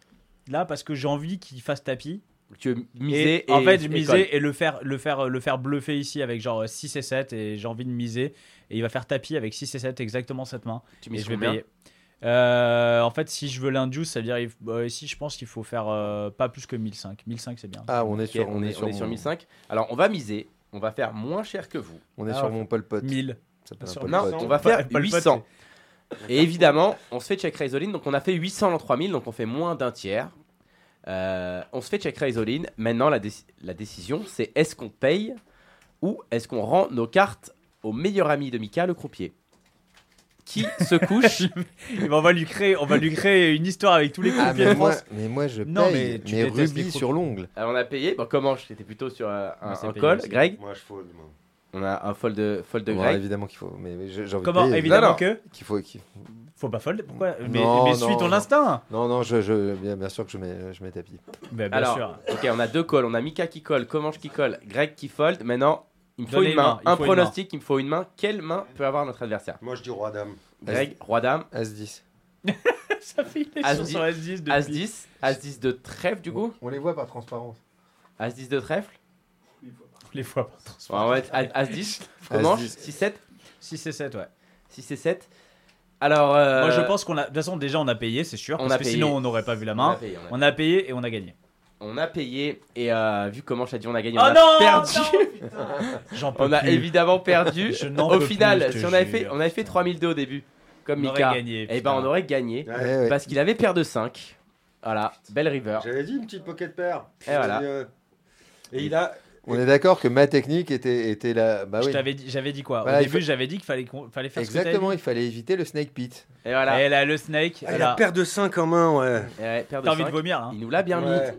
là parce que j'ai envie qu'il fasse tapis. Tu veux miser et, en fait, et je et le faire, le faire, le faire bluffer ici avec genre 6 et 7 et j'ai envie de miser et il va faire tapis avec 6 et 7 exactement cette main. Tu Et mises je vais payer. Euh, en fait, si je veux l'induce, ça veut dire bah, ici, je pense qu'il faut faire euh, pas plus que 1005. 1005, c'est bien. Ah, on est sur, on, est, on est sur mon- 1005. Alors, on va miser. On va faire moins cher que vous. On est Ah, sur mon Pol Pot. 1000. Ça un Sur Non, Pot. on va faire pas le pote, 800. Et évidemment, on se fait check in. Donc, on a fait 800 en 3000. Donc, on fait moins d'un tiers. Euh, on se fait all in. Maintenant, la, déci- la décision, c'est est-ce qu'on paye ou est-ce qu'on rend nos cartes au meilleur ami de Mika, le croupier? Qui se couche Et ben, on va lui créer, on va lui créer une histoire avec tous les Ah, croupiers mais, de moi, France. mais moi, je Non, paye. mais mais tu rubis croupiers. sur l'ongle. Alors, on a payé. Bon, comment? J'étais plutôt sur euh, un, un call. aussi. Greg? Moi, je fold. moi. On a un fold de, fold de Bon, Greg. évidemment qu'il faut. Mais, mais j'ai envie de Comment? payer, Évidemment non. que Qu'il faut, faut pas fold. Pourquoi? Mais, Non, mais non, suis ton non. instinct. Non, non, je, je, bien, bien sûr que je mets, je mets tapis. Bah, bien Alors, sûr. ok, on a deux calls. On a Mika qui colle, Comanche qui colle, Greg qui fold. Maintenant, il me faut Donnez une main. Un pronostic, il me faut une main. Quelle main peut avoir notre adversaire? Moi, je dis roi dame. Greg, roi dame, As-10. Ça fait une As sur dix- son As-10 depuis. As-10, As-10 de trèfle du coup, On les voit par transparence. As-10 de trèfle? Les fois par transfert. Ouais, ouais, As- As-10, Comanche, As-10. 6-7, 6 et 7, ouais. 6 et 7. Alors, euh, Moi, je pense qu'on a. De toute façon, déjà, on a payé, c'est sûr. On parce a que payé. sinon, on n'aurait pas vu la on a main. payé, on a On a payé et on a gagné. On a payé et euh, vu comment je t'ai dit on a gagné, on Oh a non perdu. J'en peux on a plus. évidemment perdu. Je n'en Au peux final, plus, si on avait jure. fait, on avait fait 3002 au début, comme On aurait Mika, gagné, et ben putain. on aurait gagné Ouais. Ouais, ouais. parce qu'il avait paire de 5. Voilà, belle river. J'avais dit une petite pocket pair. Et voilà. Et, euh, et il a. On est d'accord que ma technique était, était la. Bah oui. J'avais dit quoi Voilà, Au il début, j'avais dit qu'il fallait, qu'on- fallait faire Exactement, ce il fallait éviter le snake pit. Et voilà. Et là, le snake, Ah, il a voilà. paire de 5 en main, ouais. Ouais, T'as envie de 5. vomir, là. Il nous l'a bien mis. Ouais. Ça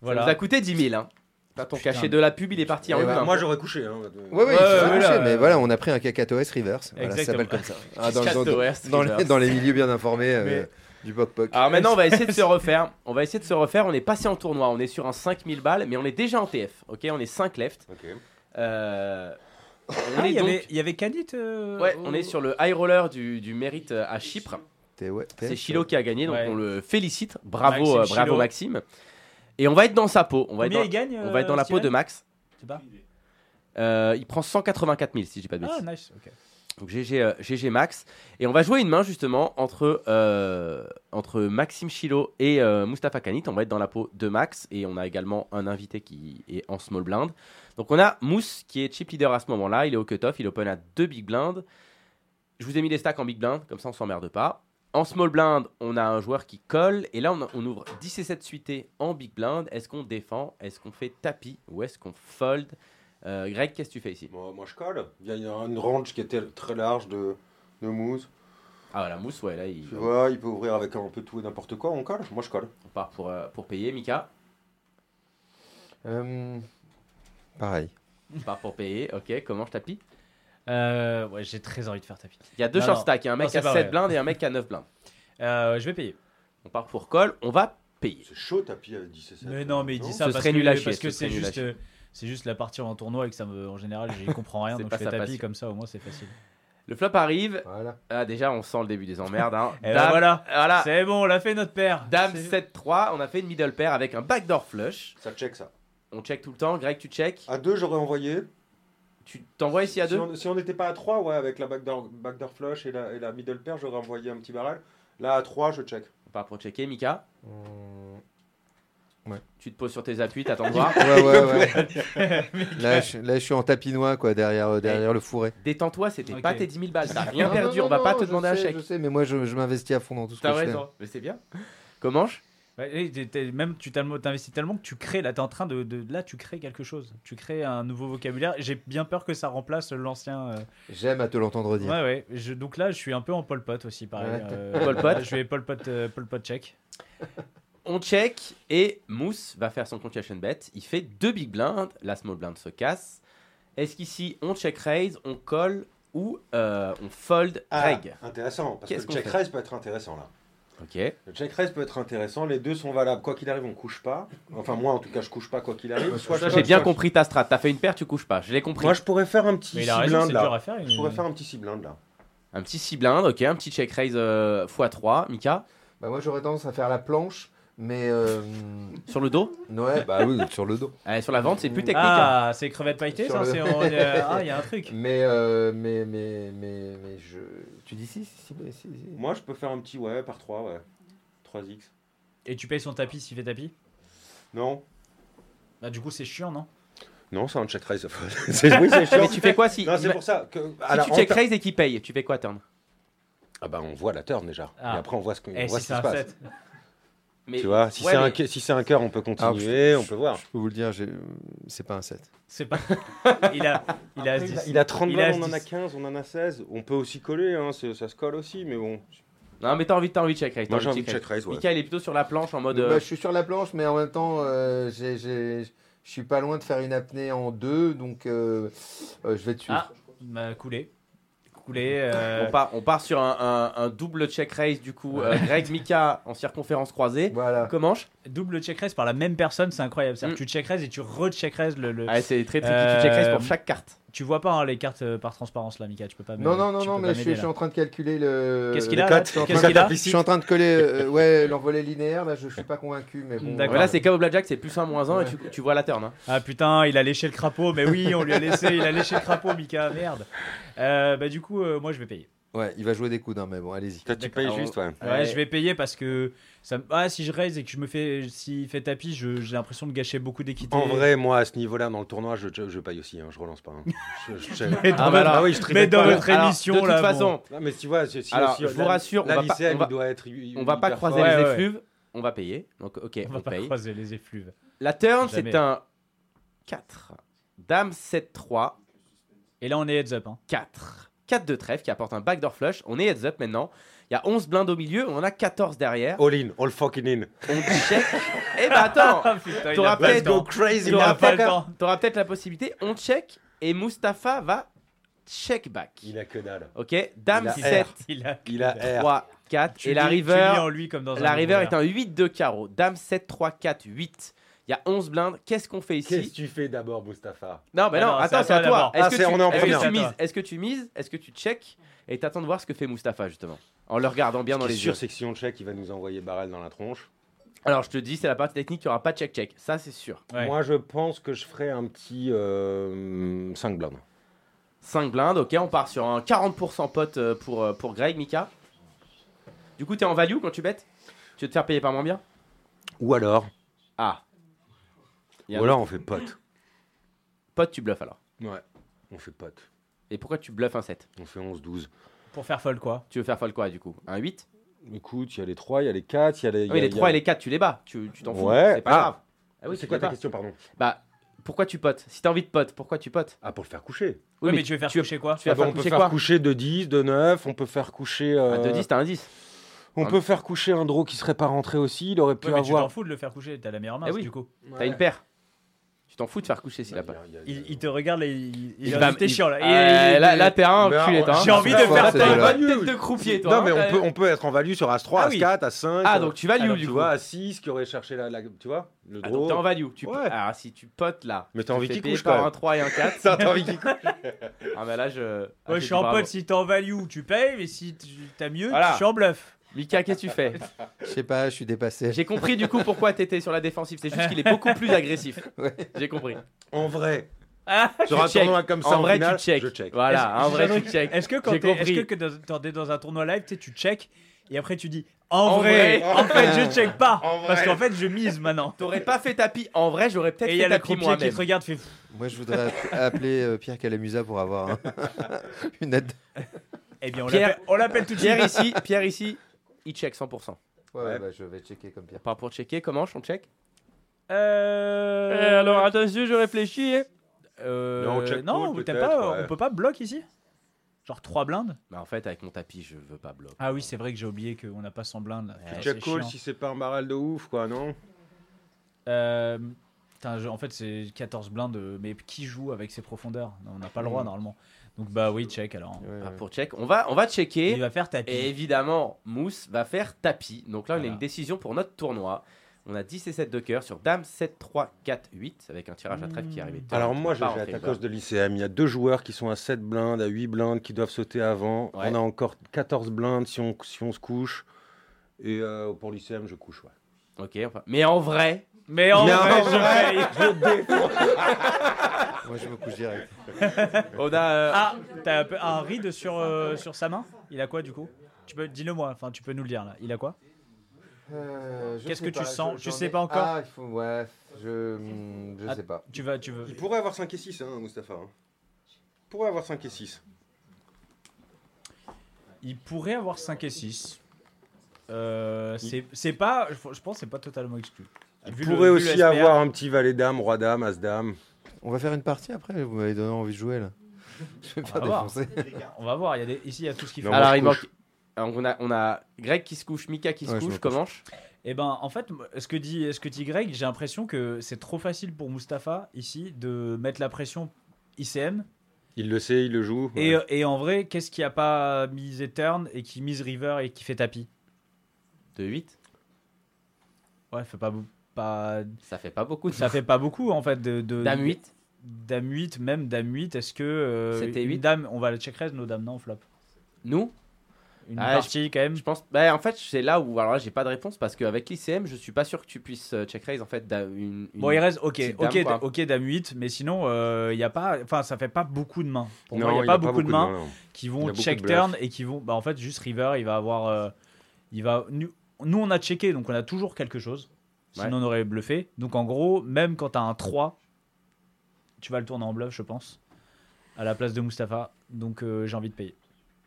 Voilà. nous a coûté 10 000. Hein. Pas ton cachet de la pub, il est parti en bah, hein. Moi, j'aurais couché. Hein. Ouais, ouais, Ouais, ouais, coucher, voilà. mais voilà, on a pris un Cacatoès reverse. Voilà, ça s'appelle comme ça. Ah, dans, Cacatoès dans- dans les, reverse. dans les milieux bien informés euh, Du Poc-Poc. Alors maintenant, on va essayer de se refaire. On va essayer de se refaire. On est passé en tournoi. On est sur un 5000 balles, mais on est déjà en TF. Ok, on est 5 left. Ok. Euh, on Ah, est il y donc- avait- il y avait Canit euh, Ouais, au- on est sur le high roller du, du mérite euh, à Chypre. T'es- ouais, C'est Chilo qui a gagné, donc Ouais. on le félicite. Bravo, Maxime euh, bravo Chilo. Maxime. Et on va être dans sa peau. On va, être Combien dans, il gagne on va être dans la peau de Max. Pas Euh, il prend 184 000 si je dis pas de bêtises. Ah, nice. ok. Donc GG, euh, Max. Et on va jouer une main justement entre, euh, Maxime Chilo et euh, Mustapha Kanit. On va être dans la peau de Max. Et on a également un invité qui est en small blind. Donc on a Mousse qui est chip leader à ce moment-là. Il est au cutoff. Il open à deux big blind. Je vous ai mis les stacks en big blind. Comme ça on s'emmerde pas. En small blind, on a un joueur qui colle. Et là on ouvre 10 et 7 suités en big blind. Est-ce qu'on défend? Est-ce qu'on fait tapis? Ou est-ce qu'on fold? Euh, Greg, qu'est-ce que tu fais ici? Moi, moi, je colle. Il y a une range qui était très large de, de mousse. Ah voilà, Mousse, ouais, là il Tu vois, il peut ouvrir avec un peu tout et n'importe quoi. On colle. Moi, je colle. on part pour, euh, pour payer. Mika Euh, pareil. On part pour payer, ok, comment je tapis? Euh, ouais, j'ai très envie de faire tapis. Il y a deux short stacks, il y a un mec Non, à pas 7 vrai. blindes et un mec à 9 blindes. Euh, je vais payer. On part pour call, on va payer. C'est chaud, tapis avec 10 et 7. Mais non, mais il dit ça Ce parce serait que, nul à chier, parce ce que serait c'est nul à juste, euh, c'est juste la partie en tournoi et que ça me, en général, j'y comprends rien. C'est donc pas je fais sa tapis passion. comme ça, au moins c'est facile. Le flop arrive, Voilà. ah, déjà on sent le début des emmerdes. Hein. Et ben Dame, voilà, voilà. c'est bon, on a fait notre paire. Dame C'est- 7-3, on a fait une middle pair avec un backdoor flush. Ça check ça. On check tout le temps, Greg tu check. À 2, j'aurais envoyé. Tu t'envoies ici à si 2 on, si on n'était pas à 3, ouais, avec la backdoor, backdoor flush et la, et la middle pair, j'aurais envoyé un petit barrel. Là, à 3, je check. On part pour checker, Mika. Tu te poses sur tes appuis, t'attends de voir. Ouais, ouais, ouais. là, je, là, je suis en tapinois, quoi, derrière, euh, derrière le fourré. Détends-toi, c'était pas tes 10 000 balles, t'as rien perdu, non, on va non, pas non, te demander un chèque. Je sais, mais moi, je, je m'investis à fond dans tout ce que T'as je fais. raison, mais c'est bien. Comment je Ouais, t'es- t'es- même tu t'investis tellement que tu crées là t'es en train de, de- là tu crées quelque chose tu crées un nouveau vocabulaire j'ai bien peur que ça remplace l'ancien euh, J'aime à te l'entendre dire. ouais ouais je- donc là je suis un peu en Pol Pot aussi pareil Ouais. euh, Pol Pot? je vais Pol Pot euh, Pol Pot check On check et Mousse va faire son continuation bet. Il fait deux big blinds, la small blind se casse. Est-ce qu'ici on check raise, on colle ou euh, on fold Greg Ah, intéressant. Parce que le check raise peut être intéressant là. Ok. Le check raise peut être intéressant. Les deux sont valables. Quoi qu'il arrive, on couche pas. Enfin, moi en tout cas, je couche pas quoi qu'il arrive. Soit j'ai bien soit compris ta strat. T'as fait une paire, tu couches pas. Je l'ai compris. Moi, je pourrais faire un petit mais 6 il a raison blind c'est dur là. à faire Je pourrais faire un petit 6 blind là. Un petit 6 blindes, ok. Un petit check raise euh, x3. Mika, Bah, moi, j'aurais tendance à faire la planche, mais. euh, sur le dos Ouais, bah oui, sur le dos. Allez, Sur la vente, c'est plus technique. hein. ah c'est crevette pailletée ça le- c'est on- euh, ah il y a un truc Mais, euh, mais, mais, mais, mais je. Tu dis 6 Moi, je peux faire un petit ouais par 3, ouais. 3x. et tu payes son tapis s'il fait tapis? Non bah du coup c'est chiant non? Non, c'est un check raise. C'est- oui, c'est chiant. Mais tu fais quoi si, Non, c'est si pour ça que. tu alors, check raise et qu'il paye Tu fais quoi, turn Ah bah on voit la turn déjà. Ah. Et après on voit ce, que, et on voit si ce qui se passe. 7 Mais Tu vois, si ouais, c'est un, mais- si c'est un cœur, on peut continuer, on peut voir. Je peux vous le dire, c'est pas un 7. C'est pas. il a. Il a. Après, il, a, il a 30 il a balles, on en a 10. 15, on en a 16. On peut aussi coller, hein, ça se colle aussi, mais bon. Non, mais t'as envie, t'as envie de check raise. t'as Moi j'ai envie de check raise, ouais. Mika, il est plutôt sur la planche en mode. euh, Bah, je suis sur la planche, mais en même temps, euh, je suis pas loin de faire une apnée en deux, donc euh, euh, je vais te suivre. Ah, bah, coulé. Coulé. euh, On part, on part sur un, un- un double check raise du coup. Euh, Greg Mika en circonférence croisée. Voilà. Comment Double check raise par la même personne, c'est incroyable. C'est-à-dire Mm. que tu check raise et tu re-check raise le. le- Ah, c'est très tricky. Euh, Tu check raise pour chaque carte. Tu vois pas hein, les cartes euh, par transparence là, Mika. Tu peux pas. Non, me- non, non, non, mais je suis, je suis en train de calculer le. Qu'est-ce qu'il a, cotes. là Je suis en Qu'est-ce train- qu'il a Je suis en train de coller euh, ouais, l'envolée linéaire, là je suis pas convaincu, mais bon. D'accord. Là, c'est comme au Blackjack, c'est plus 1 moins 1 et tu, tu vois la turn. hein. Ah putain, il a léché le crapaud. Mais oui, on lui a laissé. Il a léché le crapaud, Mika. Merde. Euh, bah du coup, euh, moi je vais payer. Ouais, il va jouer des coudes, hein, mais bon, allez-y. Toi, tu payes juste, ouais. Ouais, Ouais. je vais payer parce que ça ah, si je raise et que je me fais s'il fait tapis, je- j'ai l'impression de gâcher beaucoup d'équité. En vrai, moi, à ce niveau-là, dans le tournoi, je, je, je paye aussi, hein, je relance pas. hein. Je- je- Mais dans Ah, bah alors, oui, je mais dans pas. notre Alors, émission de toute là, bon. façon, Non, mais tu vois, si, si- Alors, si- je vous rassure, la on va pas- on va- il doit être. on va pas croiser. Ouais, les ouais. effluves. On va payer. Donc, ok, on on, va pas croiser les effluves. La turn, c'est un 4. Dame 7-3. Et là, on est heads up. Hein. 4. 4 de trèfle qui apporte un backdoor flush. On est heads up maintenant. Il y a 11 blindes au milieu, on en a 14 derrière. All in, all fucking in. On check. Eh ben attends, T'auras peut-être- crazy, t'auras peut-être la possibilité. On check et Mustapha va check back. Il a que dalle. Ok, Dame Il a 7, Il a. Il a R. 3, 4. Tu Et la en river, lui comme dans un la river est un 8 de carreau. Dame 7, 3, 4, 8. Il y a 11 blindes. Qu'est-ce qu'on fait Qu'est-ce que ici tu fais d'abord, Mustapha? Non, mais Ah non, non, attends, c'est à toi. Est-ce Ah, que, c'est- tu- on est en est-ce que tu mises. Est-ce que tu mises Est-ce que tu check Et t'attends de voir ce que fait Mustapha justement En le regardant bien dans les sûr, yeux. c'est que si on check, il va nous envoyer barrel dans la tronche. Alors je te dis, c'est la partie technique, il n'y aura pas de check-check. Ça, c'est sûr. Ouais. Moi, je pense que je ferai un petit euh, 5 blindes. 5 blindes, ok, on part sur un 40% pote euh, pour, euh, pour Greg, Mika. Du coup, t'es en value quand tu bêtes? Tu veux te faire payer par moins bien? Ou alors, Ah. Il y a ou un alors on fait pote. Pote, tu bluffes alors. Ouais, on fait pote. Et pourquoi tu bluffes un 7 On fait 11-12. Pour faire folle quoi. Tu veux faire folle quoi du coup? Un 8 Écoute, il y a les 3, il y a les 4, il y a les. il y Oui, a- les il y a- 3 et les 4, tu les bats. Tu tu t'en fous. Ouais. C'est pas Ah. grave. Ah oui, C'est quoi les ta bats. question, pardon? Bah, pourquoi tu potes? Si t'as envie de pote, pourquoi tu potes? Ah, pour le faire coucher. Oui, mais, tu veux faire tu veux- coucher quoi? tu vas Ah bah, faire on peut coucher faire quoi? coucher de 10, de 9, on peut faire coucher. euh, Ah, De 10, t'as un 10. On Un- peut faire coucher un draw qui serait pas rentré aussi. Il aurait pu Ouais, mais tu t'en fous de le faire coucher. T'as la meilleure main Eh oui. du coup. T'as une paire. Tu t'en fous de faire coucher s'il a pas. il y a- il y a- Il, il te regarde et il, il, va- t'es chiant là. Euh, Et- là, là, t'es un Mais enculé, alors, toi. hein. J'ai envie de faire ta bonne tête de croupier, toi. Non, hein, mais on peut, on peut être en value sur As-3, Ah oui. As-4, As-5. Ah, donc tu value Alors, du tu coup. vois, As-6 qui aurait cherché la. la- tu vois Le Ah, donc draw. t'es en value. Tu peux- Ouais. Alors, si tu potes là. Mais t'as tu envie fais qu'il payer couche, par quand même. un 3 et un 4. Ça, t'as envie qu'il couche. Ah, bah là, je. ah, Ouais, j'ai je suis dit en bravo. pote, si t'es en value, tu payes, mais si tu- t'as mieux, Voilà. je suis en bluff. Mika, qu'est-ce que tu fais? Je sais pas, je suis dépassé. J'ai compris du coup pourquoi t'étais sur la défensive. C'est juste qu'il est beaucoup plus agressif. Ouais. J'ai compris. En vrai, Ah, sur un check. tournoi comme ça, En en vrai, finale, tu check. je check. Voilà, en vrai, tu check. Est-ce que quand J'ai t'es, que dans- quand t'es dans un tournoi live, tu sais, tu check et après tu dis en, En vrai, vrai. en fait je check pas En parce qu'en fait je mise maintenant. T'aurais pas fait tapis. En vrai, j'aurais peut-être Et il y fait a le tapis croupier qui te regarde, fait Moi, je voudrais app- appeler euh, Pierre Calamusa pour avoir un- une aide. Eh bien on Pierre- l'appelle, on l'appelle tout de Pierre suite. ici, Pierre ici, il check 100%. Ouais, Ouais. bah, je vais checker comme Pierre. Pas pour checker, comment on check? Euh... alors attention, je réfléchis. Euh, Non, check non, call, t'as peut-être, pas, ouais. on peut pas bloc ici? Genre 3 blindes? Bah en fait, avec mon tapis, je veux pas bloquer. Ah oui, c'est vrai que j'ai oublié qu'on n'a pas 100 blindes. là. Ouais, c'est chiant. si c'est pas un barrel de ouf, quoi, non? Euh, putain, je- en fait, c'est 14 blindes, euh, mais qui joue avec ces profondeurs? On n'a pas le droit Mm. normalement. Donc bah oui, check alors. Ouais, Ah, pour check, on va, on va Il checker. va faire tapis. Et évidemment, Mousse va faire tapis. Donc là, on a Voilà. une décision pour notre tournoi. On a 10 et 7 de cœur sur Dame 7, 3, 4, 8 avec un tirage à trèfle qui est arrivé. Alors moi, je je vais à ta cause de l'ICM. Il y a deux joueurs qui sont à 7 blindes, à 8 blindes, qui doivent sauter avant. Ouais. On a encore 14 blindes si on, si on se couche. Et euh, pour l'ICM, je couche, ouais. Ok, enfin- mais en vrai, Mais en Mais vrai, en je vrai, paye. Moi, je me couche direct. on a. euh, Ah, t'as un, peu- un ride sur, euh, sur sa main? Il a quoi du coup? Tu peux, dis-le moi. Enfin, tu peux nous le dire là. Il a quoi? Euh, je Qu'est-ce sais que tu pas, sens? je- Tu j'en sais ai- pas encore? Ah, il faut. Ouais, je. hmm, Je Ah. sais pas. Tu vas, tu veux. Il pourrait avoir 5 et 6, hein, Mustapha. hein. Il pourrait avoir 5 et 6. Il pourrait avoir 5 et 6. euh, c'est c'est pas, je je pense, que c'est pas totalement exclu. Il Vu le- pourrait vu aussi le SPR, avoir un petit valet dame, roi dame, as dame. On va faire une partie après. Vous m'avez donné envie de jouer là. Je vais On faire va voir. On va voir. Il y a des, ici, il y a tout ce qu'il faut. Alors, il je manque. Alors, on a, on a Greg qui se couche, Mika qui se Ouais, couche, comment Eh ben, en fait, ce que dit, ce que dit Greg, j'ai l'impression que c'est trop facile pour Mustapha ici de mettre la pression ICM. Il le sait, il le joue. Et en vrai, qu'est-ce qui a pas mis Etern et qui mise River et qui fait tapis? De 8 Ouais, fait pas, pas, Ça fait pas beaucoup. ça fait pas beaucoup en fait de, de Dame 8 Dame 8, même Dame 8, est-ce que euh, C'était une huit dame, on va le check raise nos dames non on flop. Nous? Une Ah, partie quand même. Je pense. Bah, en fait, c'est là où. Alors là, j'ai pas de réponse parce qu'avec l'ICM, je suis pas sûr que tu puisses euh, check raise en fait. d'a- Une, une- Bon, il reste ok, ok, dame, quoi. ok, dame 8, mais sinon il y a pas, enfin ça fait pas beaucoup de mains. Pour Non, moi, il y a pas a beaucoup, de mains. non. qui vont check turn et qui vont bah en fait juste river il va avoir euh, il va nous, nous, on a checké donc on a toujours quelque chose Ouais. sinon on aurait bluffé donc en gros même quand tu as un 3 tu vas le tourner en bluff je pense à la place de Mustapha donc euh, j'ai envie de payer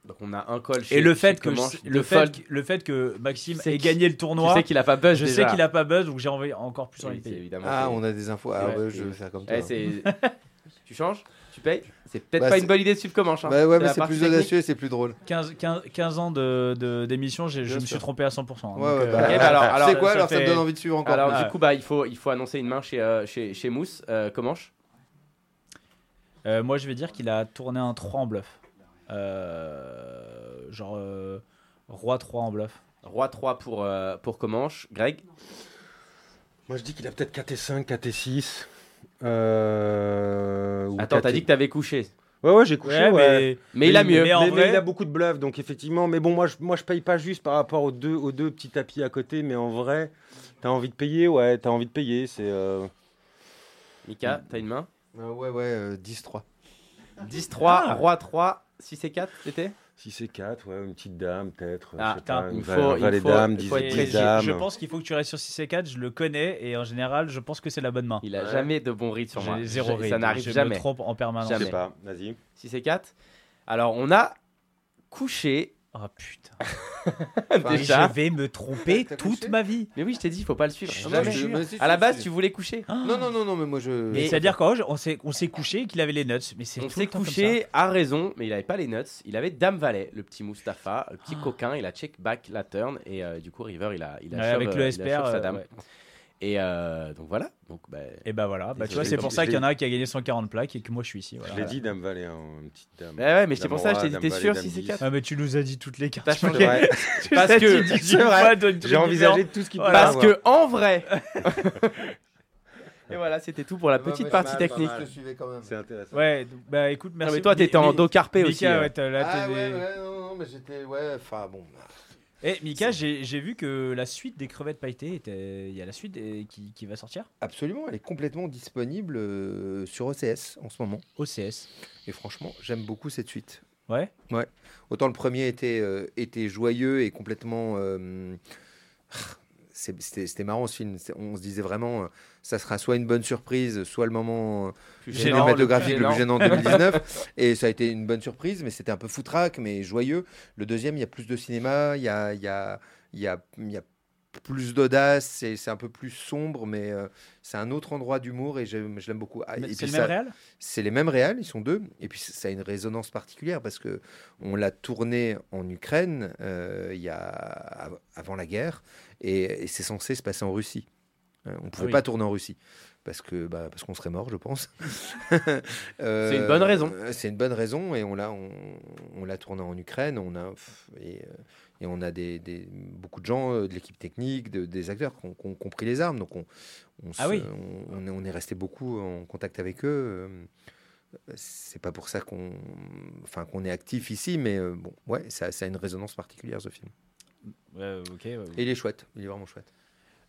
Donc on a un call chez et le chez fait que le fait fold. que- le fait que Maxime Tu sais ait gagné le Tu tournoi sais qu'il a pas buzz je déjà. sais qu'il a pas buzz donc j'ai envie encore plus envie de payer évidemment. Ah, on a des infos. Ah Ouais, ouais, c'est- je vais faire comme toi. Eh, c'est- tu changes? Tu payes C'est peut-être Bah, pas une bonne idée de suivre Comanche. Hein. Bah ouais, mais c'est plus technique. audacieux et c'est plus drôle. 15, 15, 15 ans de de- d'émission j'ai- je me suis trompé à 100% hein, Ouais, donc, ouais, euh, bah, ok, bah alors- alors, c'est quoi ça alors ça me donne envie de suivre encore Alors du coup, bah, il, faut, il faut annoncer une main chez, euh, chez, chez Mousse. Euh, Comanche Euh, moi, je vais dire qu'il a tourné un 3 en bluff. Euh, genre euh, Roi 3 en bluff. Roi 3 pour, euh, pour Comanche. Greg? Moi, je dis qu'il a peut-être 4 et 5, 4 et 6. Euh, Attends, 4 t'as dit que t'avais couché. Ouais, ouais, j'ai couché. Ouais, ouais. Mais il a mieux. mais en mais, mais vrai- il a beaucoup de bluffs, donc effectivement. Mais bon, moi je, moi, je paye pas juste par rapport aux deux, aux deux petits tapis à côté, mais en vrai, t'as envie de payer, ouais, t'as envie de payer. C'est. euh, Mika, t'as une main? Euh, ouais, ouais, euh, 10-3. 10-3, Ah. Roi 3, 6 et 4, c'était? 6 et 4, ouais, une petite dame peut-être. Ah, je putain, une il faut- un il valet faut- dame, il 10, faut être Et 10 précis. je, dames. je pense qu'il faut que tu restes sur 6 et 4, je le connais et en général, je pense que c'est la bonne main. Il a Ouais. jamais de bons rides sur moi. J'ai zéro Je- ride, Ça n'arrive je jamais. me trompe en permanence. Je Jamais. sais pas, vas-y. 6 et 4. Alors, on a couché Oh putain. Enfin, déjà. Je vais me tromper T'as toute couché ma vie. Mais oui, je t'ai dit, il faut pas le suivre. Ah, je- mais si, À la si, base, si. tu voulais coucher. Non, non, non, non, mais moi je. Mais c'est-à-dire qu'en vrai, on s'est on s'est couché et qu'il avait les nuts. Mais c'est On tout s'est le temps comme couché à raison, mais il avait pas les nuts. Il avait Dame Valet, le petit Mustapha, le Ah. petit coquin. Il a check back la turn et euh, du coup River il a il ça. a Ouais, shove, avec euh, le il a SPR. sa euh, dame. ouais. Et euh, donc voilà. Donc bah, Et bah voilà, bah, tu vois, c'est pour je ça qu'il y en a un qui a gagné 140 plaques et que moi je suis ici. Je Voilà. l'ai dit, dame valet, hein, une petite dame. Ouais, ouais, mais c'est pour ça, je t'ai dit, t'es sûr, dame 6 et 10. 4 Ah, mais tu nous as dit toutes les cartes. Parce que- c'est J'ai envisagé tout ce qui Voilà. Parce que en vrai. et voilà, c'était tout pour la petite mais partie mal, technique. Je te suivais quand même. C'est intéressant. Ouais, bah écoute, merci. Non, mais toi, t'étais en dos carpé aussi. ouais, là, Ah t'es- ouais, ouais, non, non, mais j'étais. Ouais, enfin bon. Eh, Mika, j'ai vu que la suite des crevettes pailletées, était- il y a la suite des- qui, qui va sortir? Absolument, elle est complètement disponible euh, sur OCS en ce moment. OCS. Et franchement, j'aime beaucoup cette suite. Ouais. Autant le premier était, euh, était joyeux et complètement. euh, C'était marrant ce film. On se disait vraiment, euh, ça sera soit une bonne surprise, soit le moment euh, Plus Gênant, cinématographique le le plus plus gênant de 2019. et ça a été une bonne surprise, mais c'était un peu foutraque, mais joyeux. Le deuxième, il y a plus de cinéma, il y a, il y a, il y a, il y a plus d'audace, c'est c'est un peu plus sombre, mais euh, c'est un autre endroit d'humour et j'aime- je l'aime beaucoup. Ah, C'est le même réel? c'est les mêmes réals, ils sont deux, et puis ça a une résonance particulière parce que on l'a tourné en Ukraine euh, il y a av- avant la guerre, et, et c'est censé se passer en Russie. Hein, On ne pouvait oui. pas tourner en Russie parce que bah, parce qu'on serait mort, je pense. Euh, C'est une bonne raison. euh, C'est une bonne raison, et on l'a on, on l'a tourné en Ukraine. On a et, euh, et on a des, des- beaucoup de gens euh, de l'équipe technique, de- des acteurs qui ont, qui ont- qui ont pris les armes. Donc on, on, Ah se- oui. on, on est, resté beaucoup en contact avec eux. euh, c'est pas pour ça qu'on enfin, qu'on est actif ici, mais euh, bon, ouais, ça, ça a une résonance particulière ce film. Ouais, ok. ouais, ouais. Et il est chouette, il est vraiment chouette.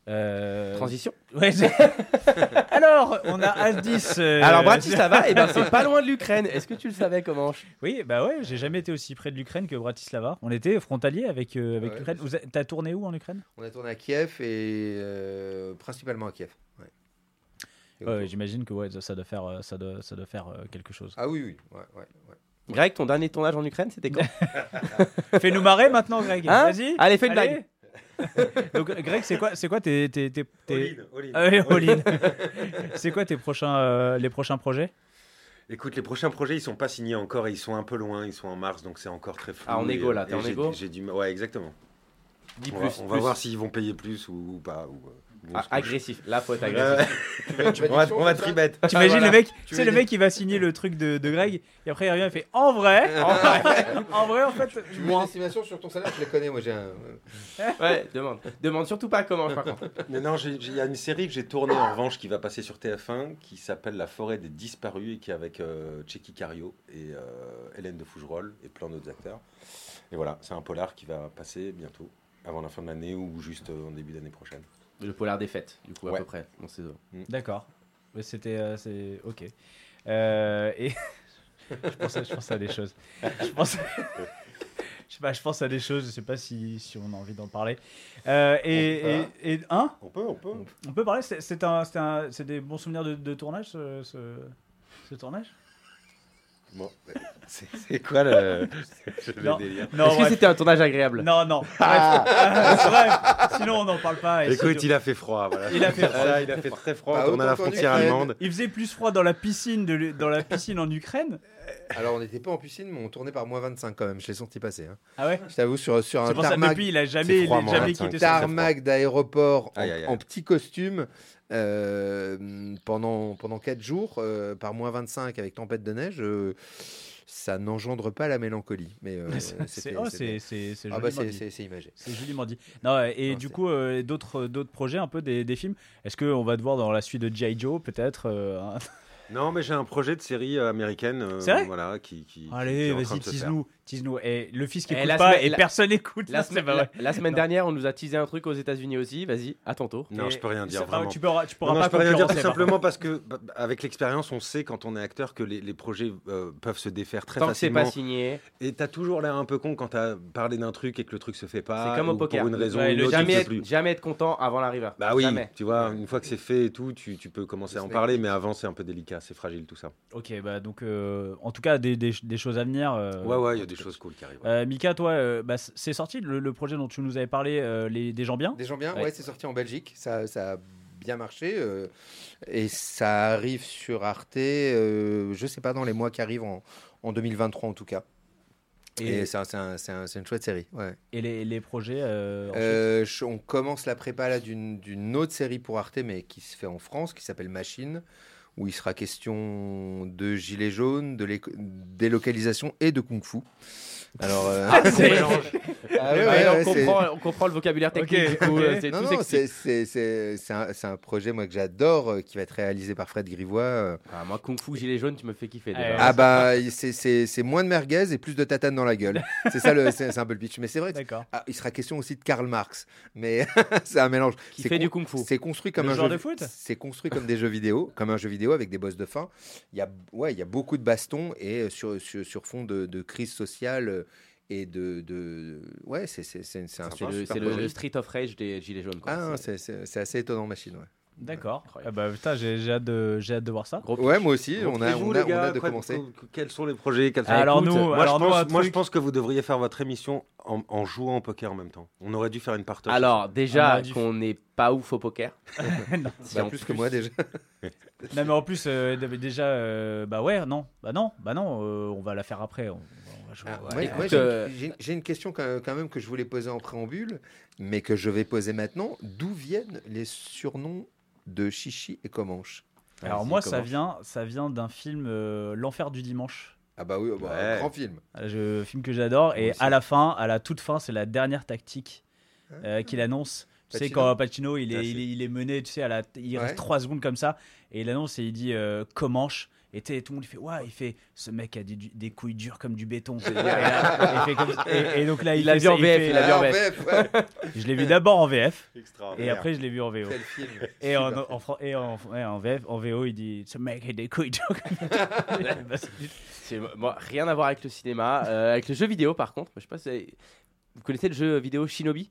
Euh, Transition. Ouais, Alors, on a As-10. euh, Alors Bratislava, et ben c'est pas loin de l'Ukraine. Est-ce que tu le savais comment Oui, bah ouais, j'ai jamais été aussi près de l'Ukraine que Bratislava. On était frontalier avec, euh, avec Ouais, l'Ukraine. Vous a- T'as tourné où en Ukraine? On a tourné à Kiev et euh, principalement à Kiev. ouais. J'imagine que ouais, ça doit faire, ça doit, ça doit faire euh, quelque chose. ah oui, oui, ouais, ouais, ouais. Greg, ton dernier tournage en Ukraine, c'était quand? Fais-nous marrer maintenant, Greg. Hein? Vas-y. Allez, fais une blague. Donc, Greg, c'est quoi, c'est quoi tes, tes, tes, tes- All in, all in. Ah oui, all in. c'est quoi tes prochains, euh, les prochains projets? Écoute, les prochains projets, ils sont pas signés encore et ils sont un peu loin, ils sont en mars, donc c'est encore très flou. Ah, en égo, là, euh, t'es en j'ai- égo J'ai du Ouais, exactement. Dis on plus. va, on va voir s'ils vont payer plus ou, ou pas. ou, euh, Ah, agressif. Là, faut être agressif. on va, on va tribet. T'imagines voilà. le mec, Tu c'est veux le mec qui va signer le truc de, de Greg et après il revient et fait en vrai, en vrai, en vrai en fait, Tu veux une estimation sur ton salaire Je les connais, moi j'ai un. Ouais, demande. Demande surtout pas comment, par contre. Mais non, il y a une série que j'ai tournée en revanche qui va passer sur TF1 qui s'appelle La forêt des disparus et qui est avec euh, Checky Cario et euh, Hélène de Fougerolles et plein d'autres acteurs. Et voilà, c'est un polar qui va passer bientôt, avant la fin de l'année ou juste euh, en début d'année prochaine. Le polar des fêtes, du coup, à Ouais. peu près. Dans ces eaux. D'accord. Mais c'était, euh, c'est ok. Euh, et je pense, à, je pense à des choses. Je pense, je sais pas, je pense à des choses. Je sais pas si, si on a envie d'en parler. Euh, et, On et, peut. et- hein? On peut, on peut. On peut parler. C'est, un, c'est un, c'est des bons souvenirs de, de tournage, ce, ce, ce tournage? Bon, c'est quoi le, Non. délire Non, Est-ce que c'était un tournage agréable? Non, non. Bref. bref. Sinon, on n'en parle pas. Et Écoute, il a fait froid. Voilà. Il a fait froid. Ça, il a fait très froid. Bah, on à la frontière allemande. Il faisait plus froid dans la piscine de, dans la piscine en Ukraine? Alors on n'était pas en piscine, mais on tournait par moins 25 quand même. Je l'ai senti passer. hein. Ah ouais? Je t'avoue, sur, sur un ça tarmac, depuis il a jamais, C'est froid, il a moins jamais 25. quitté son tarmac d'aéroport en petit costume euh, pendant, pendant 4 jours euh, par moins 25 avec tempête de neige. euh, ça n'engendre pas la mélancolie. Mais euh, C'est oh, Ah bah imagé. C'est joliment dit. Non, et Non, du coup, euh, d'autres d'autres projets, un peu des, des films? Est-ce qu'on va te voir dans la suite de G.I. Joe, peut-être euh, Non, mais j'ai un projet de série euh, américaine. euh, C'est vrai? Voilà, qui, Allez, vas-y, tease-nous. Tease-nous. Et le fils qui Et écoute la pas semaine- et la- personne n'écoute. La, semaine, pas vrai. la- la semaine Non. dernière, on nous a teasé un truc aux États-Unis aussi. Vas-y, à ton tour. Non, Et je peux rien dire vraiment. Tu pourras, tu pourras Non, non, pas je peux rien dire tout simplement parce que bah, avec l'expérience, on sait quand on est acteur que les, les projets euh, peuvent se défaire très Tant que c'est facilement. pas signé, Et t'as toujours l'air un peu con quand t'as parlé d'un truc et que le truc se fait pas. c'est comme au poker. Pour une raison Ouais, ou une autre, jamais, être, plus. jamais être content avant la river. Bah oui, Jamais. tu vois, une fois que c'est fait et tout, tu, tu peux commencer à en parler, mais avant c'est un peu délicat, c'est fragile tout ça. Ok, bah donc, euh, en tout cas, des, choses à venir. euh, ouais, ouais, il y a des. Choses cool qui arrivent. Euh, Mika, toi, euh, bah, c'est sorti le, le projet dont tu nous avais parlé, euh, les, des gens bien? Des gens bien Ouais. Ouais, c'est sorti en Belgique. Ça, ça a bien marché. euh, et ça arrive sur Arte, euh, je sais pas, dans les mois qui arrivent, en, en 2023 en tout cas. Et, Et, c'est un- une chouette série. Ouais. et les, les projets euh, Euh, on commence la prépa d'une autre série pour Arte, mais qui se fait en France, qui s'appelle Machine, où il sera question de gilets jaunes, de délocalisation et de kung-fu. Alors, euh, C'est- ah ouais, Ouais, ouais, on, comprend, on comprend le vocabulaire technique. C'est non, tout non, s'explique. c'est c'est- c'est- c'est un, c'est un projet moi que j'adore, euh, qui va être réalisé par Fred Grivois. euh. Ah, moi, Kung Fu Gilet Jaune, tu me fais kiffer. déjà. Ah bah, c'est- c'est c'est moins de merguez et plus de tatane dans la gueule. C'est ça, le- c'est c'est un peu le pitch. Mais c'est vrai ah, il sera question aussi de Karl Marx, mais c'est un mélange. Qui C'est fait con- du Kung Fu. C'est construit comme Le un genre jeu de foot C'est construit comme des jeux vidéo, comme un jeu vidéo avec des boss de fin. Il y a, ouais, il y a beaucoup de bastons et euh, sur, sur, sur fond de, de crise sociale euh, et de, de ouais, c'est c'est c'est le, le- Street of Rage des Gilets jaunes. quoi. Ah, c'est assez étonnant, machine. Ouais, D'accord. Ah bah, putain, j'ai j'ai hâte, de- j'ai hâte de voir ça. ouais moi aussi. On a, vous on a, on a de quoi- commencer. qu- Quels sont les projets quels sont- Alors Écoute, nous- moi, alors je nous, pense, moi je truc- pense que vous devriez faire votre émission en, en jouant au poker en même temps. On aurait dû faire une partage. Alors, On déjà, aurait dû- qu'on n'est pas ouf au poker. Non. Si Bah, en plus que moi déjà. Non, mais en plus, euh, déjà, euh, bah ouais, non, bah non, bah non, euh, on va la faire après. On, on va jouer. Ah, ouais. moi- écoute, moi, j'ai- euh, j'ai j'ai une question quand quand même que je voulais poser en préambule, mais que je vais poser maintenant. D'où viennent les surnoms de Chichi et Comanche Alors moi, ça vient, ça vient d'un film, euh, L'Enfer du dimanche. Ah bah oui, bah, Ouais. un grand film. Un jeu- film que j'adore. Et à la fin, à la toute fin, c'est la dernière tactique euh, qu'il annonce. Tu sais, quand Pacino, il est, Ah, il, est, il est mené, tu sais, à la, il Ouais. reste 3 secondes comme ça, et il annonce et il dit euh, Comanche. Et tout le monde il fait Ouais, il fait Ce mec a des, des couilles dures comme du béton. et, là, il fait comme- et- et donc là, il, l'a vu en VF, fait- il l'a vu en en VF. VF, ouais. Je l'ai vu d'abord en VF, et après je l'ai vu en VO. Film. Et en, Super. en, fran- et en, ouais, en VF, en VO, il dit Ce mec a des couilles dures comme du béton. C'est moi, rien à voir avec le cinéma. Euh, avec le jeu vidéo, par contre, je sais pas si vous connaissez le jeu vidéo Shinobi?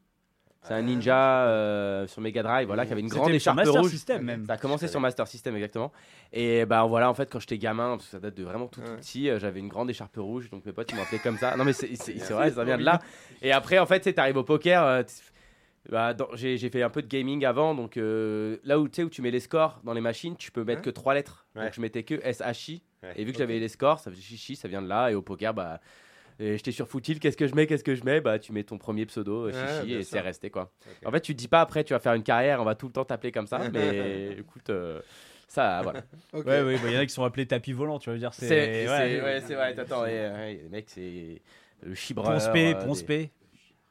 C'est un ninja euh, sur Mega Drive, voilà, qui avait une grande sur écharpe Master rouge. System même. Ça a commencé sur Master System exactement. Et bah voilà, en fait, quand j'étais gamin, parce que ça date de vraiment tout, petit, euh, j'avais une grande écharpe rouge, donc mes potes ils m'appelaient comme ça. Non mais c'est c'est- c'est vrai, ça vient de là. Et après, en fait, tu sais, t'arrives au poker, euh, t- Bah, dans- j'ai j'ai fait un peu de gaming avant, donc euh, là où tu sais où tu mets les scores dans les machines, tu peux mettre que trois lettres. Ouais. Donc je mettais que SHI. Ouais. Et vu que j'avais les scores, ça faisait chichi, ça vient de là. Et au poker, bah, et j'étais sur Footil, qu'est-ce que je mets, qu'est-ce que je mets? Bah, tu mets ton premier pseudo, euh, chichi, et c'est resté quoi. En fait, tu te dis pas après, tu vas faire une carrière, on va tout le temps t'appeler comme ça. mais écoute, euh, ça, voilà. Ok. Ouais, ouais, bah, il y en a qui sont appelés tapis volants, tu veux dire. C'est ouais, c'est vrai, attends, les mecs, c'est le chibreur. Ponce P, euh.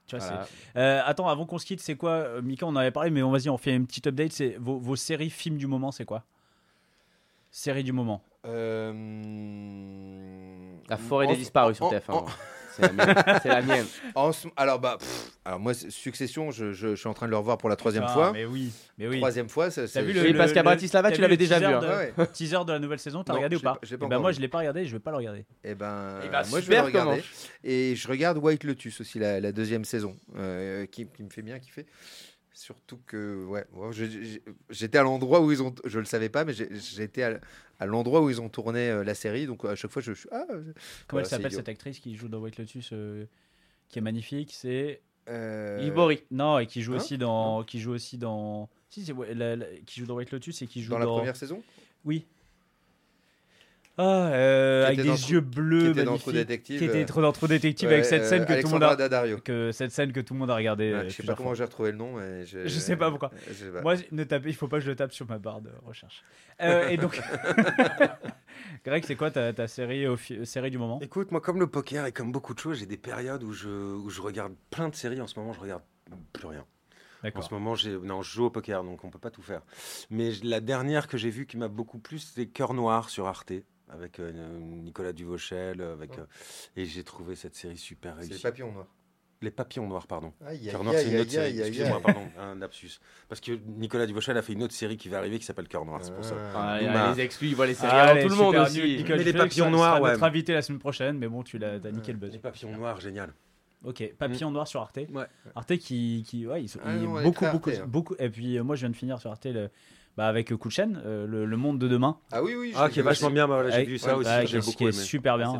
Tu vois, voilà. Euh, attends, avant qu'on se quitte, c'est quoi euh, Mika, on en avait parlé, mais on, vas-y, on fait une petite update. C'est vos, vos séries, films du moment, c'est quoi? Série du moment. Euh, La forêt en- des disparus sur en- TF1. en- moi. C'est la mienne. C'est la mienne. en ce- alors, bah, pff, alors moi, c'est- Succession, je, je- je suis en train de le revoir pour la troisième Ah, fois. Mais oui, mais oui. Troisième fois, ça, T'as c'est- vu le, Oui, parce qu'à Bratislava, tu l'avais déjà vu, teaser hein. de- Ouais. Teaser de la nouvelle saison, t'as regardé ou pas pas- Eh pas ben moi, je l'ai pas regardé, je vais pas le regarder. Eh ben, Eh ben, moi je vais le regarder. Et je regarde White Lotus aussi, la, la deuxième saison, euh, qui, qui me fait bien kiffer. Surtout que, ouais, j'étais à l'endroit où ils ont, je le savais pas, mais j'étais à, à l'endroit où ils ont tourné euh, la série, donc à chaque fois je suis. Ah, Comment Voilà, elle s'appelle cette actrice qui joue dans White Lotus euh, qui est magnifique C'est. euh, Bory. Non, et qui joue Hein aussi dans. Qui joue aussi dans. Si, c'est qui joue dans White Lotus et qui joue dans dans. la première saison, Oui. Ah, euh, avec des dans yeux bleus, qui était dans True Detective, qui était euh, trop dans True Détective avec ouais, cette scène euh, que tout le monde a, Daddario. que cette scène que tout le monde a regardé. Ouais, euh, je sais pas comment j'ai retrouvé le nom. mais je, Je sais pas pourquoi. je sais pas. Moi, ne tapez, il faut pas que je le tape sur ma barre de recherche. Euh, et donc, Greg, c'est quoi ta, ta série, au fi- série du moment? Écoute, moi, comme le poker et comme beaucoup de choses, j'ai des périodes où je, où je regarde plein de séries. En ce moment, je regarde plus rien. En ce moment, j'ai, non, je joue au poker, donc on peut pas tout faire. Mais la dernière que j'ai vue qui m'a beaucoup plu, c'était Cœur Noir sur Arte, avec euh, Nicolas Duvauchel. Avec, euh, et j'ai trouvé cette série super C'est les réussie. papillons noirs. Les Papillons Noirs, pardon. Cœur Noir, c'est une autre série. aïe. pardon, un lapsus. Parce que Nicolas Duvauchel a fait une autre série qui va arriver qui s'appelle Cœur Noir, c'est pour ça. Ah. Ah, ma- les exclus, ils voient les séries Ah, avant allez, tout le monde aussi. Mais les papillons noirs, ouais. notre invité la semaine prochaine, mais bon, tu l'as t'as niqué le buzz. Les Papillons Noirs, génial. Ok, Papillon Noir sur Arte. Ouais. Arte qui, qui ouais, ils sont Ah ils- non, beaucoup, beaucoup, Arte, hein. beaucoup. Et puis euh, moi, je viens de finir sur Arte le, bah, avec euh, Coup de chaîne, euh, le, le monde de demain. Ah oui, oui. je Ah, qui est vu vachement aussi. bien, bah, voilà, j'ai vu ça ouais, aussi, bah, j'ai qui- beaucoup qui est super bien.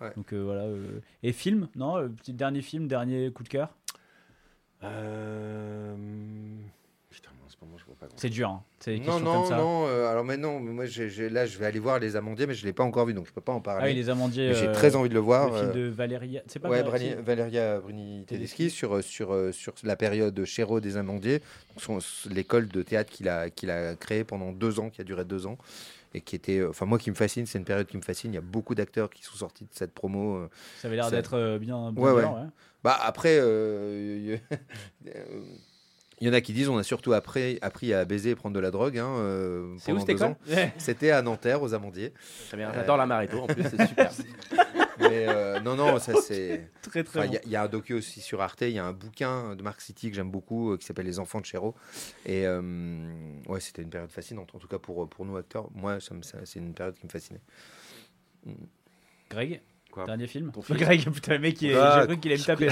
Ouais. Donc euh, voilà. euh, Et film, non, euh, petit dernier film, dernier coup de cœur? C'est dur, hein. c'est Non, non, comme ça. non. euh, alors, mais non, moi, là, je vais aller voir les Amandiers, mais je l'ai pas encore vu, donc je peux pas en Ah oui, parler. les amandiers. J'ai euh, très envie de le voir. Le film euh, de Valéria. C'est pas Ouais, Valéria- Bruni Tedeschi sur, sur, sur la période Chéreau des Amandiers, l'école de théâtre qu'il a, qu'il a créée pendant deux ans, qui a duré deux ans, et qui était, enfin moi qui me fascine, c'est une période qui me fascine. Il y a beaucoup d'acteurs qui sont sortis de cette promo. Ça avait l'air d'être bien. bien Ouais, ouais. bien, ouais. Bah après, euh, il y en a qui disent on a surtout appris, appris à baiser et prendre de la drogue. Hein, euh, C'est où ans. C'était à Nanterre, aux Amandiers. Très bien, J'adore la Maréto, en plus, c'est super. Mais euh, non, non, ça c'est. Très très Enfin. Il y a- il y, a un docu aussi sur Arte, il y a un bouquin de Marc City que j'aime beaucoup euh, qui s'appelle Les enfants de Chéreau. Et euh, ouais, c'était une période fascinante, en tout cas pour, pour nous acteurs. Moi, c'est une période qui me fascinait. Greg, Quoi dernier film. Ton film. Greg, putain, le mec, il est- Bah, j'ai cru qu'il allait me taper.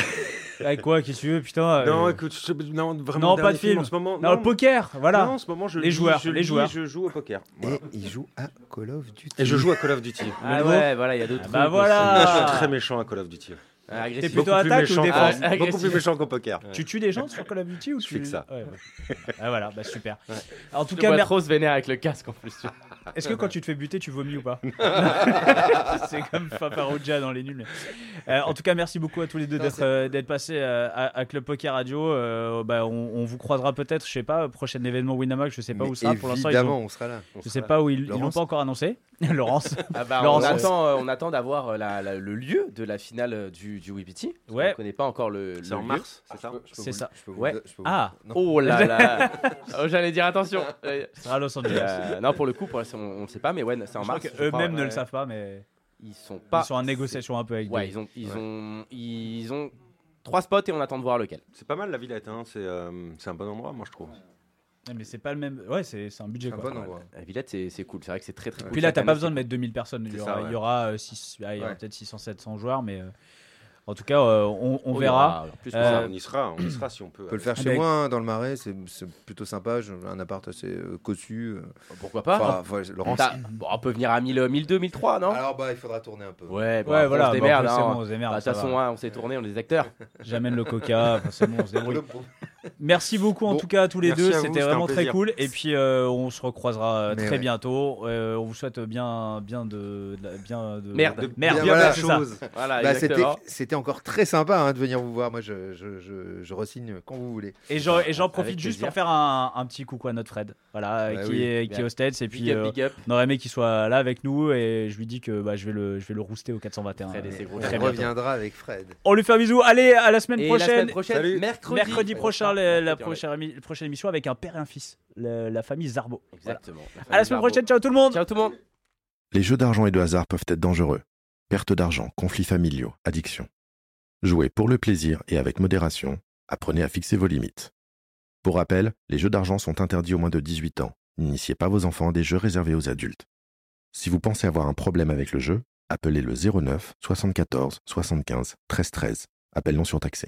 Avec quoi, qu'est-ce que tu veux, putain Non, euh, écoute, je- non, vraiment. Non, pas dernier de film. En ce moment, Non, le poker, voilà. Non, en ce moment, je Les lis, joueurs, je les lis, joueurs. Je joue au poker. Voilà. Et il joue à Call of Duty. Et je joue à Call of Duty. Ah Ah ouais. ouais, voilà, il y a d'autres Ah trucs. bah aussi. voilà. Je suis très méchant à Call of Duty. Ah, T'es plutôt attaque ou défense qu'en- Beaucoup Agressif. plus méchant qu'au poker. Tu tues des gens sur Call of Duty ou Je tu fais que ça. Ouais, ouais. Ah voilà, bah super. En tout Je cas, trop se vénère avec le casque en plus. est-ce que quand tu te fais buter, tu vomis ou pas C'est comme Fafarouja dans les nuls. Euh, en tout cas, merci beaucoup à tous les deux d'être euh, d'être passés euh, à, à Club Poker Radio. Euh, bah, on, on vous croisera peut-être, je sais pas, prochain événement Winamax, je sais pas Mais où ça. Pour l'instant, évidemment, ont- on sera là. je sais pas où ils l'ont pas encore annoncé. Laurence. Ah bah, Laurence, on, attend, euh, on attend d'avoir euh, la- la- le lieu de la finale euh, du, du WPT. Ouais. On connaît pas encore le, le C'est en lieu. mars, c'est ça C'est ça. Je peux vous Ouais. Ah. non. Oh là là Oh, J'allais dire attention Ce sera à Los Angeles. euh, Non, pour le coup, pour on ne sait pas, mais ouais, c'est en Je mars. crois, ne le savent pas, mais Ils sont pas. ils sont en négociation un peu avec Ouais, ils ont, ils, Ouais. ont, ils ont trois spots et on attend de voir lequel. C'est pas mal la Villette, hein. c'est euh, c'est un bon endroit, moi je trouve. Mais c'est pas le même. Ouais, c'est c'est un budget. C'est un quoi. bon endroit. La Villette, c'est c'est cool. C'est vrai que c'est très très cool. Puis là, t'as pas besoin de mettre 2000 personnes. Il y aura, ouais. aura, euh, six- ah, aura peut-être 600-700 joueurs, mais euh, en tout cas, euh, on, on Oh, verra. aura- en plus, Euh, on y sera, on y sera si on peut. On peut le faire Ah, chez mais- moi, hein, dans le Marais, c'est c'est plutôt sympa. J'ai un appart assez euh, cossu. euh. Pourquoi pas Enfin, Laurence. Bon, On peut venir à 1000, 1002, 1003, non? Alors, bah, il faudra tourner un peu. Ouais, bon, Ouais, voilà. on se bah, démerde. c'est hein. bon, on se démerde, Bah, De ça toute façon, va. hein, on s'est tourné, on est des acteurs. J'amène le coca, c'est bon, on se débrouille. Merci beaucoup en Bon, tout cas à tous les deux, c'était vraiment très cool. Et puis euh, on se recroisera euh, Mais très ouais. bientôt. Euh, on vous souhaite bien, bien de, bien de Merde. de- merde, Bien, voilà. ça. Voilà, Bah, c'était, encore très sympa hein, de venir vous voir. Moi, je, je, je, je resigne quand vous voulez. Et j'en, Avec profite juste plaisir. pour faire un, un petit coucou à notre Fred, voilà, Bah qui, oui. est, qui est au States. Et Big puis up, euh, big up. on aurait aimé qu'il soit là avec nous. Et je lui dis que bah, je, vais le, je vais le rooster au 421. Fred et ses gros On reviendra avec Fred. On lui fait un bisou. Allez, à la semaine prochaine. Mercredi prochain, la, prochaine, émi- la prochaine émission avec un père et un fils, la, la famille Zarbo. Voilà. Exactement. À la semaine prochaine, ciao tout le monde. Ciao tout le monde. Les jeux d'argent et de hasard peuvent être dangereux. Perte d'argent, conflits familiaux, addiction. Jouez pour le plaisir et avec modération. Apprenez à fixer vos limites. Pour rappel, les jeux d'argent sont interdits aux moins de 18 ans. N'initiez pas vos enfants à des jeux réservés aux adultes. Si vous pensez avoir un problème avec le jeu, appelez le 09 74 75 13 13. Appel non surtaxé.